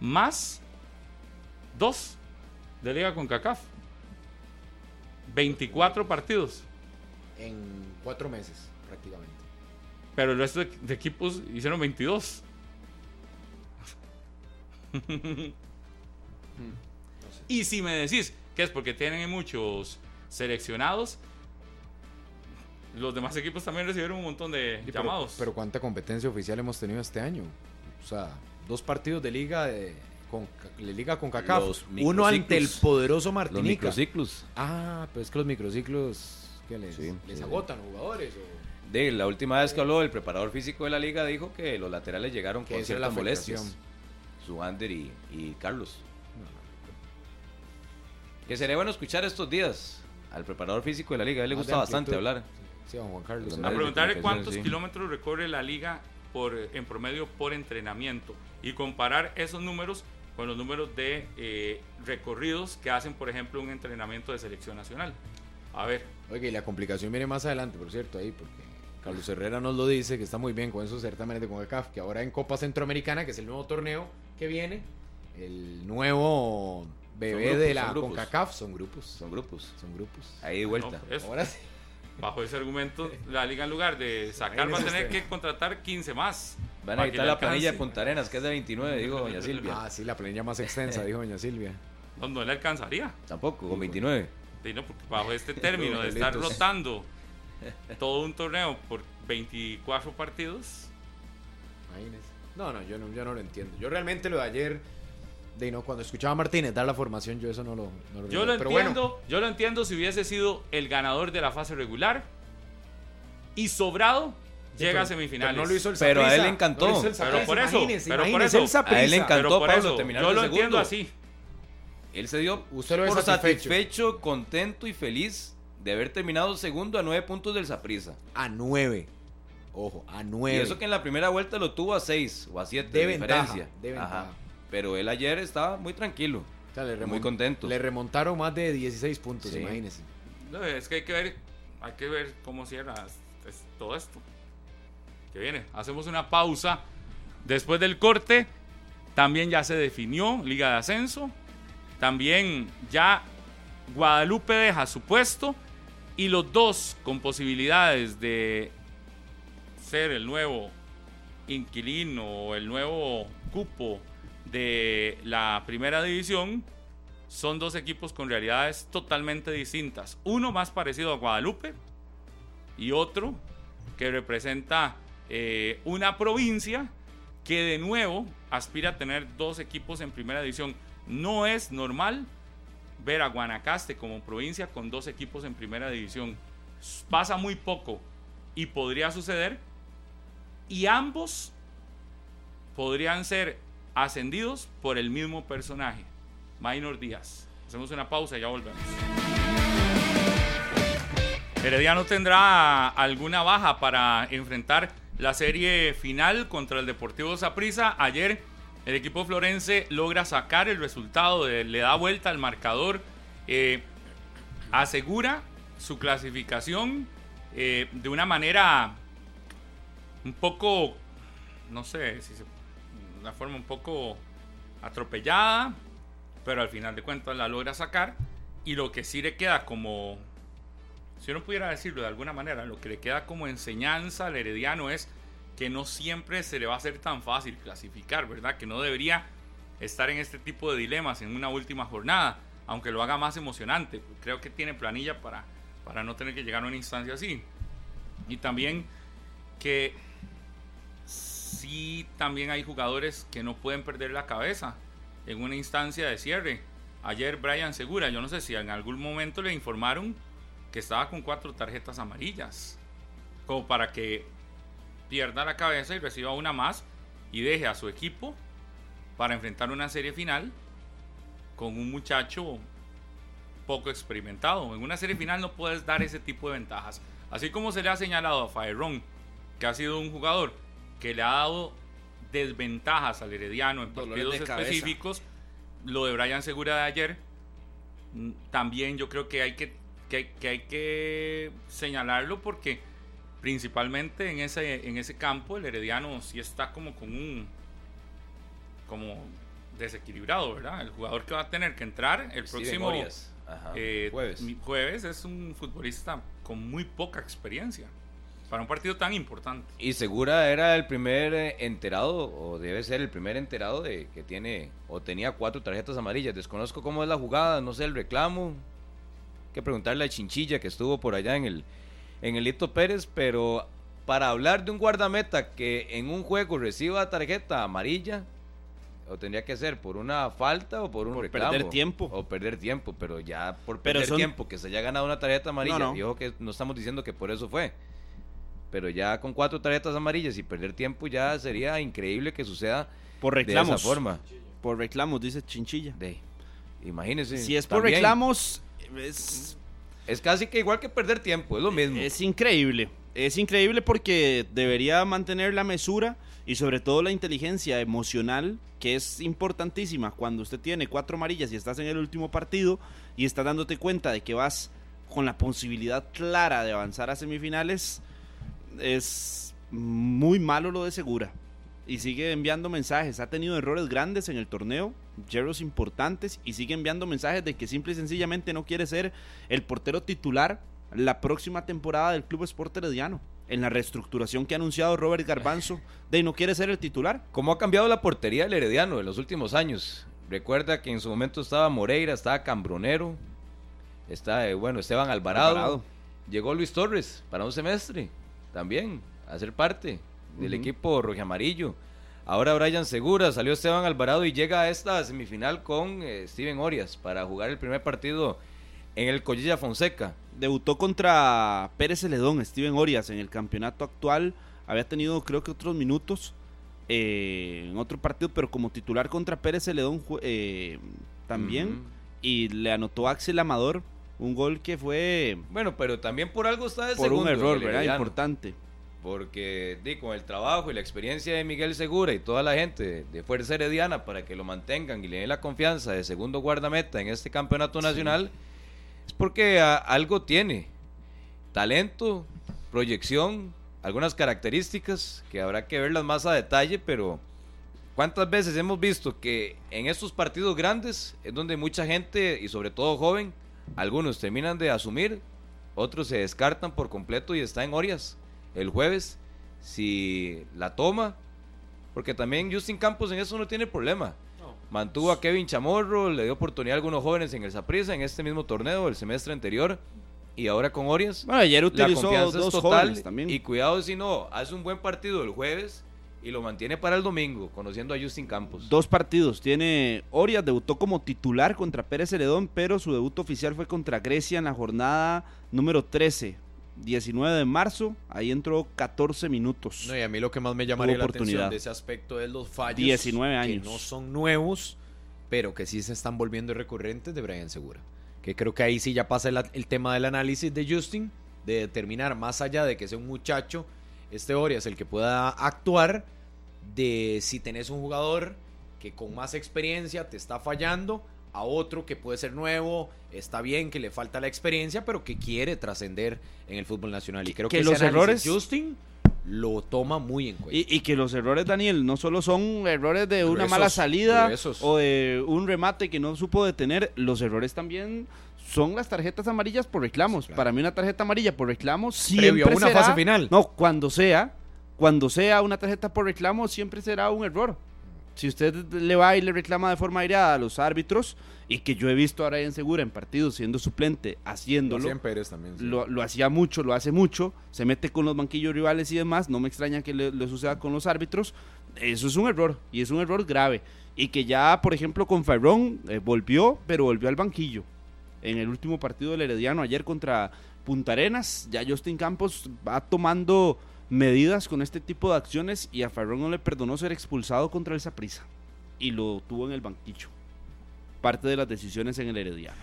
más dos de Liga con CACAF. 24 partidos. En cuatro meses, prácticamente. Pero el resto de, de equipos hicieron 22. y si me decís que es porque tienen muchos seleccionados, los demás equipos también recibieron un montón de Sí, llamados. Pero, cuánta competencia oficial hemos tenido este año. O sea, dos partidos de liga de, con, de liga con CACAF. Los Uno ante el poderoso Los Martinica. microciclos. Ah, pero es que los microciclos ¿qué les, Sí, les sí. agotan los jugadores. o- De la última vez que habló el preparador físico de la liga dijo que los laterales llegaron con era la ciertas molestias. Suander y, y Carlos. Que sería bueno escuchar estos días al preparador físico de la liga. A él le Más gusta bastante hablar. Sí, don Juan Carlos. Los a preguntarle cuántos sí. kilómetros recorre la liga por, en promedio por entrenamiento y comparar esos números con los números de eh, recorridos que hacen, por ejemplo, un entrenamiento de selección nacional. A ver, Oiga, y la complicación viene más adelante, por cierto, ahí, porque Carlos Herrera nos lo dice, que está muy bien con esos certámenes de CONCACAF, que ahora en Copa Centroamericana, que es el nuevo torneo que viene, el nuevo bebé grupos, de la son. CONCACAF son grupos. Son grupos. Son grupos. Ahí de vuelta. no, eso. Ahora sí. Bajo ese argumento, la liga en lugar de sacar va a tener que contratar 15 más. Van a quitar la planilla de. Punta Arenas, que es de 29, digo doña Silvia. Ah, sí, la planilla más extensa, dijo doña Silvia. No, no le alcanzaría. Tampoco, con 29. Sí, no, porque bajo este término de estar rotando todo un torneo por 24 partidos, Imagínese. No, no, yo no, yo no lo entiendo. Yo realmente lo de ayer, de no, cuando escuchaba a Martínez dar la formación, yo eso no lo, no yo lo Pero bueno, entiendo, yo lo entiendo si hubiese sido el ganador de la fase regular y sobrado Sí, llega pero- a semifinales. pero no lo hizo el Pero a él le encantó. no lo Pero por eso, imagínese, pero por imagínese eso. el Saprissa. A él le encantó. Pero por Pablo, eso, terminar yo lo segundo. entiendo así. Él se dio Usted lo por satisfecho. satisfecho. contento y feliz de haber terminado segundo a nueve puntos del Saprissa. A nueve. Ojo, a Y nueve. eso que en la primera vuelta lo tuvo a seis o a siete De de, ventaja, diferencia. de ventaja. Ajá. Pero él ayer estaba muy tranquilo. O sea, le muy contento. Le remontaron más de 16 puntos, Sí. imagínese. No, es que hay que ver, hay que ver cómo cierra es- todo esto. Que viene. Hacemos una pausa. Después del corte, también ya se definió Liga de Ascenso. También ya Guadalupe deja su puesto. Y los dos con posibilidades de ser el nuevo inquilino o el nuevo cupo de la primera división son dos equipos con realidades totalmente distintas. Uno más parecido a Guadalupe y otro que representa eh, una provincia que de nuevo aspira a tener dos equipos en primera división. No es normal ver a Guanacaste como provincia con dos equipos en primera división. Pasa muy poco y podría suceder. Y ambos podrían ser ascendidos por el mismo personaje, Minor Díaz. Hacemos una pausa y ya volvemos. Herediano tendrá alguna baja para enfrentar la serie final contra el Deportivo Saprissa. Ayer el equipo florense logra sacar el resultado, de- le da vuelta al marcador, eh, asegura su clasificación eh, de una manera un poco, no sé, si se, una forma un poco atropellada, pero al final de cuentas la logra sacar. Y lo que sí le queda como, si uno pudiera decirlo de alguna manera, lo que le queda como enseñanza al herediano es que no siempre se le va a hacer tan fácil clasificar, ¿verdad? Que no debería estar en este tipo de dilemas en una última jornada, aunque lo haga más emocionante. Creo que tiene planilla para, para no tener que llegar a una instancia así. Y también que sí también hay jugadores que no pueden perder la cabeza en una instancia de cierre. Ayer Brian Segura, yo no sé si en algún momento le informaron que estaba con cuatro tarjetas amarillas, como para que pierda la cabeza y reciba una más y deje a su equipo para enfrentar una serie final con un muchacho poco experimentado. En una serie final no puedes dar ese tipo de ventajas. Así como se le ha señalado a Faerón, que ha sido un jugador que le ha dado desventajas al Herediano en Dolores partidos cabeza. específicos, lo de Brian Segura de ayer, mm, también yo creo que hay que, que, que hay que señalarlo porque principalmente en ese, en ese campo el Herediano sí está como con un como desequilibrado, ¿verdad? El jugador que va a tener que entrar el próximo. Ajá, eh, jueves es un futbolista con muy poca experiencia para un partido tan importante. Y Segura era el primer eh, enterado, o debe ser el primer enterado de que tiene, o tenía cuatro tarjetas amarillas. Desconozco cómo es la jugada, no sé el reclamo. Hay que preguntarle a Chinchilla que estuvo por allá en el, en el Lito Pérez, pero para hablar de un guardameta que en un juego reciba tarjeta amarilla, o tendría que ser por una falta o por un Por reclamo. perder tiempo. O perder tiempo, pero ya por Pero perder son- tiempo, que se haya ganado una tarjeta amarilla. No, no. Y ojo que no estamos diciendo que por eso fue. Pero ya con cuatro tarjetas amarillas y perder tiempo ya sería increíble que suceda Por de reclamos. esa forma. Por reclamos, dice Chinchilla. De, imagínese. si es por también, reclamos, es, Es casi que igual que perder tiempo, es lo mismo. es increíble. Es increíble porque debería mantener la mesura y sobre todo la inteligencia emocional, que es importantísima cuando usted tiene cuatro amarillas y estás en el último partido y estás dándote cuenta de que vas con la posibilidad clara de avanzar a semifinales, es muy malo lo de Segura. Y sigue enviando mensajes. Ha tenido errores grandes en el torneo, yerros importantes, y sigue enviando mensajes de que simple y sencillamente no quiere ser el portero titular la próxima temporada del Club Sport Herediano. En la reestructuración que ha anunciado Robert Garbanzo, de no quiere ser el titular. ¿Cómo ha cambiado la portería del Herediano en los últimos años? Recuerda que en su momento estaba Moreira, estaba Cambronero, está, eh, bueno, Esteban Alvarado. Alvarado. Llegó Luis Torres para un semestre también a ser parte del Ujú. equipo rojiamarillo. Ahora Brian Segura, salió Esteban Alvarado y llega a esta semifinal con eh, Steven Orias para jugar el primer partido en el Collilla Fonseca. Debutó contra Pérez Celedón, Steven Orias, en el campeonato actual. Había tenido, creo que, otros minutos eh, en otro partido, pero como titular contra Pérez Celedón eh, también. Y le anotó Axel Amador un gol que fue Bueno, pero también por algo está de por un segundo error, el ¿verdad? Importante. Porque di, con el trabajo y la experiencia de Miguel Segura y toda la gente de, Fuerza Herediana para que lo mantengan y le den la confianza de segundo guardameta en este campeonato nacional, es porque a- algo tiene. Talento, proyección, algunas características que habrá que verlas más a detalle, pero ¿cuántas veces hemos visto que en estos partidos grandes es donde mucha gente, y sobre todo joven, algunos terminan de asumir, otros se descartan por completo y está en Orias el jueves si la toma, porque también Justin Campos en eso no tiene problema. Mantuvo a Kevin Chamorro, le dio oportunidad a algunos jóvenes en el Saprissa en este mismo torneo el semestre anterior y ahora con Orias. Bueno, ayer La utilizó confianza dos es total jóvenes también. y cuidado si no hace un buen partido el jueves y lo mantiene para el domingo, conociendo a Justin Campos. Dos partidos. Tiene Orias, debutó como titular contra Pérez Celedón, pero su debut oficial fue contra Grecia en la jornada número 13, 19 de marzo. Ahí entró 14 minutos. No, y a mí lo que más me llamaría la atención de ese aspecto es los fallos 19 años. que no son nuevos, pero que sí se están volviendo recurrentes de Brian Segura. Que creo que ahí sí ya pasa el, el tema del análisis de Justin, de determinar más allá de que sea un muchacho, este Orias el que pueda actuar, de si tenés un jugador que con más experiencia te está fallando, a otro que puede ser nuevo, está bien que le falta la experiencia, pero que quiere trascender en el fútbol nacional. Y creo Que que, los errores- Justin lo toma muy en cuenta. Y, y que los errores, Daniel, no solo son errores de una mala salida gruesos. o de un remate que no supo detener, los errores también son las tarjetas amarillas por reclamos. Sí, claro. Para mí una tarjeta amarilla por reclamos siempre Previo a una será- fase final. No, cuando sea, cuando sea una tarjeta por reclamo siempre será un error. Si usted le va y le reclama de forma aireada a los árbitros, y que yo he visto a Brian Segura en partidos siendo suplente, haciéndolo, Lo Pérez también. sí. lo, lo hacía mucho, lo hace mucho, se mete con los banquillos rivales y demás, no me extraña que le, le suceda con los árbitros, eso es un error, y es un error grave, y que ya, por ejemplo, con Ferrón eh, volvió, pero volvió al banquillo, en el último partido del Herediano ayer contra Punta Arenas, ya Justin Campos va tomando medidas con este tipo de acciones, y a Ferrón no le perdonó ser expulsado contra el Saprissa, y lo tuvo en el banquillo, parte de las decisiones en el Herediano.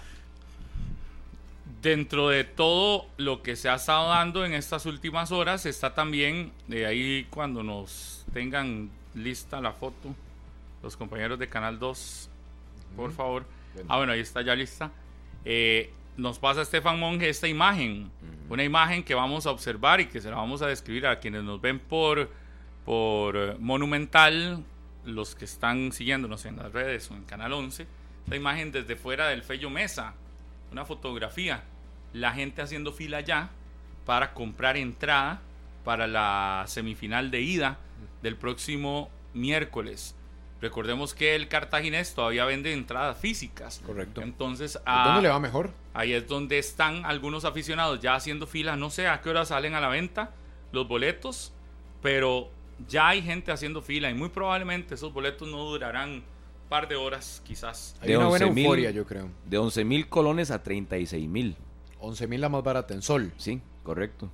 Dentro de todo lo que se ha estado dando en estas últimas horas, está también, de ahí cuando nos tengan lista la foto, los compañeros de Canal 2, por favor. Bueno. Ah, bueno, ahí está ya lista. Eh, nos pasa Estefan Monge esta imagen, una imagen que vamos a observar y que se la vamos a describir a quienes nos ven por, por eh, Monumental, los que están siguiéndonos en las redes o en Canal 11. Esta imagen desde fuera del Fello Mesa, una fotografía, la gente haciendo fila ya para comprar entrada para la semifinal de ida del próximo miércoles. Recordemos que el cartaginés todavía vende entradas físicas. Correcto. Entonces, ¿Dónde ah, le va mejor? Ahí es donde están algunos aficionados ya haciendo fila. No sé a qué hora salen a la venta los boletos, pero ya hay gente haciendo fila y muy probablemente esos boletos no durarán un par de horas, quizás. Hay De una buena 11.000. euforia, yo creo. De 11 mil colones a 36 mil. 11 mil la más barata en Sol Sí, correcto.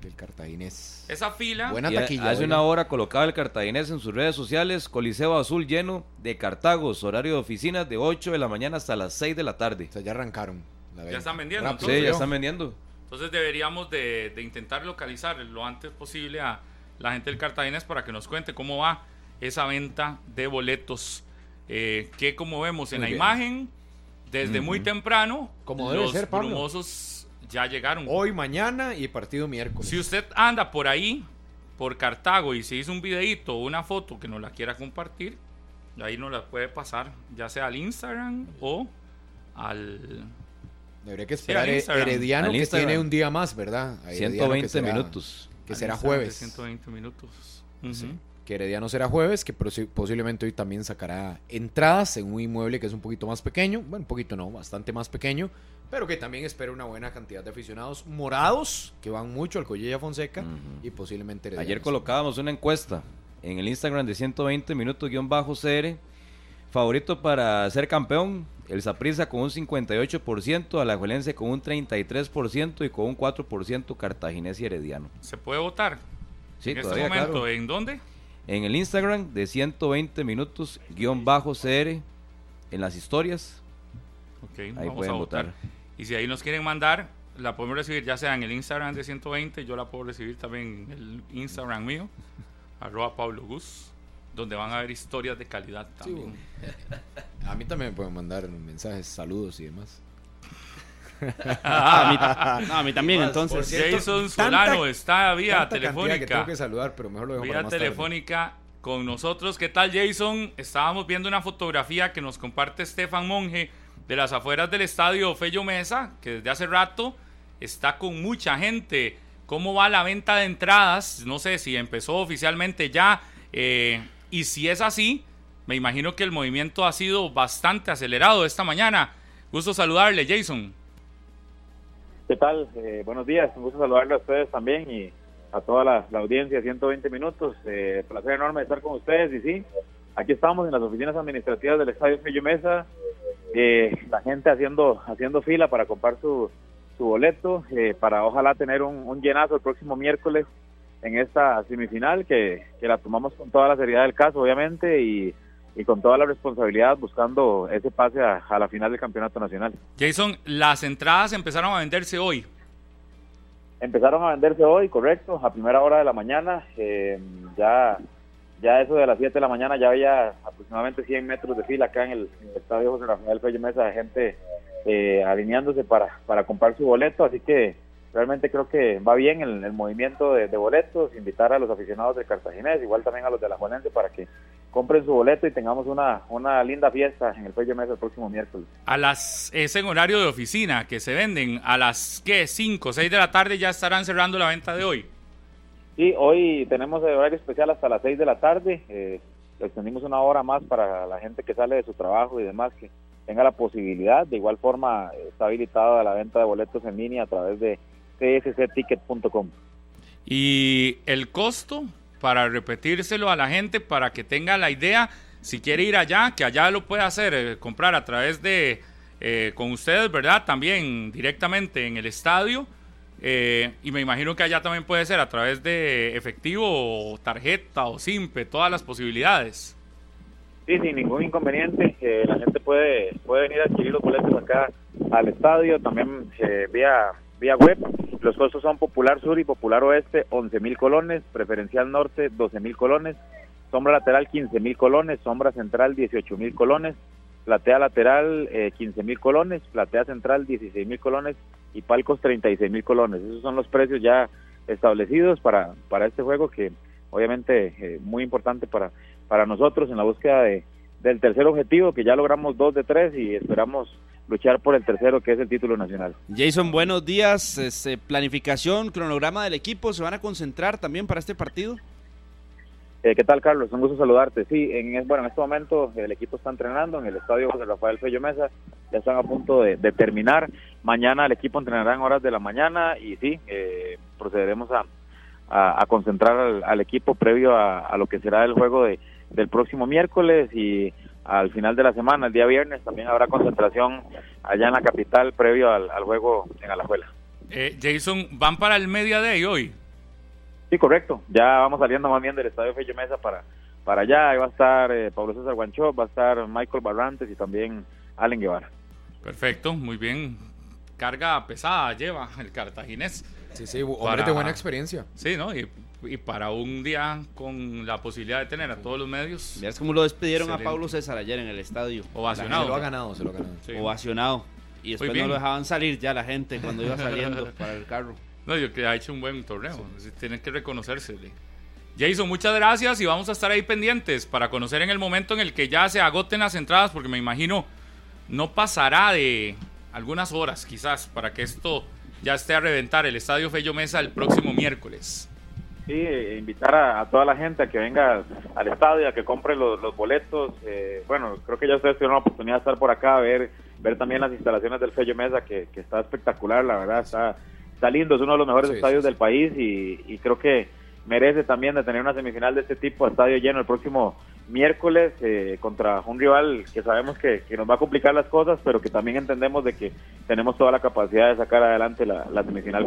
Del cartaginés. Esa fila, Buena taquilla. hace una hora colocaba el cartaginés en sus redes sociales, Coliseo Azul lleno de Cartagos, horario de oficinas de 8 de la mañana hasta las 6 de la tarde. O sea, ya arrancaron. la venta. están vendiendo, Rápido, Sí, ya están vendiendo. Entonces deberíamos de, de intentar localizar lo antes posible a la gente del Cartaginés para que nos cuente cómo va esa venta de boletos. eh, que como vemos en Muy la bien. imagen, desde muy temprano, Como debe los ser, Pablo. brumosos ya llegaron. Hoy, mañana y partido miércoles. Si usted anda por ahí, por Cartago, y se hizo un videito o una foto que nos la quiera compartir, ahí nos la puede pasar, ya sea al Instagram o al... Debería que Sí, esperar al eh, Instagram. Herediano Al que Instagram. tiene un día más, ¿verdad? A Herediano que 120 será- minutos. Que será jueves. 120 minutos. Ujú. Sí, que Herediano será jueves, que posi- posiblemente hoy también sacará entradas en un inmueble que es un poquito más pequeño, bueno, un poquito no, bastante más pequeño, pero que también espera una buena cantidad de aficionados morados, que van mucho al Collella Fonseca y posiblemente Heredianos. Ayer colocábamos una encuesta en el Instagram de 120 minutos guion bajo CR. Favorito para ser campeón, el Saprissa con un 58%, Alajuelense con un 33% y con un 4% Cartaginés y Herediano. ¿Se puede votar? Sí, en este momento, claro. ¿en dónde? En el Instagram de 120 minutos guion bajo CR, en las historias, Ok, ahí vamos pueden a votar. votar. Y si ahí nos quieren mandar, la podemos recibir ya sea en el Instagram de 120, yo la puedo recibir también en el Instagram mío, arroba Pablo Gus, donde van a ver historias de calidad Sí, también. A mí también me pueden mandar mensajes, saludos y demás. Ah, a, mí, no, a mí también, entonces. cierto, Jason tanta- Solano está vía cantidad que tengo telefónica. que saludar, pero mejor lo dejo para Vía más tarde. telefónica con nosotros. ¿Qué tal, Jason? Estábamos viendo una fotografía que nos comparte Estefan Monge de las afueras del estadio Fello Mesa, que desde hace rato está con mucha gente. ¿Cómo va la venta de entradas? No sé si empezó oficialmente ya. eh, y si es así, me imagino que el movimiento ha sido bastante acelerado esta mañana. Gusto saludarle, Jason. ¿Qué tal? Eh, buenos días, un gusto saludarle a ustedes también y a toda la, la audiencia, 120 minutos. Eh, placer enorme estar con ustedes y sí, aquí estamos en las oficinas administrativas del Estadio Fello Mesa, eh, la gente haciendo haciendo fila para comprar su, su boleto, eh, para ojalá tener un, un llenazo el próximo miércoles en esta semifinal que, que la tomamos con toda la seriedad del caso, obviamente, y, y con toda la responsabilidad buscando ese pase a, a la final del campeonato nacional. Jason, las entradas empezaron a venderse hoy. Empezaron a venderse hoy, correcto, a primera hora de la mañana. eh, ya ya eso de las 7 de la mañana ya había aproximadamente 100 metros de fila acá en el, en el estadio José Rafael Fello Mesa de gente eh, alineándose para, para comprar su boleto. Así que realmente creo que va bien el, el movimiento de, de boletos. Invitar a los aficionados de Cartaginés, igual también a los de la Juanense, para que compren su boleto y tengamos una, una linda fiesta en el Fello Mesa el próximo miércoles. a las es en horario de oficina que se venden a las que 5 6 de la tarde ya estarán cerrando la venta de hoy Sí, hoy tenemos el horario especial hasta las 6 de la tarde. Eh, extendimos una hora más para la gente que sale de su trabajo y demás, que tenga la posibilidad. De igual forma, está habilitada la venta de boletos en línea a través de cscticket.com. y el costo para repetírselo a la gente para que tenga la idea si quiere ir allá que allá lo puede hacer eh, comprar a través de eh, con ustedes verdad también directamente en el estadio eh, y me imagino que allá también puede ser a través de efectivo o tarjeta o simpe todas las posibilidades Sí, sin ningún inconveniente. eh, la gente puede puede venir a adquirir los boletos acá al estadio, también eh, vía vía web. Los costos son Popular Sur y Popular Oeste, 11 mil colones, Preferencial Norte, 12 mil colones, Sombra Lateral, 15 mil colones, Sombra Central, 18 mil colones, Platea Lateral, eh, 15 mil colones, Platea Central, 16 mil colones y Palcos, 36 mil colones. Esos son los precios ya establecidos para, para este juego que obviamente eh, muy importante para, para nosotros en la búsqueda de, del tercer objetivo, que ya logramos dos de tres y esperamos luchar por el tercero, que es el título nacional. Jason, buenos días. Este, planificación, cronograma del equipo, ¿se van a concentrar también para este partido? Eh, ¿Qué tal, Carlos? Un gusto saludarte. Sí, en, bueno, en este momento el equipo está entrenando en el estadio José Rafael Fello Mesa. Ya están a punto de, de terminar. Mañana el equipo entrenará en horas de la mañana y sí, eh, procederemos a, a, a concentrar al, al, equipo previo a, a, lo que será el juego de, del próximo miércoles y al final de la semana, el día viernes, también habrá concentración allá en la capital previo al, al juego en Alajuela. Eh, Jason, ¿van para el Media Day hoy? Sí, correcto. Ya vamos saliendo más bien del Estadio Fello Mesa para, para allá. Ahí va a estar eh, Pablo César Guancho, va a estar Michael Barrantes y también Allen Guevara. Perfecto, muy bien. carga pesada lleva el cartaginés. Sí, sí, hombre Para- de buena experiencia. Sí, ¿no? Y, y para un día con la posibilidad de tener a todos los medios Miras cómo lo despidieron a. Pablo César ayer en el estadio. ovacionado. Se lo ha ganado, se lo ha ganado. Sí. Ovacionado. Y después no lo dejaban salir ya la gente cuando iba saliendo para el carro. No, yo que ha hecho un buen torneo. Sí, Tiene que reconocérsele. Jason, muchas gracias y vamos a estar ahí pendientes para conocer en el momento en el que ya se agoten las entradas, porque me imagino no pasará de algunas horas quizás para que esto ya esté a reventar el Estadio Fello Mesa el próximo miércoles. Sí, eh, invitar a, a toda la gente a que venga al estadio, a que compre los, los boletos. eh, bueno, creo que ya ustedes tuvieron la oportunidad de estar por acá, a ver, ver también las instalaciones del Fello Mesa, que, que está espectacular, la verdad, está, está lindo, es uno de los mejores Sí, estadios sí, del país y, y creo que merece también de tener una semifinal de este tipo, estadio lleno el próximo miércoles eh, contra un rival que sabemos que, que nos va a complicar las cosas, pero que también entendemos de que tenemos toda la capacidad de sacar adelante la, la semifinal.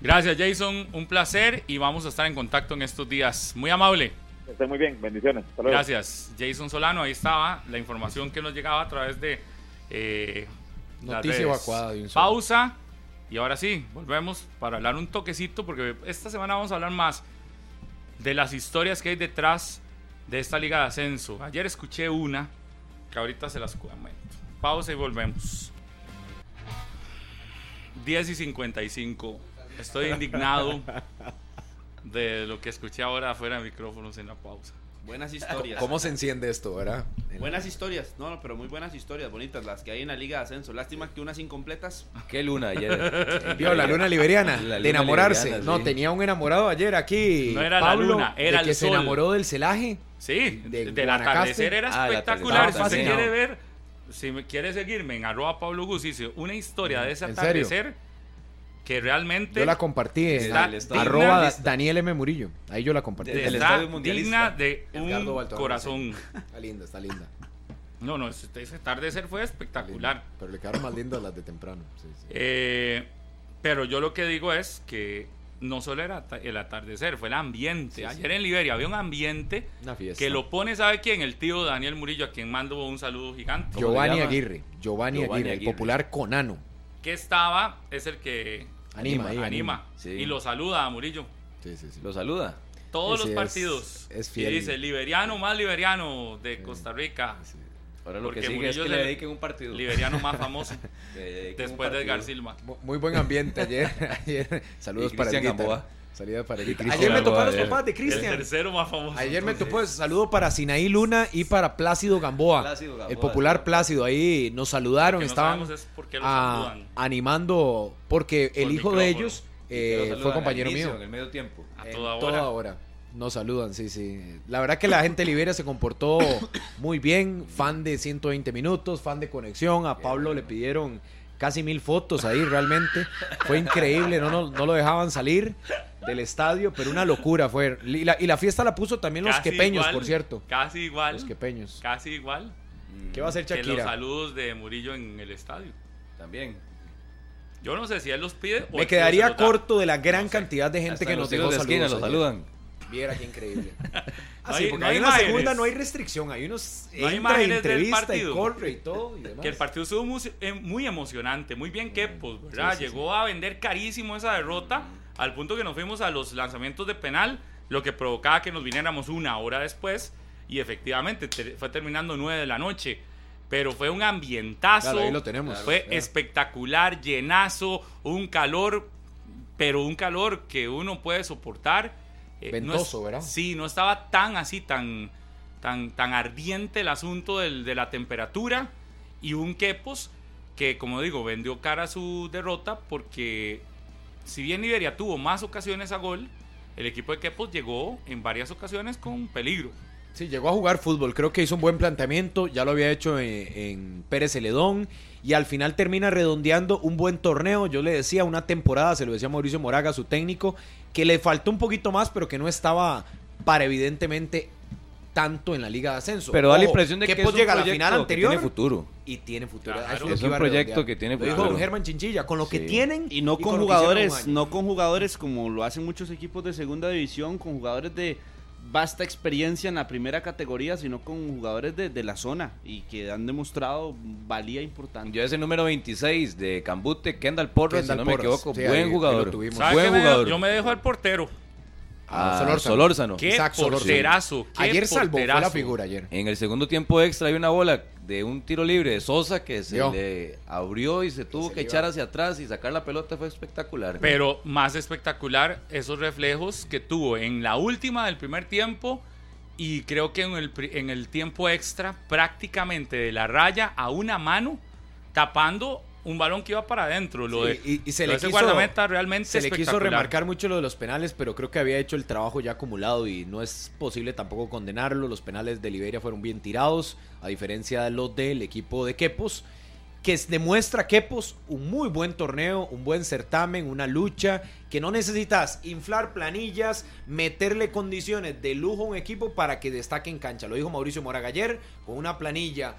Gracias Jason, un placer y vamos a estar en contacto en estos días. Muy amable. Que estén muy bien, bendiciones. Hasta luego. Gracias Jason Solano, ahí estaba la información que nos llegaba a través de... eh, Noticia evacuada de un solo. Pausa y ahora sí, volvemos para hablar un toquecito porque esta semana vamos a hablar más de las historias que hay detrás de esta liga de ascenso. Ayer escuché una que ahorita se las comento. Pausa y volvemos. 10 y 55. Estoy indignado de lo que escuché ahora afuera de micrófonos en la pausa. Buenas historias. ¿Cómo se enciende esto, verdad? Buenas historias, no, no, pero muy buenas historias, bonitas, las que hay en la Liga de Ascenso. Lástima que unas incompletas. Qué luna ayer. Vio la luna liberiana, La de luna enamorarse. liberiana, no, sí. tenía un enamorado ayer aquí. No era la Pablo, luna, era de que el se sol. enamoró del celaje. Sí, De del Guanacaste. atardecer era Ah, espectacular. atardecer Si usted quiere ver, si quiere seguirme en arroba Pablo Gus, una historia de ese ¿En serio? atardecer que realmente Yo la compartí en Está el estadio arroba. Daniel M. Murillo. Ahí yo la compartí. De- está digna de un Baltón, corazón. Está linda, está linda. No, no, ese, ese atardecer fue espectacular. Pero le quedaron más lindas las de temprano. sí, sí. Eh, pero yo lo que digo es que no solo era el atardecer, fue el ambiente. Sí, sí. Ayer en Liberia había un ambiente que lo pone, ¿sabe quién? El tío Daniel Murillo, a quien mando un saludo gigante. ¿Cómo se Giovanni? Aguirre. Giovanni, Giovanni Aguirre, el popular Conano. Que estaba, es el que Anima, ahí, anima, Sí. y lo saluda a Murillo. Sí, sí, sí. Lo saluda. Todos Ese los es- partidos. es y fiel. dice, liberiano más liberiano de Costa Rica. Ahora lo Porque que sigue Murillo es que es le dediquen un partido. Liberiano más famoso después de. Edgar Silva. Mu- Muy buen ambiente ayer. ayer. Saludos Y para. Gamboa. Salida el. Cristian Ayer me tocó a los papás de El Cristian. tercero más famoso. Ayer me tocó saludo para Sinaí Luna y para Plácido Gamboa. Plácido Gamboa, el popular sí. Plácido. Ahí nos saludaron. No estaban sabemos es por qué lo ah, animando. Porque el hijo de ellos eh, fue compañero inicio, mío. En el medio tiempo. A toda toda hora. hora. Nos saludan, sí, sí. La verdad que la gente de Liberia se comportó muy bien. Fan de 120 minutos, fan de conexión. A Pablo le pidieron casi mil fotos ahí, realmente. Fue increíble, no, no, no lo dejaban salir del estadio, pero una locura fue. Y la, y la fiesta la puso también los Casi quepeños, igual, por cierto. Casi igual. Los quepeños. Casi igual ¿Qué va a hacer que los Shakira? saludos de Murillo en el estadio. También. Yo no sé si él los pide o Me quedaría los corto de la gran cantidad de gente Hasta que los nos dejó de esquina saludos lo ayer. saludan. Viera qué increíble. Ah, No sí, hay- porque no hay una imágenes. segunda, no hay restricción. Hay unos No hay imágenes del entrevista y partido. corre y todo. Y demás. Que el partido estuvo muy, eh, muy emocionante, muy bien Kepos, ¿verdad? Sí, sí, Llegó a vender carísimo esa derrota, al punto que nos fuimos a los lanzamientos de penal, lo que provocaba que nos viniéramos una hora después, y efectivamente te- fue terminando nueve de la noche. Pero fue un ambientazo. Claro, ahí lo tenemos. Fue Claro. espectacular, llenazo, un calor, pero un calor que uno puede soportar. Eh, no Ventoso, ¿verdad? Sí, no estaba tan así, tan, tan, tan ardiente el asunto del- de la temperatura. Y un Kepos que, como digo, vendió cara a su derrota porque si bien Liberia tuvo más ocasiones a gol, el equipo de Kepos llegó en varias ocasiones con peligro. Sí, llegó a jugar fútbol. Creo que hizo un buen planteamiento. Ya lo había hecho en, Pérez Celedón. Y al final termina redondeando un buen torneo. Yo le decía una temporada, se lo decía Mauricio Moraga, su técnico, que le faltó un poquito más, pero que no estaba para evidentemente tanto en la Liga de Ascenso. Pero da la impresión de que, Kepos es un llega a la final que anterior tiene futuro. y tiene futuro. Claro. Es que un proyecto que tiene Lo dijo futuro. Germán Chinchilla. Con lo que tienen Y no con que jugadores, no con jugadores como lo hacen muchos equipos de segunda división, con jugadores de vasta experiencia en la primera categoría, sino con jugadores de, de la zona y que han demostrado valía importante. Yo ese número 26 de Cambute, Kendall Porras, Kendall si no me equivoco, sí, buen ahí jugador. lo tuvimos. ¿Sabe Buen me- jugador. yo me dejo al portero. Ah, Solórzano. Solórzano. Qué Isaac Solórzano. porterazo. qué Ayer salvó, fue la figura ayer. En el segundo tiempo extra hay una bola de un tiro libre de Sosa que se le abrió y se tuvo se que echar iba. hacia atrás y sacar la pelota fue espectacular. Pero más espectacular esos reflejos que tuvo en la última del primer tiempo y creo que en el, pri- en el tiempo extra prácticamente de la raya a una mano tapando un balón que iba para adentro. Lo Sí, de, y- y se lo le quiso- guardameta realmente Se le quiso remarcar mucho lo de los penales, pero creo que había hecho el trabajo ya acumulado y no es posible tampoco condenarlo. Los penales de Liberia fueron bien tirados, a diferencia de los del equipo de Quepos, que es- demuestra Quepos un muy buen torneo, un buen certamen, una lucha, que no necesitas inflar planillas, meterle condiciones de lujo a un equipo para que destaque en cancha. Lo dijo Mauricio Moraga ayer, con una planilla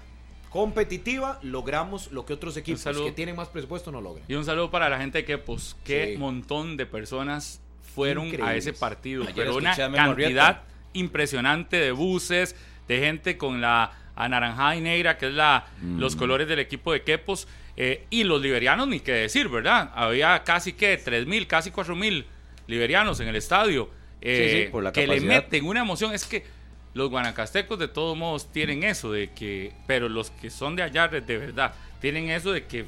competitiva logramos lo que otros equipos saludo. que tienen más presupuesto no logran. Y un saludo para la gente de Quepos. Qué Sí. montón de personas fueron a ese partido. Ayer Pero una cantidad impresionante de buses, de gente con la anaranjada y negra, que es la, Mm. los colores del equipo de Quepos. eh, y los liberianos, ni qué decir, ¿verdad? Había casi que 3 mil, casi 4 mil liberianos en el estadio. eh, sí, por la que le meten una emoción. Es que los guanacastecos de todos modos tienen eso de que, pero los que son de allá de verdad, tienen eso de que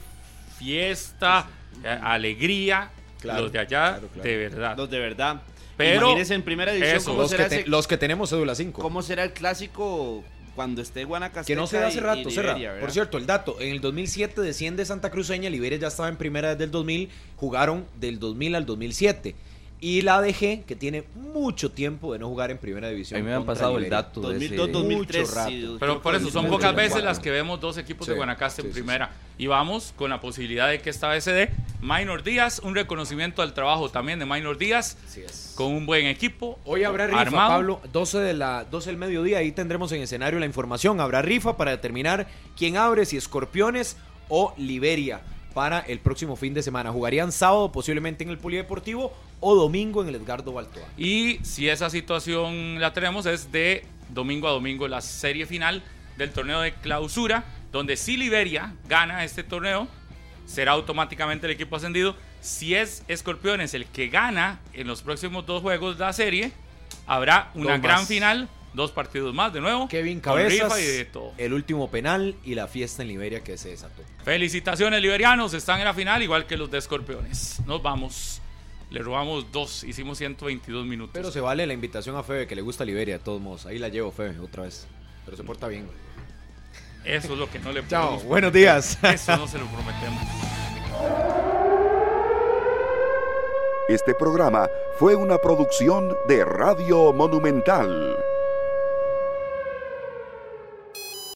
fiesta, eh, alegría, Claro, los de allá claro, claro. de verdad. Los de verdad. Pero- Imagínense en primera división Eso, cómo Los será, que, te- ese- los que tenemos cédula 5. cómo será el clásico cuando esté Guanacasteca Que no se da hace rato. Por cierto, el dato, en el 2007 desciende Santa Cruceña, Liberia ya estaba en primera desde el 2000, jugaron del 2000 al 2007. Y la ADG, que tiene mucho tiempo de no jugar en primera A división. mí me han pasado el dato de 2002, ese- 2003. Mucho rato. sí, Pero creo por eso son 2003, pocas veces 2004. las que vemos dos equipos de Guanacaste sí, en sí, primera. Y vamos con la posibilidad de que esta vez se dé Minor Díaz, un reconocimiento al trabajo también de Minor Díaz, Así es. con un buen equipo. Hoy habrá rifa, armado. Pablo, 12, de la, 12 del mediodía, ahí tendremos en escenario la información. Habrá rifa para determinar quién abre, si Escorpiones o Liberia para el próximo fin de semana. Jugarían sábado posiblemente en el Polideportivo o domingo en el Edgardo Baltoa. Y si esa situación la tenemos es de domingo a domingo la serie final del torneo de clausura, donde si Liberia gana este torneo, será automáticamente el equipo ascendido. Si es Escorpiones el que gana en los próximos dos juegos de la serie, habrá una gran final, dos partidos más de nuevo. Kevin Cabezas, rifa y de todo. el último penal y la fiesta en Liberia que se desató. Felicitaciones liberianos, están en la final igual que los de Escorpiones. Nos vamos. Le robamos dos, hicimos 122 minutos. Pero se vale la invitación a Febe, que le gusta Liberia, de todos modos. Ahí la llevo, Febe, otra vez. Pero se porta bien. Eso es lo que no le Chao, buenos días. Eso no se lo prometemos. Este programa fue una producción de Radio Monumental.